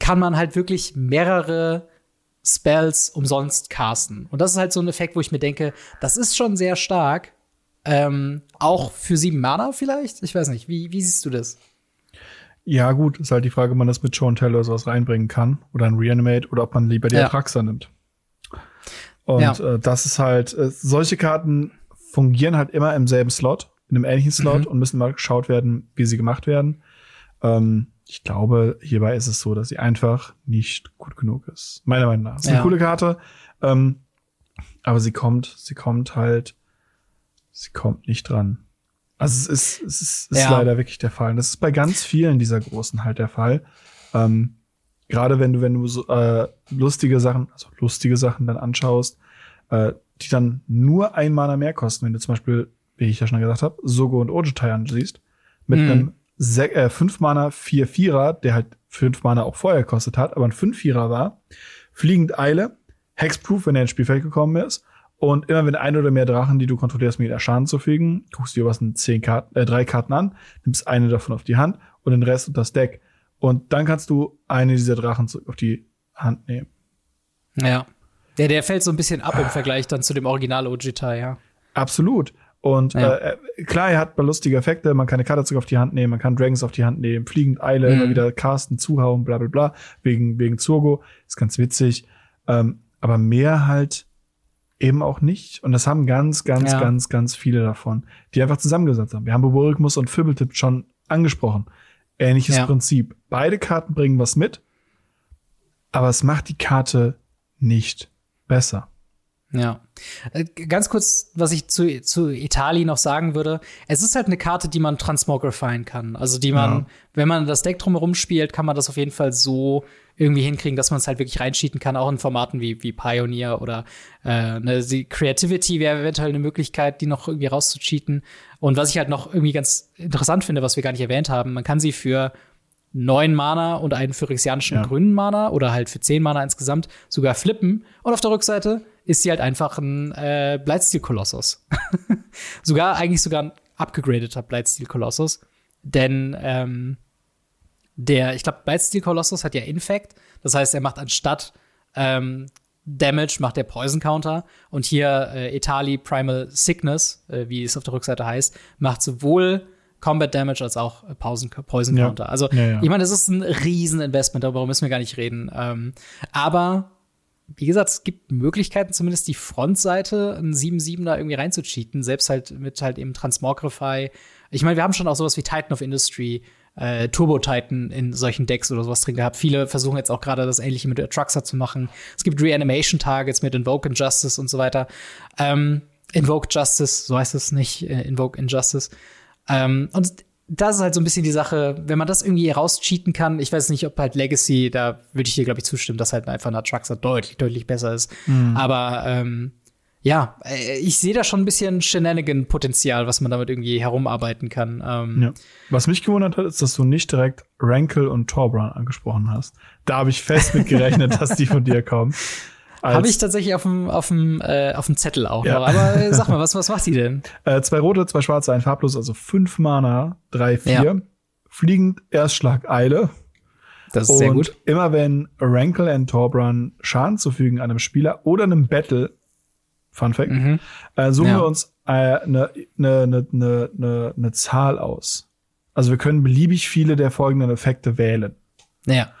kann man halt wirklich mehrere Spells umsonst casten. Und das ist halt so ein Effekt, wo ich mir denke, das ist schon sehr stark, ähm, auch für sieben Mana vielleicht? Ich weiß nicht. Wie, wie siehst du das? Ja, gut, ist halt die Frage, ob man das mit Tell oder sowas reinbringen kann. Oder ein Reanimate oder ob man lieber die ja. Atraxa nimmt. Und ja. äh, das ist halt, äh, solche Karten fungieren halt immer im selben Slot, in einem ähnlichen Slot mhm. und müssen mal geschaut werden, wie sie gemacht werden. Ähm, ich glaube, hierbei ist es so, dass sie einfach nicht gut genug ist. Meiner Meinung nach. Ist ja. eine coole Karte, ähm, aber sie kommt, sie kommt halt sie kommt nicht dran. Also es ist, es ist, ist ja. leider wirklich der Fall. Und das ist bei ganz vielen dieser Großen halt der Fall. Ähm, Gerade wenn du, wenn du so, äh, lustige Sachen, also lustige Sachen dann anschaust, äh, die dann nur ein Mana mehr kosten, wenn du zum Beispiel, wie ich ja schon gesagt habe, Sogo und Ojutai ansiehst, mit mhm. einem Se äh, 5 Mana 4 Vierer, der halt 5 Mana auch vorher gekostet hat, aber ein 5 Vierer war, fliegend Eile, Hexproof, wenn er ins Spielfeld gekommen ist, und immer wenn ein oder mehr Drachen, die du kontrollierst, mit Schaden zufügen, guckst du dir was in zehn Karten, äh, drei Karten an, nimmst eine davon auf die Hand und den Rest und das Deck. Und dann kannst du eine dieser Drachen zurück auf die Hand nehmen. Ja. Der, der fällt so ein bisschen ab im Vergleich dann zu dem Original Ojitai, ja. Absolut. Und ja. äh, klar, er hat lustige Effekte, man kann eine Karte zurück auf die Hand nehmen, man kann Dragons auf die Hand nehmen, fliegend Eile, mhm. immer wieder casten, zuhauen, bla bla bla, wegen, wegen Zurgo. Ist ganz witzig. Ähm, aber mehr halt eben auch nicht. Und das haben ganz, ganz, ja. ganz, ganz viele davon, die einfach zusammengesetzt haben. Wir haben Boborigmus und Fibbletip schon angesprochen. Ähnliches ja. Prinzip. Beide Karten bringen was mit, aber es macht die Karte nicht besser. Ja. Äh, ganz kurz, was ich zu, zu Italien noch sagen würde. Es ist halt eine Karte, die man transmogrifieren kann. Also die man, ja. wenn man das Deck drumherum spielt, kann man das auf jeden Fall so irgendwie hinkriegen, dass man es halt wirklich reinschieten kann, auch in Formaten wie, wie Pioneer oder äh, ne, die Creativity wäre eventuell eine Möglichkeit, die noch irgendwie rauszucheaten. Und was ich halt noch irgendwie ganz interessant finde, was wir gar nicht erwähnt haben, man kann sie für neun Mana und einen phyrexianischen ja. grünen Mana oder halt für zehn Mana insgesamt sogar flippen. Und auf der Rückseite ist sie halt einfach ein äh, Blightsteel-Kolossus. sogar, eigentlich sogar ein abgegradeter Blightsteel-Kolossus. Denn ähm, der, ich glaube, Blightsteel Colossus hat ja Infect. Das heißt, er macht anstatt ähm, Damage, macht der Poison Counter. Und hier äh, Etali Primal Sickness, äh, wie es auf der Rückseite heißt, macht sowohl Combat Damage als auch äh, Poison, Poison ja. Counter. Also, ja, ja. ich meine, das ist ein Rieseninvestment, darüber müssen wir gar nicht reden. Ähm, aber wie gesagt, es gibt Möglichkeiten, zumindest die Frontseite, ein 7-7 da irgendwie reinzucheaten, selbst halt mit halt eben Transmogrify. Ich meine, wir haben schon auch sowas wie Titan of Industry, äh, Turbo Titan in solchen Decks oder sowas drin gehabt. Viele versuchen jetzt auch gerade das Ähnliche mit Truxer zu machen. Es gibt Reanimation Targets mit Invoke Injustice und so weiter. Ähm, Invoke Justice, so heißt es nicht, äh, Invoke Injustice. Ähm, und das ist halt so ein bisschen die Sache, wenn man das irgendwie rauscheaten kann, ich weiß nicht, ob halt Legacy, da würde ich dir, glaube ich, zustimmen, dass halt einfach ein Atraxa deutlich, deutlich besser ist. Mhm. Aber ähm, ja, äh, ich sehe da schon ein bisschen Shenanigan-Potenzial, was man damit irgendwie herumarbeiten kann. Ähm, ja. Was mich gewundert hat, ist, dass du nicht direkt Rankle und Torbran angesprochen hast. Da habe ich fest mit gerechnet, dass die von dir kommen. Habe ich tatsächlich auf dem, auf dem, äh, auf dem Zettel auch ja. noch. Aber äh, sag mal, was, was macht die denn? Äh, zwei rote, zwei schwarze, ein farblos, also fünf Mana, drei, vier. Ja. Fliegend, Erstschlag, Eile. Das ist und sehr gut. Immer wenn Rankle and Torbran Schaden zufügen einem Spieler oder einem Battle, Fun Fact, mhm. äh, suchen ja. wir uns eine äh, ne, ne, ne, ne, ne Zahl aus. Also wir können beliebig viele der folgenden Effekte wählen. Ja.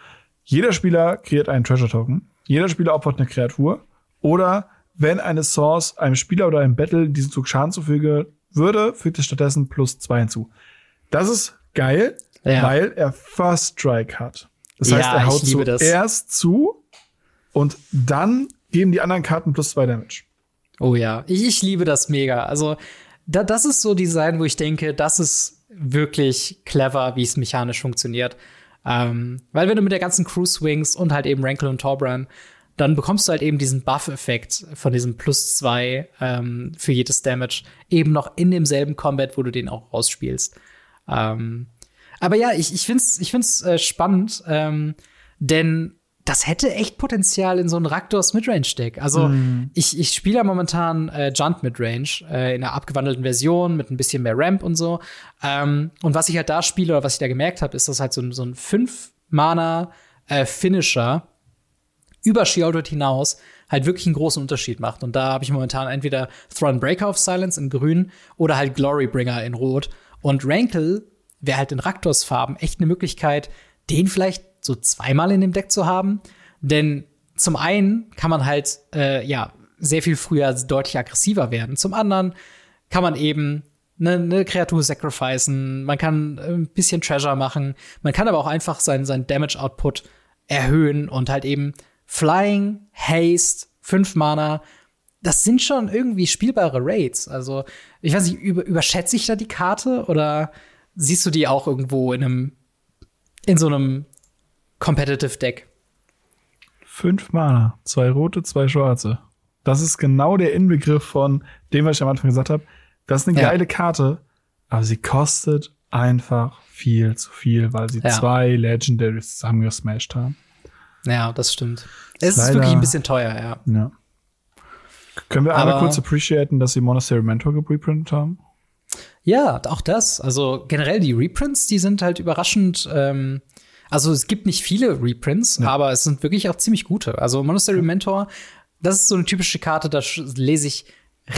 Jeder Spieler kreiert einen Treasure Token. Jeder Spieler opfert eine Kreatur. Oder wenn eine Source einem Spieler oder einem Battle diesen Zug Schaden zufüge würde, fügt es stattdessen plus zwei hinzu. Das ist geil, ja. weil er First Strike hat. Das heißt, ja, er haut zuerst zu und dann geben die anderen Karten plus zwei Damage. Oh ja, ich, ich liebe das mega. Also, da, das ist so Design, wo ich denke, das ist wirklich clever, wie es mechanisch funktioniert. Ähm, weil wenn du mit der ganzen Crew swings und halt eben Rankle und Torbran, dann bekommst du halt eben diesen Buff-Effekt von diesem plus zwei ähm, für jedes Damage eben noch in demselben Combat, wo du den auch rausspielst. Ähm, aber ja, ich, ich find's, ich find's äh, spannend, ähm, denn das hätte echt Potenzial in so ein Raktors Midrange-Deck. Also mm. ich, ich spiele ja momentan äh, Junt Midrange äh, in einer abgewandelten Version mit ein bisschen mehr Ramp und so. Ähm, und was ich halt da spiele oder was ich da gemerkt habe, ist, dass halt so, ein so ein 5-Mana-Finisher äh, über Shieldred hinaus halt wirklich einen großen Unterschied macht. Und da habe ich momentan entweder Throne Breaker of Silence in grün oder halt Glorybringer in rot. Und Rankle wäre halt in Raktors Farben echt eine Möglichkeit, den vielleicht so zweimal in dem Deck zu haben. Denn zum einen kann man halt, äh, ja, sehr viel früher deutlich aggressiver werden. Zum anderen kann man eben eine, eine Kreatur sacrificen, man kann ein bisschen Treasure machen, man kann aber auch einfach seinen, seinen Damage-Output erhöhen und halt eben Flying, Haste, 5 Mana, das sind schon irgendwie spielbare Raids. Also, ich weiß nicht, über, überschätze ich da die Karte oder siehst du die auch irgendwo in einem, in so einem Competitive Deck. Fünf Mana, zwei rote, zwei schwarze. Das ist genau der Inbegriff von dem, was ich am Anfang gesagt habe. Das ist eine ja. geile Karte, aber sie kostet einfach viel zu viel, weil sie ja. zwei Legendaries zusammengesmashed haben. Ja, das stimmt. Es ist wirklich ein bisschen teuer, ja. ja. Können wir einmal kurz appreciaten, dass sie Monastery Mentor geprintet haben? Ja, auch das. Also generell die Reprints, die sind halt überraschend ähm, also es gibt nicht viele Reprints, ja. aber es sind wirklich auch ziemlich gute. Also Monastery Mentor, das ist so eine typische Karte, das lese ich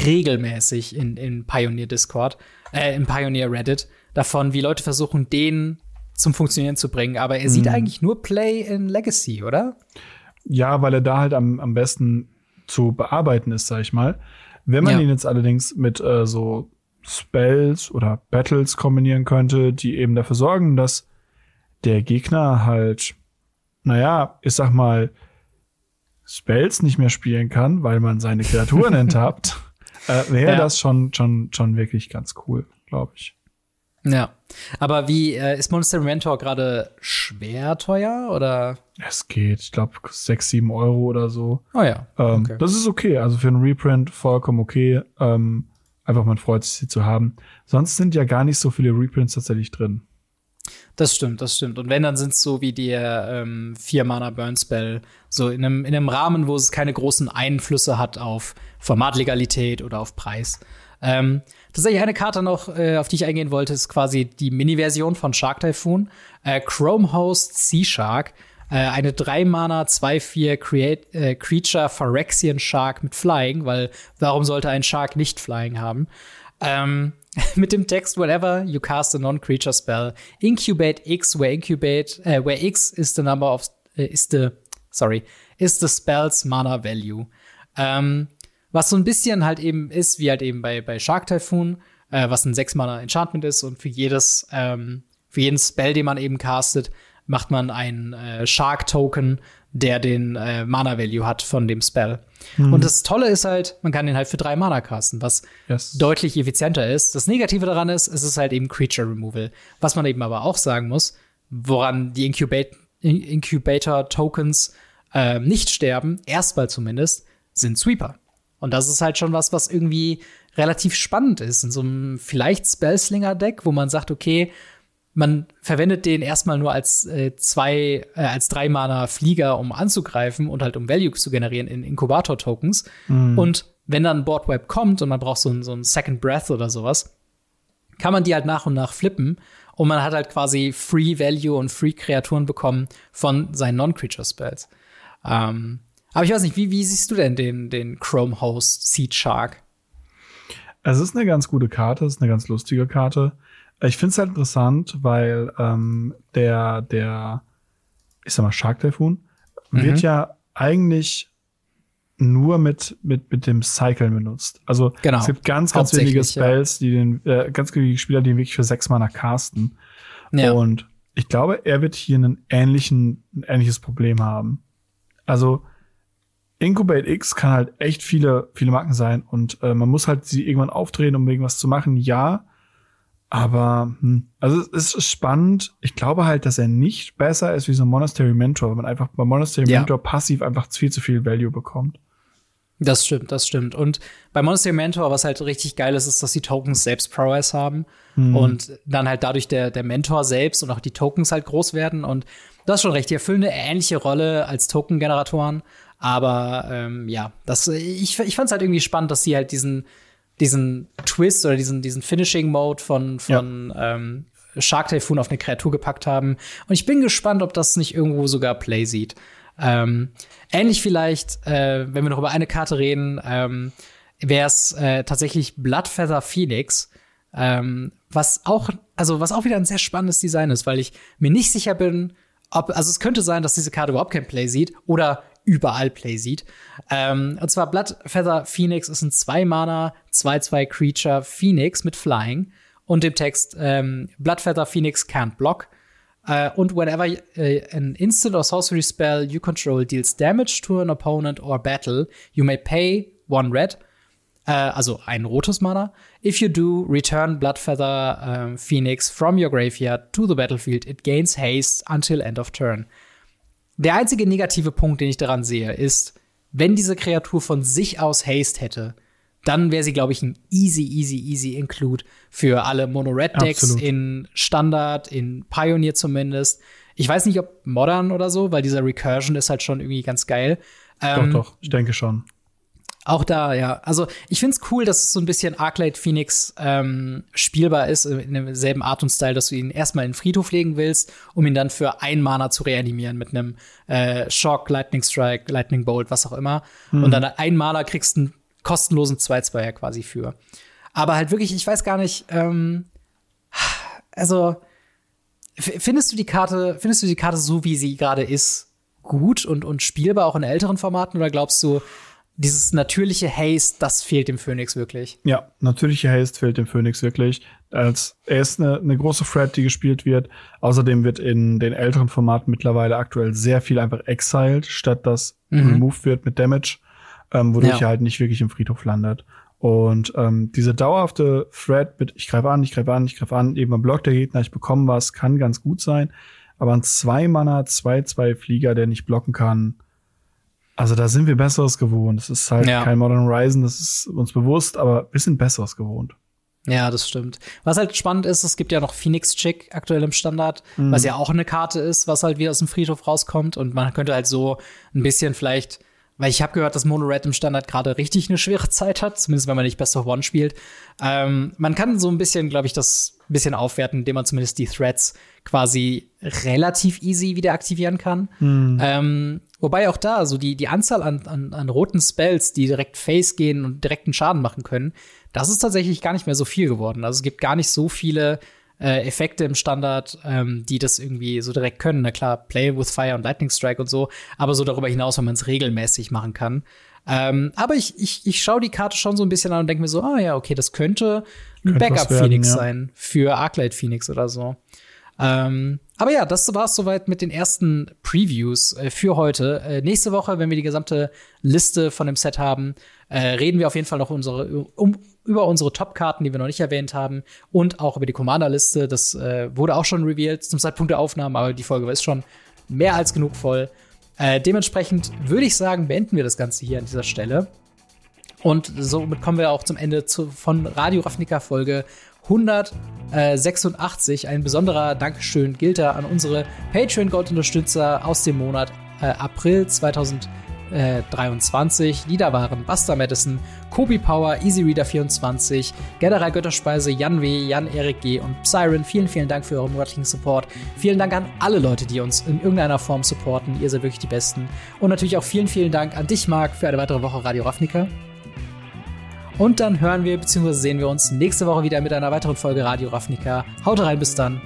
regelmäßig in, in Pioneer Discord, äh, in Pioneer Reddit, davon, wie Leute versuchen, den zum Funktionieren zu bringen. Aber er mhm. sieht eigentlich nur Play in Legacy, oder? Ja, weil er da halt am, am besten zu bearbeiten ist, sag ich mal. Wenn man ja. ihn jetzt allerdings mit äh, so Spells oder Battles kombinieren könnte, die eben dafür sorgen, dass der Gegner halt, naja, ich sag mal, Spells nicht mehr spielen kann, weil man seine Kreaturen enttappt, äh, wäre ja. das schon, schon, schon wirklich ganz cool, glaube ich. Ja. Aber wie äh, ist Monster Mentor gerade schwer teuer oder? Es geht, ich glaube, sechs, sieben Euro oder so. Oh ja. Ähm, okay. Das ist okay. Also für einen Reprint vollkommen okay. Ähm, einfach man freut sich, sie zu haben. Sonst sind ja gar nicht so viele Reprints tatsächlich drin. Das stimmt, das stimmt. Und wenn, dann sind es so wie der ähm, Vier-Mana Burn-Spell, so in einem, in einem Rahmen, wo es keine großen Einflüsse hat auf Formatlegalität oder auf Preis. Ähm, tatsächlich eine Karte noch, äh, auf die ich eingehen wollte, ist quasi die Mini-Version von Shark Typhoon. Äh, Chrome Host Sea Shark. Äh, eine 3-Mana, 2-4 äh, Creature Phyrexian Shark mit Flying, weil warum sollte ein Shark nicht Flying haben? Ähm, mit dem Text whenever you cast a non-creature spell, incubate X, where incubate, äh, where X is the number of äh, is the sorry is the spell's mana value. Ähm, was so ein bisschen halt eben ist, wie halt eben bei bei Shark Typhoon, äh, was ein 6 Mana Enchantment ist und für jedes ähm, für jeden Spell, den man eben castet, macht man einen äh, Shark Token der den äh, Mana-Value hat von dem Spell. Mhm. Und das Tolle ist halt, man kann den halt für drei Mana casten, was yes. deutlich effizienter ist. Das Negative daran ist, es ist halt eben Creature Removal. Was man eben aber auch sagen muss, woran die Incubate Incubator-Tokens äh, nicht sterben, erstmal zumindest, sind Sweeper. Und das ist halt schon was, was irgendwie relativ spannend ist. In so einem vielleicht Spellslinger-Deck, wo man sagt, okay, man verwendet den erstmal nur als äh, zwei, äh, als drei Mana Flieger, um anzugreifen und halt um Value zu generieren in Inkubator-Tokens. Mhm. Und wenn dann Boardwipe kommt und man braucht so ein, so ein Second Breath oder sowas, kann man die halt nach und nach flippen und man hat halt quasi Free Value und Free Kreaturen bekommen von seinen Non-Creature Spells. Ähm, aber ich weiß nicht, wie, wie siehst du denn den, den Chrome Host Seed Shark? Es ist eine ganz gute Karte, es ist eine ganz lustige Karte. Ich finde es halt interessant, weil ähm, der, der, ich sag mal, Shark Typhoon mhm. wird ja eigentlich nur mit, mit, mit dem Cyclen benutzt. Also genau. es gibt ganz, ganz wenige Spells, ja. die den, äh, ganz wenige Spieler, die wirklich für sechs Mana casten. Ja. Und ich glaube, er wird hier einen ähnlichen, ein ähnliches Problem haben. Also Incubate X kann halt echt viele, viele Marken sein und äh, man muss halt sie irgendwann aufdrehen, um irgendwas zu machen, ja. Aber, hm, also es ist spannend. Ich glaube halt, dass er nicht besser ist wie so ein Monastery Mentor, weil man einfach bei Monastery ja. Mentor passiv einfach viel zu viel Value bekommt. Das stimmt, das stimmt. Und bei Monastery Mentor, was halt richtig geil ist, ist, dass die Tokens selbst Prowess haben mhm. und dann halt dadurch der, der Mentor selbst und auch die Tokens halt groß werden. Und du hast schon recht, die erfüllen eine ähnliche Rolle als Token-Generatoren. Aber ähm, ja, das, ich, ich fand es halt irgendwie spannend, dass sie halt diesen, diesen Twist oder diesen, diesen Finishing-Mode von, von ja. ähm, Shark Typhoon auf eine Kreatur gepackt haben. Und ich bin gespannt, ob das nicht irgendwo sogar Play sieht. Ähm, ähnlich vielleicht, äh, wenn wir noch über eine Karte reden, ähm, wäre es äh, tatsächlich Bloodfeather Phoenix, ähm, was auch, also was auch wieder ein sehr spannendes Design ist, weil ich mir nicht sicher bin, ob, also es könnte sein, dass diese Karte überhaupt kein Play sieht oder überall Play sieht. Ähm, und zwar Bloodfeather Phoenix ist ein 2-Mana, 2-2 Creature Phoenix mit Flying und dem Text ähm, Bloodfeather Phoenix can't block. Uh, und whenever uh, an instant or sorcery spell you control deals damage to an opponent or battle, you may pay one red, uh, also ein rotes Mana. If you do, return Bloodfeather um, Phoenix from your graveyard to the battlefield. It gains haste until end of turn. Der einzige negative Punkt, den ich daran sehe, ist, wenn diese Kreatur von sich aus Haste hätte, dann wäre sie, glaube ich, ein easy, easy, easy Include für alle Mono-Red-Decks in Standard, in Pioneer zumindest. Ich weiß nicht, ob Modern oder so, weil dieser Recursion ist halt schon irgendwie ganz geil. Ähm, doch, doch, ich denke schon. Auch da, ja. Also ich find's cool, dass es so ein bisschen Arclight Phoenix ähm, spielbar ist, in demselben Art und Style, dass du ihn erstmal in den Friedhof legen willst, um ihn dann für ein Mana zu reanimieren mit einem äh, Shock, Lightning Strike, Lightning Bolt, was auch immer. Mhm. Und dann ein Mana kriegst einen kostenlosen 2-2er quasi für. Aber halt wirklich, ich weiß gar nicht, ähm, also findest du die Karte, findest du die Karte so, wie sie gerade ist, gut und, und spielbar auch in älteren Formaten oder glaubst du, dieses natürliche Haste, das fehlt dem Phoenix wirklich. Ja, natürliche Haste fehlt dem Phoenix wirklich. Als er ist eine, eine große Threat, die gespielt wird. Außerdem wird in den älteren Formaten mittlerweile aktuell sehr viel einfach exiled, statt dass mhm. removed wird mit Damage, ähm, wodurch ja. er halt nicht wirklich im Friedhof landet. Und ähm, diese dauerhafte Threat mit ich greife an, ich greife an, ich greife an, eben am Block der Gegner, ich bekomme was, kann ganz gut sein. Aber ein Zwei-Mana, 2-2 Flieger, der nicht blocken kann, also da sind wir Besseres gewohnt. Es ist halt ja. kein Modern Horizon, das ist uns bewusst, aber wir sind Besseres gewohnt. Ja, das stimmt. Was halt spannend ist, es gibt ja noch Phoenix Chick aktuell im Standard, mhm. was ja auch eine Karte ist, was halt wieder aus dem Friedhof rauskommt und man könnte halt so ein bisschen vielleicht weil ich habe gehört, dass Mono Red im Standard gerade richtig eine schwere Zeit hat, zumindest wenn man nicht Best of One spielt. Ähm, man kann so ein bisschen, glaube ich, das ein bisschen aufwerten, indem man zumindest die Threads quasi relativ easy wieder aktivieren kann. Mhm. Ähm, wobei auch da, so die, die Anzahl an, an, an roten Spells, die direkt Face gehen und direkten Schaden machen können, das ist tatsächlich gar nicht mehr so viel geworden. Also es gibt gar nicht so viele äh, Effekte im Standard, ähm, die das irgendwie so direkt können. Na klar, Play with Fire und Lightning Strike und so, aber so darüber hinaus, wenn man es regelmäßig machen kann. Ähm, aber ich, ich, ich schaue die Karte schon so ein bisschen an und denke mir so, ah ja, okay, das könnte ein Backup-Phoenix ja. sein für Arclight Phoenix oder so. Ähm, aber ja, das war es soweit mit den ersten Previews äh, für heute. Äh, nächste Woche, wenn wir die gesamte Liste von dem Set haben, äh, reden wir auf jeden Fall noch unsere, um, über unsere Top-Karten, die wir noch nicht erwähnt haben, und auch über die Commander-Liste. Das äh, wurde auch schon revealed zum Zeitpunkt der Aufnahme, aber die Folge ist schon mehr als genug voll. Äh, dementsprechend würde ich sagen, beenden wir das Ganze hier an dieser Stelle. Und somit kommen wir auch zum Ende zu, von Radio Ravnica Folge 186. Ein besonderer Dankeschön gilt da an unsere Patreon-Gold-Unterstützer aus dem Monat äh, April 2023. Die da waren Buster Madison, Kobi Power, EasyReader24, General Götterspeise, Jan W., Jan Erik G. und Siren. Vielen, vielen Dank für euren monatlichen Support. Vielen Dank an alle Leute, die uns in irgendeiner Form supporten. Ihr seid wirklich die Besten. Und natürlich auch vielen, vielen Dank an dich, Marc, für eine weitere Woche Radio Ravnica. Und dann hören wir bzw. sehen wir uns nächste Woche wieder mit einer weiteren Folge Radio Ravnica. Haut rein, bis dann.